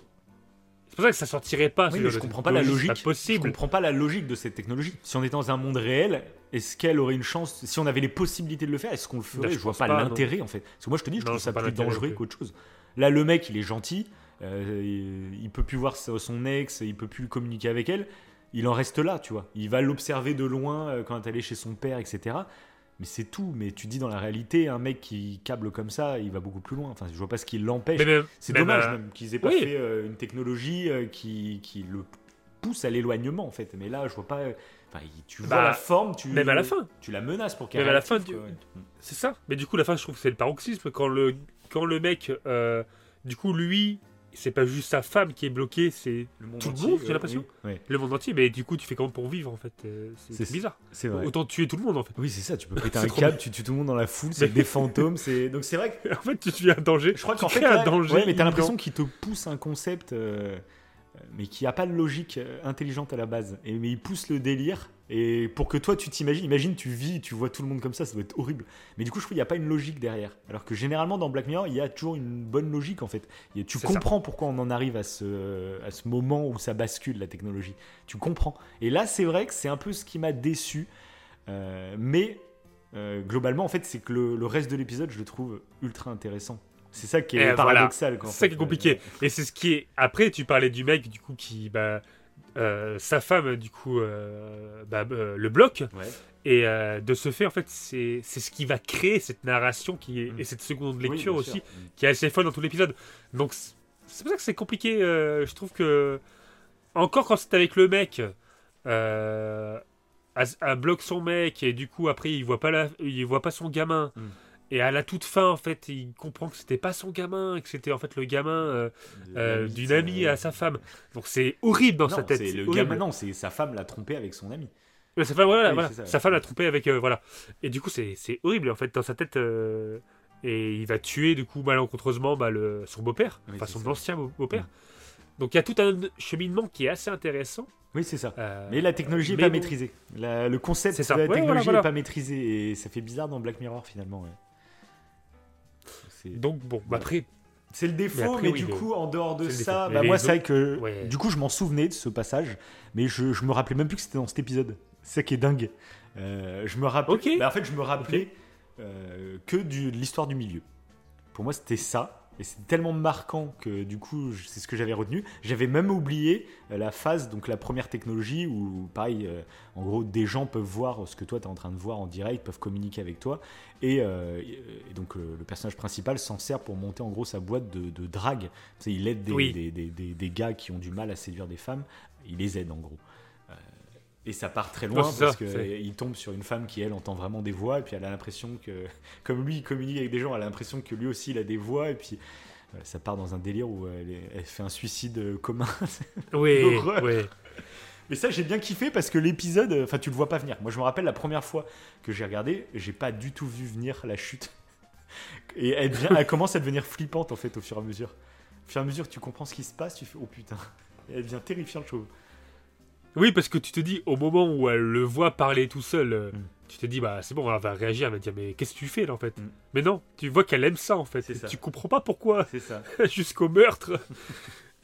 B: C'est pour ça que ça sortirait pas.
D: Oui, mais je comprends pas la logique.
B: Pas
D: Je
B: possible.
D: comprends pas la logique de cette technologie. Si on était dans un monde réel, est-ce qu'elle aurait une chance Si on avait les possibilités de le faire, est-ce qu'on le ferait?
B: Bah, je
D: Je vois pas, l'intérêt en fait. Parce que moi je te dis, je
B: Non,
D: trouve ça plus dangereux qu'autre chose. Là, le mec, il est gentil. euh, il, il peut plus voir son ex, il peut plus communiquer avec elle. Il en reste là, tu vois. Il va l'observer de loin euh, quand elle est chez son père, etc. Mais c'est tout. Mais tu dis dans la réalité, un mec qui câble comme ça, il va beaucoup plus loin. Enfin, je vois pas ce qui l'empêche. C'est dommage
B: euh,
D: même qu'ils aient pas
B: oui.
D: fait euh, une technologie euh, qui, qui le pousse à l'éloignement en fait. Mais là, je vois pas. Enfin, tu vois
B: Bah,
D: la forme, tu,
B: même à la fin.
D: tu la menaces pour qu'elle
B: Même à la fin du-
D: ouais.
B: C'est ça. Mais du coup, la fin, je trouve que c'est le paroxysme. Quand le, quand le mec, euh, du coup, lui, c'est pas juste sa femme qui est bloquée, c'est
D: Le monde
B: Tout le
D: entier,
B: monde, j'ai
D: ouais,
B: l'impression.
D: oui,
B: le monde entier. Mais du coup, tu fais comment pour vivre en fait Euh, C'est bizarre.
D: c'est vrai.
B: Autant tuer tout le monde en fait.
D: Oui, c'est ça. Tu peux péter
B: C'est
D: un câble, tu tues tout le monde dans la foule, c'est des fantômes. C'est donc c'est vrai que
B: en fait, tu suis un danger.
D: je crois
B: Tu
D: qu'en fait,
B: un danger.
D: ouais, mais t'as l'impression qu'il te pousse un concept, euh, euh, mais qui a pas de logique euh, intelligente à la base. Et mais il pousse le délire. Et pour que toi tu t'imagines, imagine tu vis, tu vois tout le monde comme ça, ça doit être horrible. Mais du coup, je trouve qu'il n'y a pas une logique derrière. Alors que généralement dans Black Mirror, il y a toujours une bonne logique en fait. Tu comprends pourquoi on en arrive à ce, à ce moment où ça bascule la technologie. Tu comprends. Et là, c'est vrai que c'est un peu ce qui m'a déçu. Euh, mais euh, globalement, en fait, c'est que le, le reste de l'épisode, je le trouve ultra intéressant. C'est ça qui est
B: Eh,
D: paradoxal.
B: C'est ça qui est compliqué. Et c'est ce qui est. Après, tu parlais du mec, du coup, qui. Bah, euh, sa femme, du coup, euh, bah, euh, le bloque.
D: Ouais.
B: Et de ce fait, en fait, c'est ce qui va créer cette narration qui est,
D: Mm.
B: et cette seconde lecture aussi, qui est assez folle dans tout l'épisode. Donc, c'est pour ça que c'est compliqué. je trouve que. Encore quand c'est avec le mec. Elle, elle bloque son mec et du coup après il voit pas la, il voit pas son gamin
D: Mm.
B: Et à la toute fin en fait il comprend que c'était pas son gamin et que c'était en fait le gamin euh, euh, d'une amie à sa femme donc c'est horrible dans
D: Non,
B: sa tête
D: c'est le
B: horrible.
D: gamin, non, c'est sa femme l'a trompé avec son ami.
B: Ouais, sa femme, voilà,
D: Oui,
B: voilà.
D: c'est ça,
B: sa
D: ouais.
B: femme l'a trompé avec euh, voilà et du coup c'est horrible en fait dans sa tête euh, et il va tuer du coup malencontreusement bah, le, son beau-père
D: Oui,
B: enfin son
D: ça.
B: ancien beau- beau-père Donc il y a tout un cheminement qui est assez intéressant.
D: Oui, c'est ça.
B: Euh,
D: Mais la technologie n'est pas
B: bon.
D: maîtrisée. La- le concept de la
B: Ouais,
D: technologie
B: voilà,
D: n'est
B: voilà.
D: pas maîtrisé et ça fait bizarre dans Black Mirror finalement. ouais. C'est-
B: Donc bon, bah, après,
D: C'est le défaut, mais,
B: Mais après, oui,
D: du
B: le-
D: coup, en dehors de ça, bah moi, c'est vrai que
B: ouais.
D: du coup, je m'en souvenais de ce passage, mais je, je me rappelais même plus que c'était dans cet épisode. C'est ça qui est dingue. Euh, je me rappelais.
B: Ok.
D: bah, en fait, je me rappelais euh, que du, de l'histoire du milieu. Pour moi, c'était ça. Et c'est tellement marquant que du coup, c'est ce que j'avais retenu. J'avais même oublié euh, la phase, donc la première technologie où, pareil, euh, en gros, des gens peuvent voir ce que toi tu es en train de voir en direct, peuvent communiquer avec toi. Et, euh, et donc, le, le personnage principal s'en sert pour monter en gros sa boîte de, de drague. Tu sais, il aide des,
B: Oui.
D: des, des- des- des gars qui ont du mal à séduire des femmes. Il les aide en gros. Et ça part très loin parce qu'il tombe sur une femme qui, elle, entend vraiment des voix. Et puis elle a l'impression que, comme lui, il communique avec des gens, elle a l'impression que lui aussi, il a des voix. Et puis ça part dans un délire où elle, est- elle fait un suicide euh, commun.
B: oui, ouais.
D: Mais ça, j'ai bien kiffé parce que l'épisode, euh, enfin, tu le vois pas venir. Moi, je me rappelle la première fois que j'ai regardé, j'ai pas du tout vu venir la chute. Et elle, devient- elle commence à devenir flippante en fait au fur et à mesure. Au fur et à mesure tu comprends ce qui se passe, tu fais oh putain. Et elle devient terrifiante, je trouve.
B: Oui, parce que tu te dis, au moment où elle le voit parler tout seul, euh,
D: Mm.
B: tu te dis, bah c'est bon, elle va réagir, elle va dire, mais qu'est-ce que tu fais là en fait
D: Mm.
B: Mais non, tu vois qu'elle aime ça en fait.
D: C'est ça.
B: Tu comprends pas pourquoi,
D: C'est ça.
B: jusqu'au meurtre.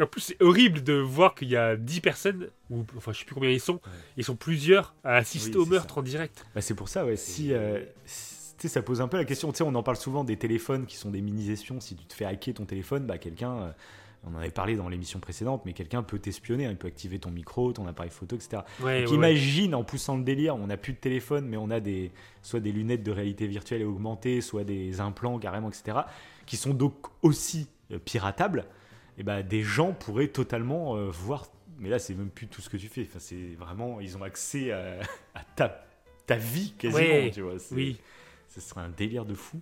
B: En plus, c'est horrible de voir qu'il y a 10 personnes, ou enfin, je sais plus combien ils sont, ils sont plusieurs à assister
D: Oui,
B: au meurtre
D: ça.
B: en direct.
D: Bah, c'est pour ça, ouais. Si, euh, si- tu sais, ça pose un peu la question. Tu sais, on en parle souvent des téléphones qui sont des mini-espions. Si tu te fais hacker ton téléphone, bah, quelqu'un, euh, on en avait parlé dans l'émission précédente, mais quelqu'un peut t'espionner. hein. Il peut activer ton micro, ton appareil photo, etc.
B: Ouais,
D: Donc
B: ouais, ouais.
D: imagine, en poussant le délire, on n'a plus de téléphone, mais on a des, soit des lunettes de réalité virtuelle et augmentée, soit des implants carrément, etc., qui sont donc aussi euh, piratables. Et bah, des gens pourraient totalement euh, voir. Mais là, c'est même plus tout ce que tu fais. Enfin, c'est vraiment, ils ont accès à, à ta, ta vie quasiment. Tu vois.
B: Oui,
D: ce serait un délire de fou.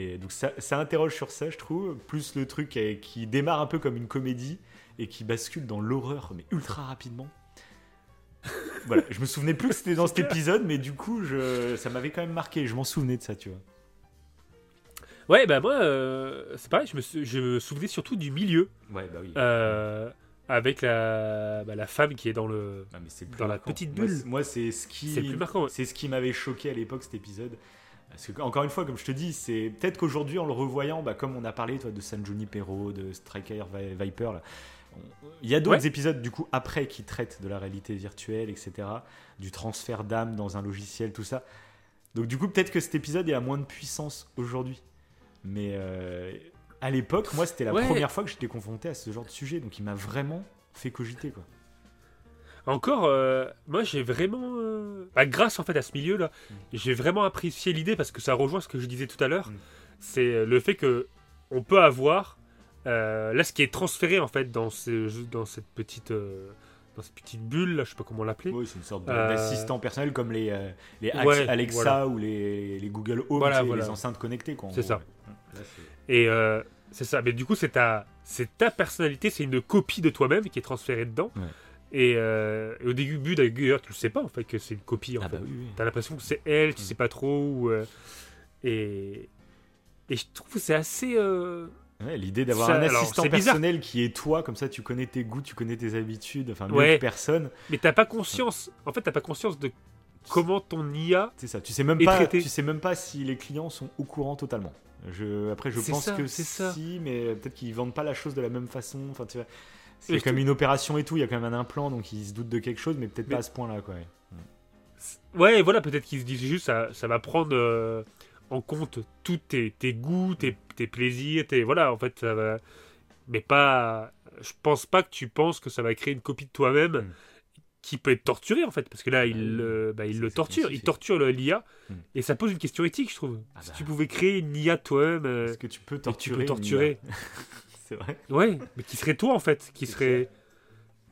D: Et donc ça, ça interroge sur ça, je trouve. Plus le truc qui démarre un peu comme une comédie et qui bascule dans l'horreur, mais ultra rapidement. voilà, je me souvenais plus que c'était dans cet épisode, mais du coup, je, ça m'avait quand même marqué. Je m'en souvenais de ça, tu vois.
B: ouais, bah moi, euh, c'est pareil, je me, sou- je me souvenais surtout du milieu,
D: Ouais, bah oui.
B: euh, avec la, bah, la femme qui est dans le.
D: Ah, mais
B: dans la petite bulle.
D: Moi, c'est ce qui,
B: c'est
D: ce qui m'avait choqué à l'époque cet épisode. Parce que encore une fois, comme je te dis, c'est peut-être qu'aujourd'hui, en le revoyant, bah, comme on a parlé toi, de San Junipero, de Striker Vi- Viper, là, on- il y a d'autres
B: Ouais.
D: épisodes du coup après qui traitent de la réalité virtuelle, etc., du transfert d'âme dans un logiciel, tout ça. Donc du coup, peut-être que cet épisode est à moins de puissance aujourd'hui. Mais euh, à l'époque, moi, c'était la
B: Ouais.
D: première fois que j'étais confronté à ce genre de sujet, donc il m'a vraiment fait cogiter, quoi.
B: Encore, euh, moi j'ai vraiment, euh, bah, grâce en fait à ce milieu-là,
D: Mm.
B: j'ai vraiment apprécié l'idée parce que ça rejoint ce que je disais tout à l'heure.
D: Mm.
B: C'est euh, le fait que on peut avoir euh, là ce qui est transféré en fait dans ce, dans cette petite, euh, dans cette petite bulle, là, je sais pas comment l'appeler.
D: Oui, c'est une sorte
B: Euh,
D: d'assistant personnel comme les, euh, les Alex-
B: Ouais,
D: Alexa
B: voilà.
D: ou les, les Google Home,
B: Voilà,
D: les enceintes connectées. en
B: C'est ça.
D: ouais. Là, c'est-
B: Et euh, c'est ça. Mais du coup, c'est ta, c'est ta personnalité, c'est une copie de toi-même qui est transférée dedans.
D: Ouais.
B: Et, euh, et au début, d'ailleurs, tu le sais pas en fait que c'est une copie. En
D: Ah
B: fait.
D: bah oui, oui.
B: T'as l'impression que c'est elle, tu
D: Mm.
B: sais pas trop. euh, et, et je trouve que c'est assez. euh,
D: Ouais, L'idée d'avoir un
B: alors,
D: assistant
B: bizarre.
D: personnel qui est toi, comme ça tu connais tes goûts, tu connais tes habitudes, enfin mieux
B: Ouais.
D: que personne.
B: Mais t'as pas conscience. En fait, t'as pas conscience de comment ton IA.
D: C'est ça. Tu sais même
B: Et
D: pas,
B: traité.
D: tu sais même pas si les clients sont au courant totalement. Je, après, je pense
B: ça,
D: que
B: c'est ça.
D: si, mais peut-être qu'ils vendent pas la chose de la même façon. Enfin, tu vois, c'est comme une opération et tout. Il y a quand même un implant, donc ils se doutent de quelque chose, mais peut-être
B: Mais-
D: pas à ce point-là, quoi. ouais.
B: Voilà, peut-être qu'ils se disent juste ça, ça va prendre euh, en compte tous tes, tes goûts, tes, tes plaisirs, tes voilà, en fait, ça va. Mais pas. Je pense pas que tu penses que ça va créer une copie de toi-même
D: Mm.
B: qui peut être torturée en fait, parce que là, il, euh, bah, il le
D: c'est
B: torture, il torture l'IA,
D: Mm.
B: et ça pose une question éthique, je trouve.
D: Ah
B: si
D: bah.
B: tu pouvais créer une IA toi-même, euh,
D: Est-ce que tu peux
B: tu
D: torturer. C'est vrai.
B: Ouais, mais qui serait toi en fait, qui serait.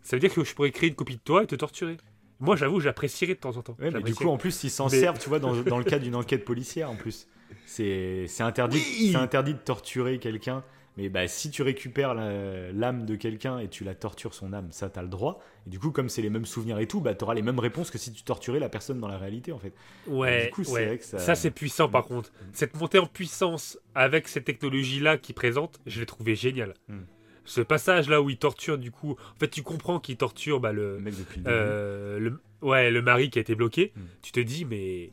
B: Ça veut dire que je pourrais créer une copie de toi et te torturer. Moi, j'avoue, j'apprécierais de temps en temps.
D: Ouais, mais du coup, en plus, ils s'en
B: Mais-
D: servent, tu vois, dans, dans le cadre d'une enquête policière, en plus. C'est c'est interdit,
B: Oui.
D: c'est interdit de torturer quelqu'un. Mais bah, si tu récupères l'âme de quelqu'un et tu la tortures son âme, ça, t'as le droit. Et du coup, comme c'est les mêmes souvenirs et tout, bah, t'auras les mêmes réponses que si tu torturais la personne dans la réalité, en fait.
B: Ouais,
D: Du coup, c'est
B: ouais.
D: vrai que ça-
B: ça, c'est puissant par contre. Cette montée en puissance avec cette technologie-là qui présente, je l'ai trouvé génial.
D: Mm.
B: ce passage là où il torture du coup. En fait, tu comprends qu'il torture bah, le,
D: Le mec depuis le début.
B: euh, le, ouais, le mari qui a été bloqué.
D: Mm.
B: Tu te dis, mais.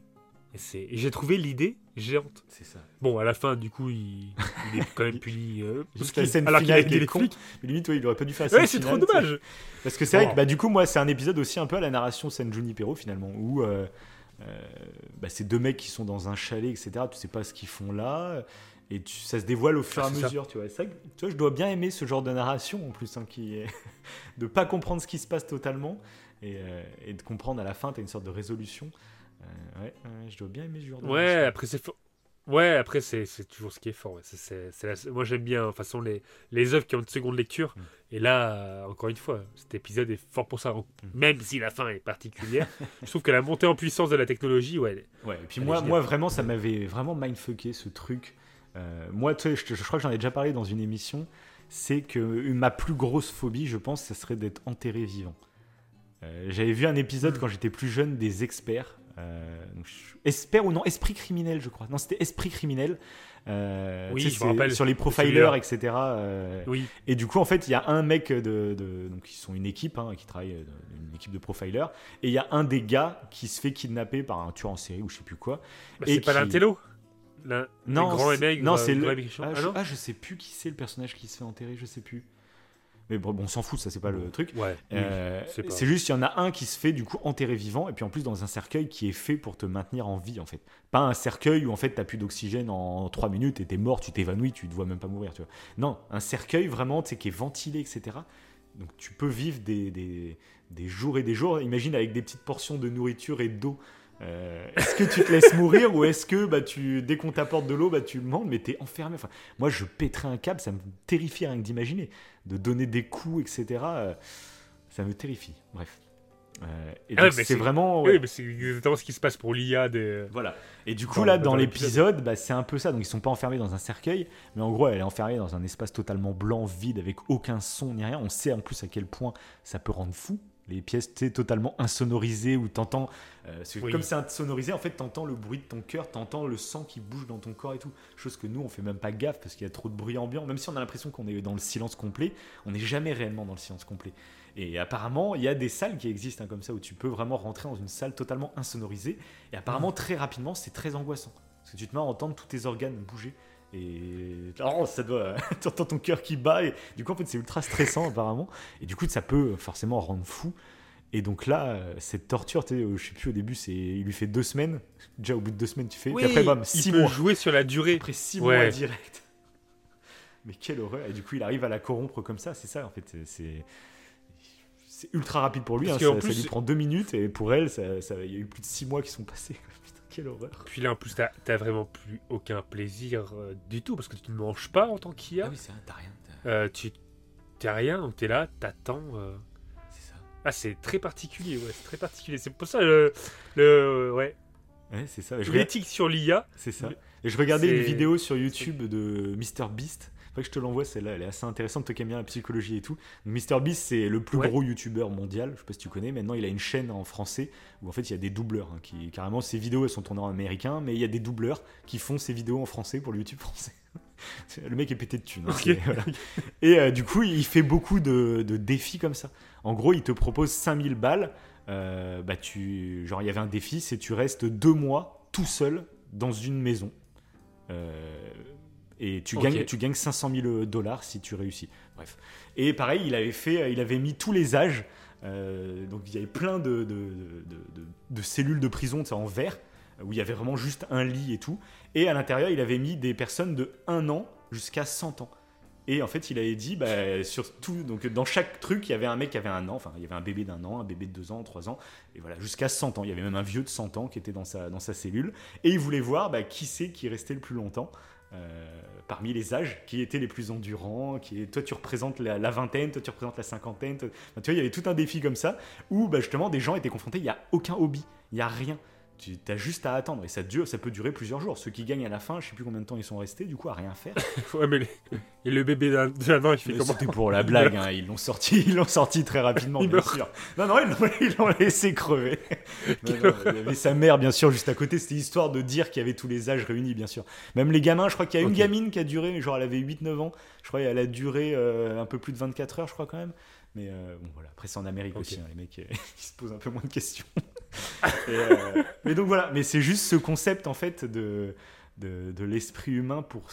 B: C'est et J'ai trouvé l'idée géante.
D: C'est ça.
B: Bon, à la fin, du coup, il, il est quand même puni. euh, parce
D: Juste la
B: qu'il-
D: scène
B: alors qu'il a les
D: con. Mais limite, ouais, il aurait pas dû faire la
B: Ouais, c'est trop dommage.
D: Parce que c'est vrai
B: Oh.
D: que bah, du coup, moi, c'est un épisode aussi un peu à la narration San Junipero finalement, où euh, euh, bah, ces deux mecs qui sont dans un chalet, etc. Tu sais pas ce qu'ils font là, et tu- ça se dévoile au fur et
B: Ah,
D: à
B: c'est ça.
D: mesure. Tu vois, C'est que, tu vois, je dois bien aimer ce genre de narration en plus, hein, qui est de pas comprendre ce qui se passe totalement et, euh, et de comprendre à la fin, tu as une sorte de résolution. Euh, ouais, je dois bien aimer ce genre de
B: Ouais, après c'est fort. Ouais, après c'est toujours ce qui est fort. ouais. La- Moi j'aime bien, de toute façon, les, les œuvres qui ont une seconde lecture.
D: Mm.
B: Et là, euh, encore une fois, cet épisode est fort pour ça.
D: Mm.
B: Même si la fin est particulière, je trouve que la montée en puissance de la technologie, ouais.
D: Ouais, et puis moi, moi vraiment, ça m'avait vraiment mindfucké ce truc. Euh, moi, tu sais, je, je crois que j'en ai déjà parlé dans une émission. C'est que ma plus grosse phobie, je pense, ce serait d'être enterré vivant. Euh, J'avais vu un épisode
B: Mm.
D: quand j'étais plus jeune des experts. Euh, donc, je- Expert ou non Esprit criminel, je crois. Non, c'était Esprit criminel. Euh,
B: Oui,
D: tu sais,
B: je me
D: c'est
B: rappelle
D: Sur les profilers, etc. euh,
B: Oui,
D: et du coup, en fait, il y a un mec de, de- donc ils sont une équipe hein, qui travaille, une équipe de profilers, et il y a un des gars qui se fait kidnapper par un tueur en série ou je sais plus quoi.
B: Bah, c'est pas
D: qui-
B: l'intello L'un-
D: Non, c'est- non, c'est le-. Ah,
B: Ah,
D: je, ah, je sais plus qui c'est le personnage qui se fait enterrer, je sais plus. Mais bon, on s'en fout, ça c'est pas le truc.
B: Ouais, oui,
D: Euh,
B: c'est pas-
D: c'est juste, il y en a un qui se fait du coup enterrer vivant, et puis en plus dans un cercueil qui est fait pour te maintenir en vie en fait. Pas un cercueil où en fait t'as plus d'oxygène en 3 minutes et t'es mort, tu t'évanouis, tu te vois même pas mourir, tu vois. Non, un cercueil vraiment, tu sais, qui est ventilé, etc. Donc tu peux vivre des, des, des jours et des jours, imagine avec des petites portions de nourriture et d'eau. Euh, est-ce que tu te laisses mourir ou est-ce que bah, tu, dès qu'on t'apporte de l'eau, bah, tu le demandes, mais t'es enfermé. Enfin, moi, je pèterais un câble, ça me terrifie rien que d'imaginer. De donner des coups, etc. euh, ça me terrifie. Bref. Euh, et
B: Ah ouais,
D: c'est vraiment. ouais.
B: Oui, mais c'est exactement ce qui se passe pour l'IA des.
D: Voilà. Et du coup,
B: Dans-
D: là,
B: dans l'épisode,
D: bah, c'est un peu ça. Donc, ils sont pas enfermés dans un cercueil, mais en gros, elle est enfermée dans un espace totalement blanc, vide, avec aucun son ni rien. On sait en plus à quel point ça peut rendre fou. Les pièces, totalement insonorisées où t'entends. euh,
B: Oui.
D: Comme c'est insonorisé, en fait, t'entends le bruit de ton cœur, t'entends le sang qui bouge dans ton corps et tout. Chose que nous, on fait même pas gaffe parce qu'il y a trop de bruit ambiant. Même si on a l'impression qu'on est dans le silence complet, on n'est jamais réellement dans le silence complet. Et apparemment, il y a des salles qui existent hein, comme ça où tu peux vraiment rentrer dans une salle totalement insonorisée. Et apparemment, très rapidement, c'est très angoissant. Parce que tu te mets à entendre tous tes organes bouger. Et oh, ça doit. tu entends ton cœur qui bat. Et du coup, en fait, c'est ultra stressant, apparemment. Et du coup, ça peut forcément rendre fou. Et donc là, cette torture, je sais plus au début, c'est il lui fait deux semaines. Déjà, au bout de deux semaines, tu fais. puis après, bam,
B: il
D: six
B: peut
D: mois.
B: jouer sur la durée.
D: Après six
B: Ouais.
D: mois direct. Mais quelle horreur. Et du coup, il arrive à la corrompre comme ça. C'est ça, en fait. C'est. C'est ultra rapide pour lui. Hein, ça, ça lui prend deux minutes. Et pour elle, ça, ça- il y a eu plus de six mois qui sont passés. Quelle horreur.
B: Puis là, en plus, t'as t'as vraiment plus aucun plaisir euh, du tout parce que tu ne manges pas en tant qu'IA.
D: Ah oui, c'est vrai, t'as rien. t'as-
B: Euh, tu t'as rien, donc t'es là, t'attends. euh.
D: C'est ça.
B: Ah, c'est très particulier, ouais, c'est très particulier. C'est pour ça le, le ouais,
D: Ouais, c'est ça. Je regarde-
B: l'éthique sur l'IA.
D: C'est ça. Et je regardais une vidéo sur YouTube de Mr Beast. Faut que je te l'envoie, celle-là, elle est assez intéressante, toi qui aimes bien la psychologie et tout. Mr Beast, c'est le plus
B: Ouais.
D: gros YouTuber mondial, je sais pas si tu connais. Maintenant, il a une chaîne en français où en fait il y a des doubleurs. hein, qui carrément, ses vidéos elles sont tournées en américain, mais il y a des doubleurs qui font ses vidéos en français pour le YouTube français. le mec est pété de thunes. hein, voilà. Et euh, du coup, il fait beaucoup de, de défis comme ça. En gros, il te propose 5000 balles. Euh, bah tu, genre, il y avait un défi, c'est tu restes deux mois tout seul dans une maison. Euh, et tu gagnes, tu gagnes 500 000 dollars si tu réussis. Bref. Et pareil, il avait fait, il avait mis tous les âges. euh, donc il y avait plein de, de, de- cellules de prison en verre où il y avait vraiment juste un lit et tout. Et à l'intérieur, il avait mis des personnes de 1 an jusqu'à 100 ans. Et en fait, il avait dit, bah, surtout, donc dans chaque truc, il y avait un mec qui avait un an, enfin, il y avait un bébé d'un an, un bébé de 2 ans, 3 ans, et voilà, jusqu'à 100 ans. Il y avait même un vieux de 100 ans qui était dans sa, dans sa cellule. Et il voulait voir bah, qui c'est qui restait le plus longtemps. Euh, parmi les âges, qui étaient les plus endurants, qui toi tu représentes la, vingtaine, toi tu représentes la cinquantaine, tu vois, il y avait tout un défi comme ça, où bah, justement des gens étaient confrontés, il n'y a aucun hobby, il n'y a rien. Tu as juste à attendre et ça dure, ça peut durer plusieurs jours. Ceux qui gagnent à la fin, je sais plus combien de temps ils sont restés, du coup à rien faire.
B: Ouais, mais les- et le bébé d'un an, il fait
D: Mais
B: comment
D: C'était pour la blague, hein, ils l'ont sorti, ils l'ont sorti très rapidement, bien
B: meurt.
D: sûr. Non, non, ils l'ont- laissé crever. Non, non, il y avait sa mère, bien sûr, juste à côté. C'était histoire de dire qu'il y avait tous les âges réunis, bien sûr. Même les gamins, je crois qu'il y a une gamine qui a duré, genre elle avait 8-9 ans. Je crois qu'elle a duré euh, un peu plus de 24 heures, je crois quand même. Mais euh, bon, voilà. Après, c'est en Amérique aussi, hein, les mecs, euh, ils se posent un peu moins de questions. Euh, mais donc voilà, mais c'est juste ce concept en fait de, de, l'esprit humain pour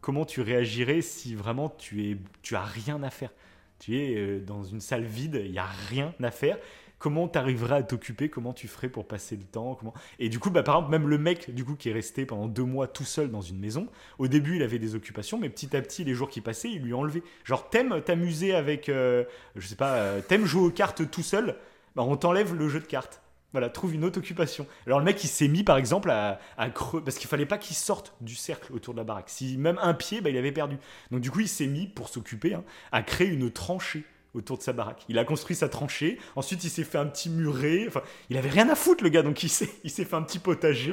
D: comment tu réagirais si vraiment tu, es, tu as rien à faire. Tu es euh, dans une salle vide, il n'y a rien à faire. Comment tu arriverais à t'occuper? Comment tu ferais pour passer le temps? Comment... Et du coup, bah, par exemple, même le mec du coup, qui est resté pendant deux mois tout seul dans une maison, au début, il avait des occupations, mais petit à petit, les jours qui passaient, il lui enlevait. Genre, t'aimes t'amuser avec, euh, je sais pas, euh, t'aimes jouer aux cartes tout seul, bah, on t'enlève le jeu de cartes. Voilà, trouve une autre occupation. Alors le mec, il s'est mis par exemple à, à creux, parce qu'il fallait pas qu'il sorte du cercle autour de la baraque. Si même un pied, bah, il avait perdu. Donc du coup, il s'est mis, pour s'occuper, hein, à créer une tranchée autour de sa baraque. Il a construit sa tranchée, ensuite il s'est fait un petit muret, enfin, il avait rien à foutre le gars, donc il s'est, il s'est fait un petit potager.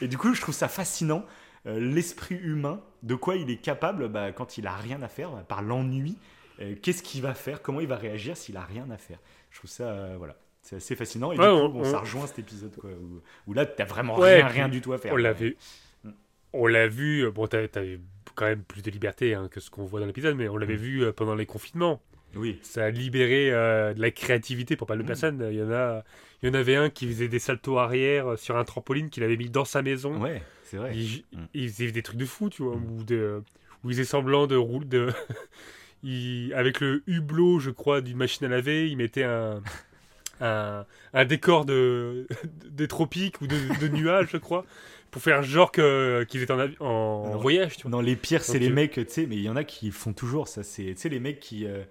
D: Et du coup, je trouve ça fascinant, euh, l'esprit humain, de quoi il est capable bah, quand il a rien à faire, bah, par l'ennui, euh, qu'est-ce qu'il va faire, comment il va réagir s'il a rien à faire? Je trouve ça, euh, voilà. C'est assez fascinant. Et
B: Ouais,
D: du
B: on-
D: coup, bon, ça
B: on-
D: rejoint cet épisode, quoi, où, où là, t'as vraiment
B: Ouais,
D: rien, du tout à faire.
B: On l'a vu. On l'a vu. Bon, t'avais quand même plus de liberté hein, que ce qu'on voit dans l'épisode, mais on l'avait
D: Mm.
B: vu euh, pendant les confinements.
D: Oui.
B: Ça a libéré euh, de la créativité pour pas mal de
D: Mm.
B: personnes. Il y en a, il y en avait un qui faisait des saltos arrière euh, sur un trampoline qu'il avait mis dans sa maison.
D: Ouais, c'est vrai.
B: Il,
D: Mm.
B: il faisait des trucs de fou, tu vois,
D: Mm.
B: ou de, où il faisait semblant de rouler, de, il- avec le hublot, je crois, d'une machine à laver, il mettait un, un, un décor de, des tropiques ou de, de nuages, je crois, pour faire genre que qu'ils étaient en, en
D: Alors,
B: voyage, tu vois.
D: Non, les pires, c'est les mecs, tu sais, mais il y en a qui font toujours, ça. C'est, tu sais, les mecs qui, euh,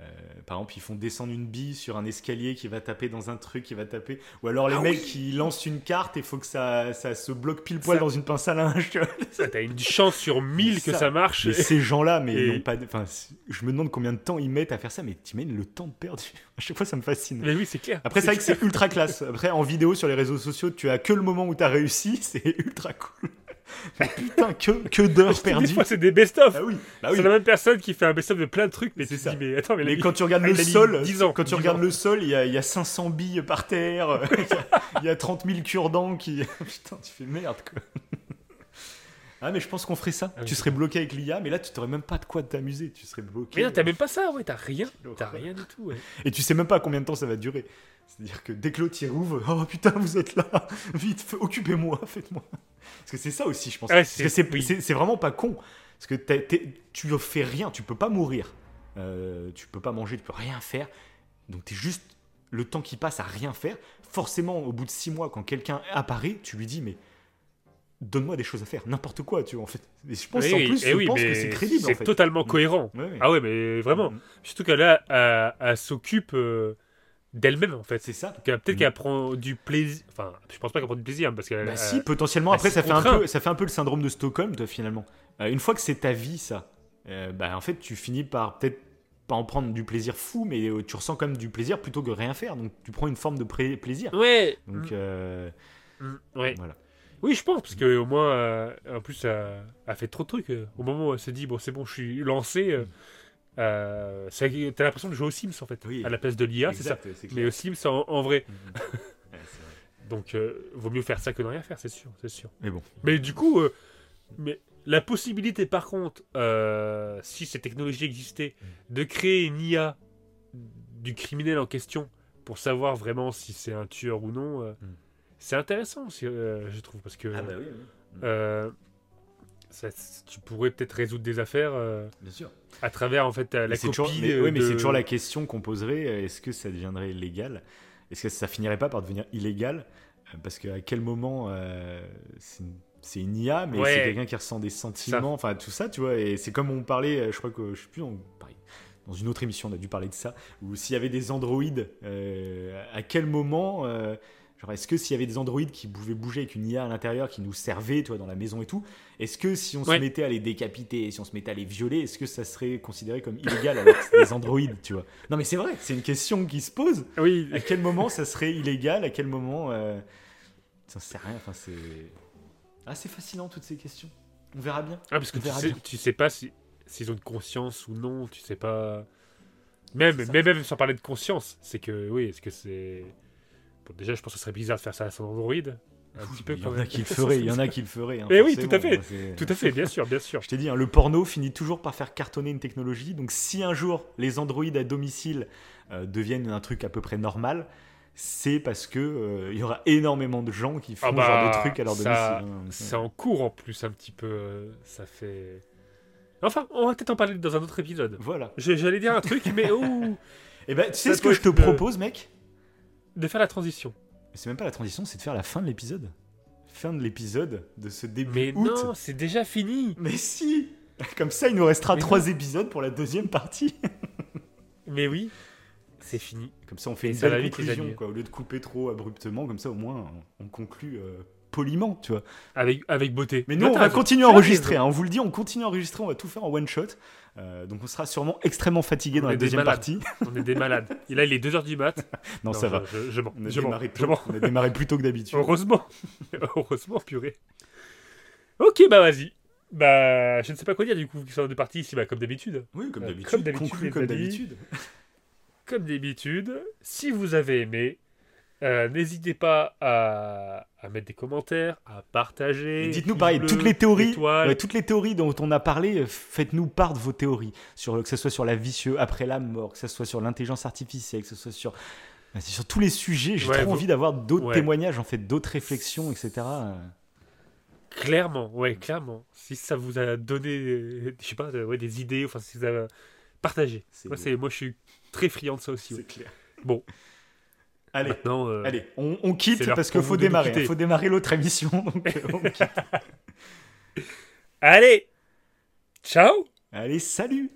D: euh, par exemple, ils font descendre une bille sur un escalier qui va taper dans un truc, qui va taper. Ou alors les
B: Ah
D: mecs
B: oui.
D: qui lancent une carte et faut que ça, ça se bloque pile poil
B: Ça-
D: dans une pince à linge.
B: T'as une chance sur mille que
D: Ça,
B: marche.
D: Mais ces gens-là, mais
B: Et-
D: ils pas. de- Enfin, je me demande combien de temps ils mettent à faire ça, mais t'imagines le temps perdu. À chaque fois, ça me fascine.
B: Mais oui, c'est clair.
D: Après, c'est vrai que c'est ultra classe. Après, en vidéo sur les réseaux sociaux, tu as que le moment où t'as réussi, c'est ultra cool. Putain, que, que d'heures
B: Des
D: perdues.
B: fois, c'est des best-of.
D: Ah oui, bah oui.
B: C'est la même personne qui fait un best-of de plein de trucs, mais
D: C'est ça.
B: mais attends, mais,
D: Mais quand tu regardes le sol,
B: 10 ans,
D: quand tu
B: 10
D: regardes
B: ans.
D: le sol, il y a, il y a 500 billes par terre, il y a- il y, a 30 000 cure-dents qui. Putain, tu fais merde quoi. Ah, mais je pense qu'on ferait ça.
B: Ah oui,
D: tu serais bloqué avec l'IA, mais là, tu t'aurais même pas de quoi t'amuser. Tu serais bloqué.
B: Mais non, t'as même pas ça, ouais, t'as rien. T'as rien du tout, ouais.
D: Et tu sais même pas combien de temps ça va durer. C'est-à-dire que dès que l'autre y rouvre, oh putain, vous êtes là, vite, occupez-moi, faites-moi. Parce que c'est ça aussi, je pense.
B: Ouais,
D: Parce
B: c'est-
D: que c'est
B: oui.
D: c'est- c'est vraiment pas con. Parce que t'es- tu fais rien, tu peux pas mourir. Euh, tu peux pas manger, tu peux rien faire. Donc t'es juste le temps qui passe à rien faire. Forcément, au bout de six mois, quand quelqu'un apparaît, tu lui dis, mais donne-moi des choses à faire, n'importe quoi, tu vois, en fait. Et je pense
B: Oui,
D: en plus,
B: eh
D: je
B: oui,
D: pense que c'est crédible, en
B: C'est
D: fait.
B: totalement cohérent.
D: Ouais, ouais.
B: Ah ouais, mais vraiment.
D: Mm.
B: Surtout qu'elle a- elle, elle s'occupe euh, d'elle-même, en fait.
D: C'est ça.
B: Euh, Peut-être
D: Mm.
B: qu'elle prend du plaisir. Enfin, je pense pas qu'elle prend du plaisir, hein, parce qu'elle.
D: Bah
B: elle-
D: si, potentiellement.
B: elle
D: Après, ça fait, un peu, ça fait un peu le syndrome de Stockholm, toi, finalement. Euh, une fois que c'est ta vie, ça, euh, bah, en fait, tu finis par peut-être pas en prendre du plaisir fou, mais euh, tu ressens quand même du plaisir plutôt que rien faire. Donc, tu prends une forme de plaisir.
B: Ouais.
D: Donc, euh,
B: Mm, ouais.
D: voilà.
B: Oui, je pense, parce que au moins, euh, en plus, elle a fait trop de trucs. euh. Au moment où elle s'est dit, bon, c'est bon, je suis lancé. Euh, T'as l'impression de jouer aux Sims, en fait,
D: Oui.
B: à la place de l'IA, c'est ça. Mais aux Sims en, en vrai.
D: Mhm. Ouais, vrai.
B: Donc, euh, vaut mieux faire ça que de rien faire, c'est sûr, c'est sûr.
D: Mais bon.
B: Mais du coup, euh, mais la possibilité, par contre, euh, si ces technologies existaient, de créer une IA du criminel en question pour savoir vraiment si c'est un tueur ou non, euh,
D: Mm.
B: c'est intéressant, si, euh, je trouve, parce que
D: Ah, bah oui, oui.
B: Ça- tu pourrais peut-être résoudre des affaires euh,
D: Bien sûr.
B: à travers en fait la
D: Mais
B: copie.
D: toujours, mais,
B: de-
D: oui, mais c'est toujours la question qu'on poserait euh, est-ce que ça deviendrait légal? Est-ce que ça finirait pas par devenir illégal? Euh, Parce qu'à quel moment euh, c'est une, c'est une IA, mais
B: Ouais.
D: c'est quelqu'un qui ressent des sentiments, enfin tout ça, tu vois. Et c'est comme on parlait, je crois que je sais plus, pareil, dans une autre émission, on a dû parler de ça, où s'il y avait des androïdes, euh, à quel moment euh, Genre, est-ce que s'il y avait des androïdes qui pouvaient bouger avec une IA à l'intérieur, qui nous servaient, tu vois, dans la maison et tout, est-ce que si on
B: Ouais.
D: se mettait à les décapiter, si on se mettait à les violer, est-ce que ça serait considéré comme illégal alors que c'est des androïdes, tu vois? Non, mais c'est vrai, c'est une question qui se pose.
B: Oui,
D: À quel moment ça serait illégal? À quel moment euh, Ça sert rien. Enfin, c'est assez fascinant toutes ces questions. On verra bien.
B: Ah, parce que tu sais, tu sais pas si s'ils ont une conscience ou non, tu sais pas. Même,
D: C'est
B: mais même sans parler de conscience, c'est que oui, est-ce que c'est. Bon, déjà, je pense que ce serait bizarre de faire ça à son Android. Un petit peu
D: Il y
B: quand
D: en
B: même.
D: a qui le feraient. Il y en a qui le feraient. hein,
B: Mais oui, tout à fait.
D: C'est-
B: Tout à fait, bien sûr, bien sûr.
D: Je t'ai dit, hein, le porno finit toujours par faire cartonner une technologie. Donc, si un jour les androïdes à domicile euh, deviennent un truc à peu près normal, c'est parce que euh, il y aura énormément de gens qui font
B: Ah
D: ce genre
B: bah,
D: de trucs à leur
B: ça-
D: domicile. hein.
B: C'est en cours en plus, un petit peu. euh, Ça fait. Enfin, on va peut-être en parler dans un autre épisode.
D: Voilà.
B: J'allais dire un truc, mais ouh,
D: Et ben, tu sais ce que je te propose, mec?
B: De faire la transition.
D: C'est même pas la transition, c'est de faire la fin de l'épisode. Fin de l'épisode de ce début
B: Mais
D: août.
B: non, c'est déjà fini.
D: Mais si Comme ça, il nous restera
B: Mais
D: trois épisodes pour la deuxième partie.
B: Mais oui, c'est fini.
D: Comme ça, on fait
B: Et
D: une belle conclusion, quoi. Au lieu de couper trop abruptement, comme ça, au moins, on, on conclut euh, poliment, tu vois.
B: Avec, avec beauté.
D: Mais nous,
B: Non,
D: on va
B: raison.
D: continuer à enregistrer. hein. On vous le dit, on continue à enregistrer. On va tout faire en one shot. Euh, donc, on sera sûrement extrêmement fatigué dans la deuxième
B: malades.
D: partie.
B: On est des malades. Et là, il est 2h du mat.
D: Non, ça va.
B: Je, je, je mens.
D: On a,
B: Je
D: démarré
B: Je
D: tôt.
B: mens.
D: on a démarré plus tôt que d'habitude.
B: Heureusement. Heureusement, purée. Ok, bah vas-y. Bah, je ne sais pas quoi dire du coup, qui sont de partie ici, bah, comme d'habitude.
D: Oui, comme
B: Euh,
D: d'habitude.
B: comme d'habitude.
D: Comme d'habitude,
B: si vous avez aimé, euh, n'hésitez pas à, à mettre des commentaires, à partager.
D: Dites-nous pareil,
B: bleu,
D: toutes les théories, ouais, toutes les théories dont on a parlé, euh, faites-nous part de vos théories, sur, que ce soit sur la vicieux après la mort, que ce soit sur l'intelligence artificielle, que ce soit sur, c'est sur tous les sujets. J'ai
B: Ouais,
D: trop
B: vous-
D: envie d'avoir d'autres
B: ouais.
D: témoignages, en fait, d'autres réflexions, etc.
B: Clairement, ouais, clairement. Si ça vous a donné, euh, je sais pas, ouais, des idées, enfin, si ça a partagé.
D: C'est
B: Moi, c'est, moi, je suis très friand de ça aussi. ouais.
D: clair.
B: Bon,
D: Allez,
B: maintenant, euh,
D: allez, on, on quitte parce qu'il faut démarrer. Il
B: quitter.
D: faut démarrer l'autre émission. Donc, euh, on quitte.
B: allez, ciao.
D: allez, salut